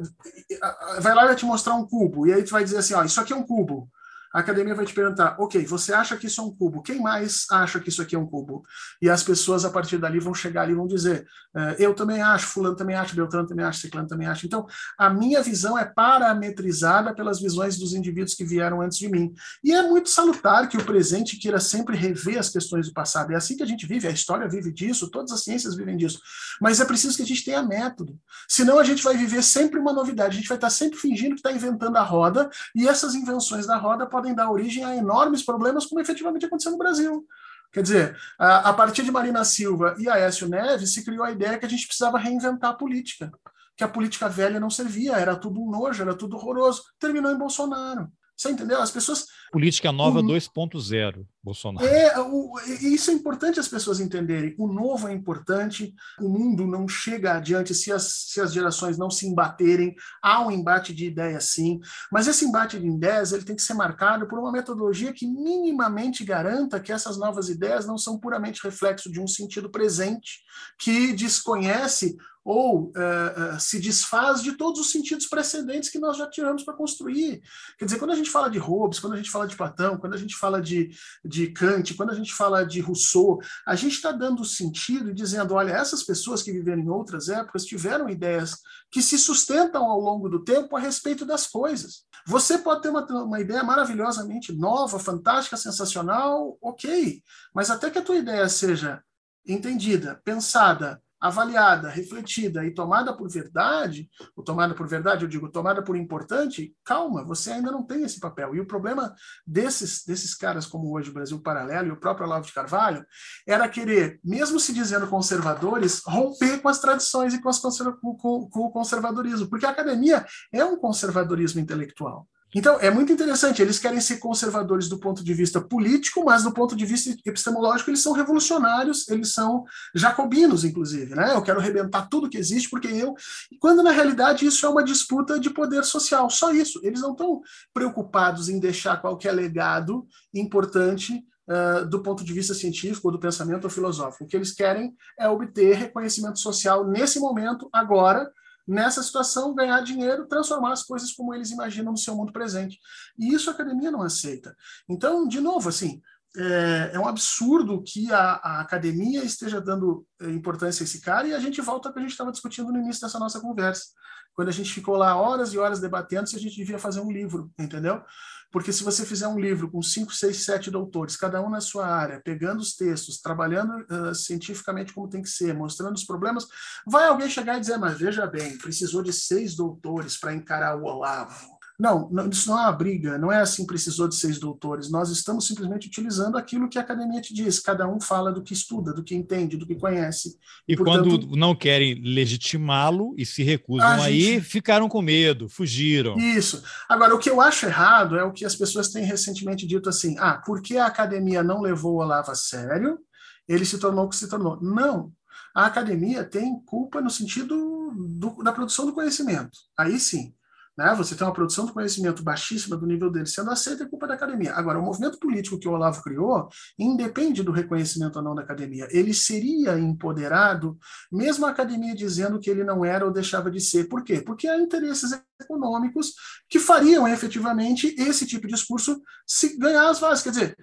vai lá e vai te mostrar um cubo, e aí tu vai dizer assim, ó, isso aqui é um cubo a academia vai te perguntar: ok, você acha que isso é um cubo? Quem mais acha que isso aqui é um cubo? E as pessoas, a partir dali, vão chegar ali e vão dizer: uh, eu também acho, Fulano também acha, Beltrano também acha, Ciclano também acha. Então, a minha visão é parametrizada pelas visões dos indivíduos que vieram antes de mim. E é muito salutar que o presente queira sempre rever as questões do passado. É assim que a gente vive, a história vive disso, todas as ciências vivem disso. Mas é preciso que a gente tenha método. Senão, a gente vai viver sempre uma novidade, a gente vai estar sempre fingindo que está inventando a roda, e essas invenções da roda podem dar origem a enormes problemas, como efetivamente aconteceu no Brasil. Quer dizer, a, a partir de Marina Silva e Aécio Neves, se criou a ideia que a gente precisava reinventar a política, que a política velha não servia, era tudo um nojo, era tudo horroroso. Terminou em Bolsonaro. Você entendeu? As pessoas. Política nova o, 2.0, Bolsonaro. É, o, isso é importante as pessoas entenderem. O novo é importante, o mundo não chega adiante se as, se as gerações não se embaterem. Há um embate de ideias, sim, mas esse embate de ideias ele tem que ser marcado por uma metodologia que minimamente garanta que essas novas ideias não são puramente reflexo de um sentido presente, que desconhece ou uh, uh, se desfaz de todos os sentidos precedentes que nós já tiramos para construir. Quer dizer, quando a gente fala de Hobbes, quando a gente fala de Platão, quando a gente fala de, de Kant, quando a gente fala de Rousseau, a gente está dando sentido e dizendo: olha, essas pessoas que viveram em outras épocas tiveram ideias que se sustentam ao longo do tempo a respeito das coisas. Você pode ter uma, uma ideia maravilhosamente nova, fantástica, sensacional, ok, mas até que a tua ideia seja entendida, pensada, avaliada, refletida e tomada por verdade, ou tomada por verdade, eu digo, tomada por importante, calma, você ainda não tem esse papel. E o problema desses, desses caras como hoje o Brasil Paralelo e o próprio Olavo de Carvalho era querer, mesmo se dizendo conservadores, romper com as tradições e com, as conserva com, com, com o conservadorismo, porque a academia é um conservadorismo intelectual. Então, é muito interessante. Eles querem ser conservadores do ponto de vista político, mas do ponto de vista epistemológico, eles são revolucionários, eles são jacobinos, inclusive. Né? Eu quero arrebentar tudo que existe, porque eu. Quando, na realidade, isso é uma disputa de poder social. Só isso. Eles não estão preocupados em deixar qualquer legado importante Uh, do ponto de vista científico ou do pensamento ou filosófico. O que eles querem é obter reconhecimento social nesse momento, agora, nessa situação, ganhar dinheiro, transformar as coisas como eles imaginam no seu mundo presente. E isso a academia não aceita. Então, de novo, assim, é, é um absurdo que a, a, academia esteja dando é, importância a esse cara e a gente volta ao que a gente estava discutindo no início dessa nossa conversa, quando a gente ficou lá horas e horas debatendo se a gente devia fazer um livro, entendeu? Porque se você fizer um livro com cinco, seis, sete doutores, cada um na sua área, pegando os textos, trabalhando uh, cientificamente como tem que ser, mostrando os problemas, vai alguém chegar e dizer, mas veja bem, precisou de seis doutores para encarar o Olavo. Não, não, isso não é uma briga, não é assim precisou de seis doutores. Nós estamos simplesmente utilizando aquilo que a academia te diz. Cada um fala do que estuda, do que entende, do que conhece. E, e portanto, quando não querem legitimá-lo e se recusam aí, gente... ficaram com medo, fugiram. Isso. Agora, o que eu acho errado é o que as pessoas têm recentemente dito assim: ah, porque a academia não levou o Olavo a sério, ele se tornou o que se tornou. Não. A academia tem culpa no sentido do, da produção do conhecimento. Aí sim né? Você tem uma produção de conhecimento baixíssima do nível dele sendo aceita, é culpa da academia. Agora, o movimento político que o Olavo criou independe do reconhecimento ou não da academia. Ele seria empoderado, mesmo a academia dizendo que ele não era ou deixava de ser. Por quê? Porque há interesses econômicos que fariam efetivamente esse tipo de discurso se ganhar as vagas. Quer dizer,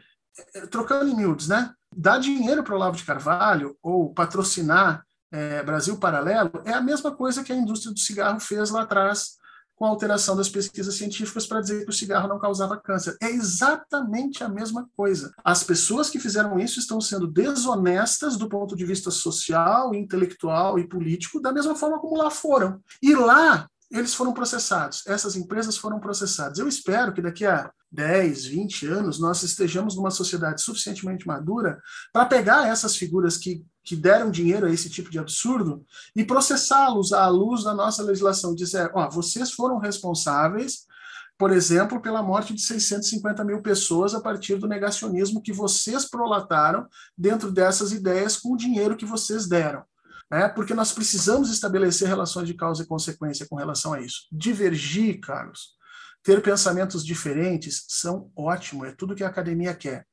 é, trocando em miúdos, né? Dar dinheiro para o Olavo de Carvalho ou patrocinar é, Brasil Paralelo é a mesma coisa que a indústria do cigarro fez lá atrás com a alteração das pesquisas científicas para dizer que o cigarro não causava câncer. É exatamente a mesma coisa. As pessoas que fizeram isso estão sendo desonestas do ponto de vista social, intelectual e político, da mesma forma como lá foram. E lá eles foram processados, essas empresas foram processadas. Eu espero que daqui a 10, 20 anos nós estejamos numa sociedade suficientemente madura para pegar essas figuras que, que deram dinheiro a esse tipo de absurdo e processá-los à luz da nossa legislação. Dizer, ó, vocês foram responsáveis, por exemplo, pela morte de 650 mil pessoas a partir do negacionismo que vocês prolataram dentro dessas ideias com o dinheiro que vocês deram né? porque nós precisamos estabelecer relações de causa e consequência com relação a isso. Divergir, Carlos, ter pensamentos diferentes são ótimo, é tudo que a academia quer.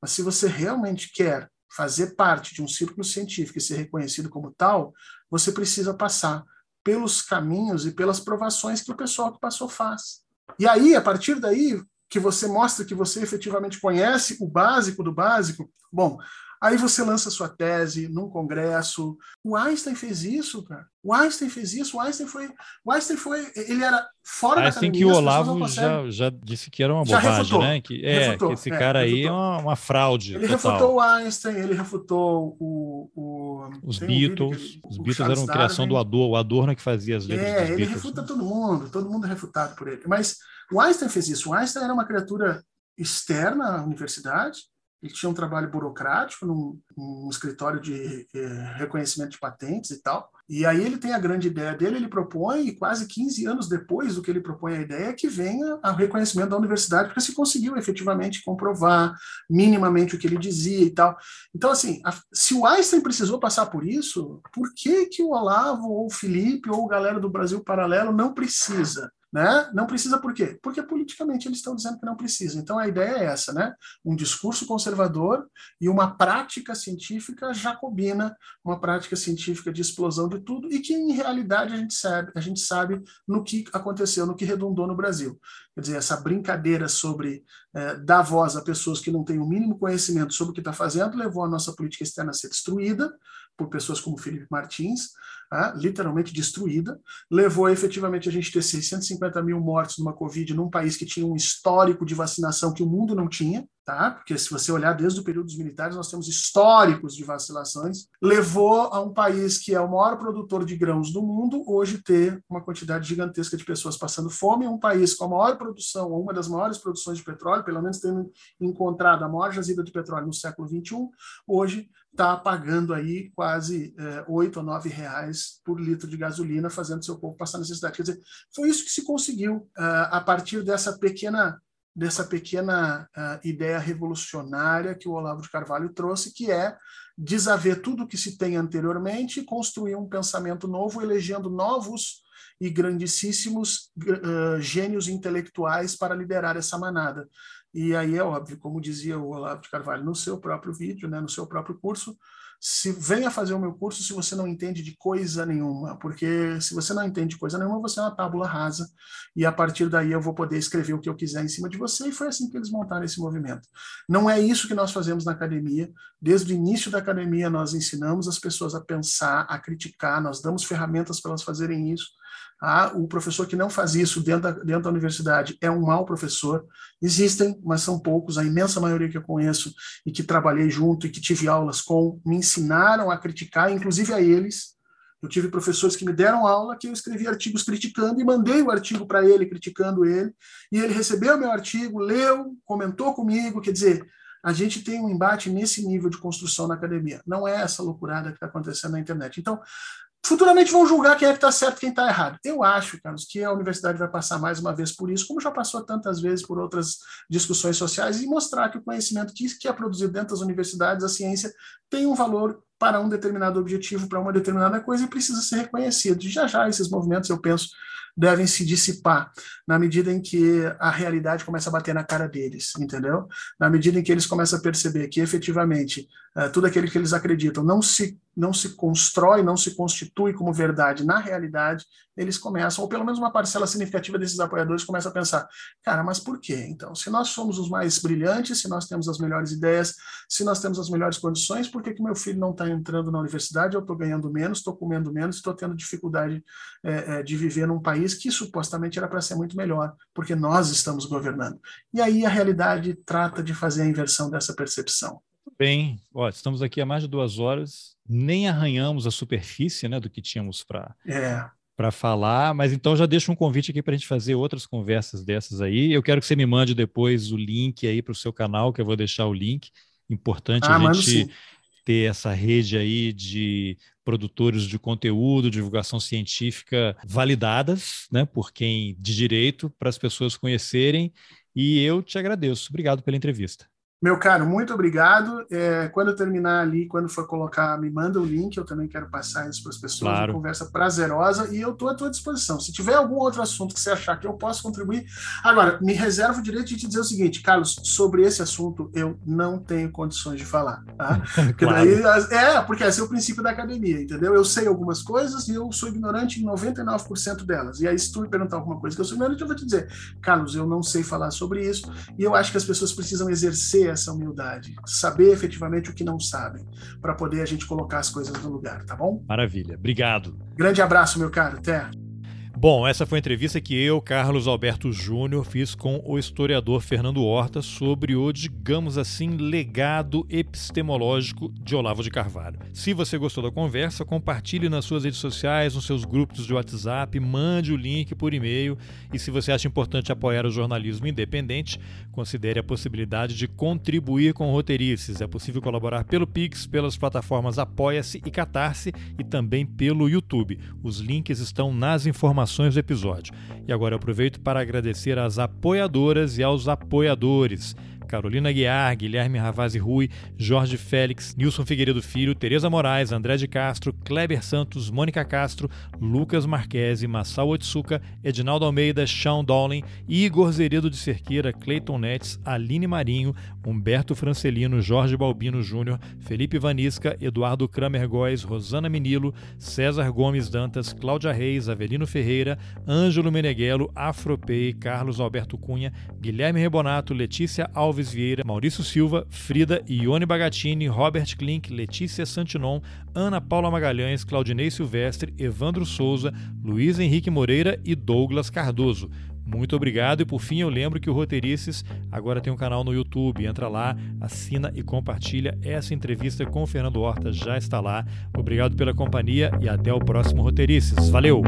Mas se você realmente quer fazer parte de um círculo científico e ser reconhecido como tal, você precisa passar pelos caminhos e pelas provações que o pessoal que passou faz. E aí, a partir daí, que você mostra que você efetivamente conhece o básico do básico, bom, Aí você lança sua tese num congresso. O Einstein fez isso, cara. O Einstein fez isso. O Einstein foi. O Einstein foi. Ele era fora Einstein da academia. que o Olavo já, já disse que era uma bobagem, refutou, né? Que, é, refutou, que esse é, cara aí é uma, uma, fraude. Ele total. refutou o Einstein, ele refutou o. o os Beatles. Um os Beatles eram Darwin. criação do Adorno, o Adorno que fazia as letras. É, ele Beatles, refuta né? todo mundo, todo mundo é refutado por ele. Mas o Einstein fez isso. O Einstein era uma criatura externa à universidade ele tinha um trabalho burocrático num, num escritório de eh, reconhecimento de patentes e tal. E aí ele tem a grande ideia dele, ele propõe, e quase 15 anos depois do que ele propõe a ideia, que venha o reconhecimento da universidade, porque se conseguiu efetivamente comprovar minimamente o que ele dizia e tal. Então, assim, a, se o Einstein precisou passar por isso, por que, que o Olavo, ou o Felipe, ou a galera do Brasil Paralelo não precisa? Né? Não precisa por quê? Porque politicamente eles estão dizendo que não precisa. Então a ideia é essa, né? Um discurso conservador e uma prática científica jacobina, uma prática científica de explosão de tudo e que em realidade a gente sabe, a gente sabe no que aconteceu, no que redundou no Brasil. Quer dizer, essa brincadeira sobre é, dar voz a pessoas que não têm o mínimo conhecimento sobre o que está fazendo levou a nossa política externa a ser destruída por pessoas como Felipe Martins, ah, literalmente destruída, levou efetivamente a gente ter 650 mil mortes numa Covid num país que tinha um histórico de vacinação que o mundo não tinha, tá? Porque se você olhar desde o período dos militares, nós temos históricos de vacinações, levou a um país que é o maior produtor de grãos do mundo hoje ter uma quantidade gigantesca de pessoas passando fome, um país com a maior produção, ou uma das maiores produções de petróleo, pelo menos tendo encontrado a maior jazida de petróleo no século 21, hoje está pagando aí quase é, 8 ou 9 reais por litro de gasolina, fazendo seu povo passar necessidade. Quer dizer, foi isso que se conseguiu uh, a partir dessa pequena dessa pequena uh, ideia revolucionária que o Olavo de Carvalho trouxe, que é desaver tudo o que se tem anteriormente e construir um pensamento novo, elegendo novos e grandíssimos uh, gênios intelectuais para liderar essa manada. E aí é óbvio, como dizia o Olavo de Carvalho no seu próprio vídeo, né, no seu próprio curso, se venha fazer o meu curso se você não entende de coisa nenhuma, porque se você não entende de coisa nenhuma, você é uma tábula rasa, e a partir daí eu vou poder escrever o que eu quiser em cima de você, e foi assim que eles montaram esse movimento. Não é isso que nós fazemos na academia, desde o início da academia nós ensinamos as pessoas a pensar, a criticar, nós damos ferramentas para elas fazerem isso, ah, o professor que não faz isso dentro da, dentro da universidade é um mau professor. Existem, mas são poucos. A imensa maioria que eu conheço e que trabalhei junto e que tive aulas com me ensinaram a criticar, inclusive a eles. Eu tive professores que me deram aula que eu escrevi artigos criticando e mandei o artigo para ele, criticando ele. E ele recebeu meu artigo, leu, comentou comigo. Quer dizer, a gente tem um embate nesse nível de construção na academia. Não é essa loucurada que está acontecendo na internet. Então, Futuramente vão julgar quem é que está certo e quem está errado. Eu acho, Carlos, que a universidade vai passar mais uma vez por isso, como já passou tantas vezes por outras discussões sociais, e mostrar que o conhecimento que, é produzido dentro das universidades, a ciência, tem um valor para um determinado objetivo, para uma determinada coisa, e precisa ser reconhecido. Já já esses movimentos, eu penso, devem se dissipar na medida em que a realidade começa a bater na cara deles, entendeu? Na medida em que eles começam a perceber que efetivamente uh, tudo aquilo que eles acreditam não se não se constrói, não se constitui como verdade na realidade, eles começam, ou pelo menos uma parcela significativa desses apoiadores começa a pensar, cara, mas por quê? Então, se nós somos os mais brilhantes, se nós temos as melhores ideias, se nós temos as melhores condições, por que, que meu filho não está entrando na universidade? Eu estou ganhando menos, estou comendo menos, estou tendo dificuldade é, é, de viver num país que supostamente era para ser muito melhor, porque nós estamos governando. E aí a realidade trata de fazer a inversão dessa percepção. Bem, ó, estamos aqui há mais de duas horas, nem arranhamos a superfície né, do que tínhamos para é para falar, mas então já deixo um convite aqui para a gente fazer outras conversas dessas aí. Eu quero que você me mande depois o link aí para o seu canal, que eu vou deixar o link. Importante ah, a gente ter essa rede aí de produtores de conteúdo, divulgação científica validadas, né, por quem de direito, para as pessoas conhecerem. E eu te agradeço. Obrigado pela entrevista. Meu caro, muito obrigado. É, quando eu terminar ali, quando for colocar, me manda o link, eu também quero passar isso para as pessoas. Claro. Uma conversa prazerosa e eu estou à tua disposição. Se tiver algum outro assunto que você achar que eu posso contribuir. Agora, me reservo o direito de te dizer o seguinte, Carlos, sobre esse assunto eu não tenho condições de falar. Tá? Porque claro. daí, é, porque esse é o princípio da academia, entendeu? Eu sei algumas coisas e eu sou ignorante em 99% delas. E aí, se tu me perguntar alguma coisa que eu sou ignorante, eu vou te dizer, Carlos, eu não sei falar sobre isso e eu acho que as pessoas precisam exercer essa humildade, saber efetivamente o que não sabem, para poder a gente colocar as coisas no lugar, tá bom? Maravilha. Obrigado. Grande abraço, meu caro. Até. Bom, essa foi a entrevista que eu, Carlos Alberto Júnior, fiz com o historiador Fernando Horta sobre o, digamos assim, legado epistemológico de Olavo de Carvalho. Se você gostou da conversa, compartilhe nas suas redes sociais, nos seus grupos de WhatsApp, mande o link por e-mail e se você acha importante apoiar o jornalismo independente, considere a possibilidade de contribuir com roteirices. É possível colaborar pelo Pix, pelas plataformas Apoia-se e Catarse e também pelo YouTube. Os links estão nas informações informações do episódio. E agora eu aproveito para agradecer às apoiadoras e aos apoiadores. Carolina Guiar, Guilherme Ravazzi Rui, Jorge Félix, Nilson Figueiredo Filho, Tereza Moraes, André de Castro, Kleber Santos, Mônica Castro, Lucas Marquesi, Massal Otsuka, Edinaldo Almeida, Sean Dowling, Igor Zeredo de Cerqueira, Cleiton Netes, Aline Marinho, Humberto Francelino, Jorge Balbino Júnior, Felipe Vanisca, Eduardo Kramer Góes, Rosana Menilo, César Gomes Dantas, Cláudia Reis, Avelino Ferreira, Ângelo Meneghello, Afropei, Carlos Alberto Cunha, Guilherme Rebonato, Letícia Alves Alves Vieira, Maurício Silva, Frida Ione Bagatini, Robert Klink, Letícia Santinon, Ana Paula Magalhães, Claudinei Silvestre, Evandro Souza, Luiz Henrique Moreira e Douglas Cardoso. Muito obrigado e por fim eu lembro que o Roteirices agora tem um canal no YouTube. Entra lá, assina e compartilha. Essa entrevista com o Fernando Horta já está lá. Obrigado pela companhia e até o próximo Roteirices. Valeu!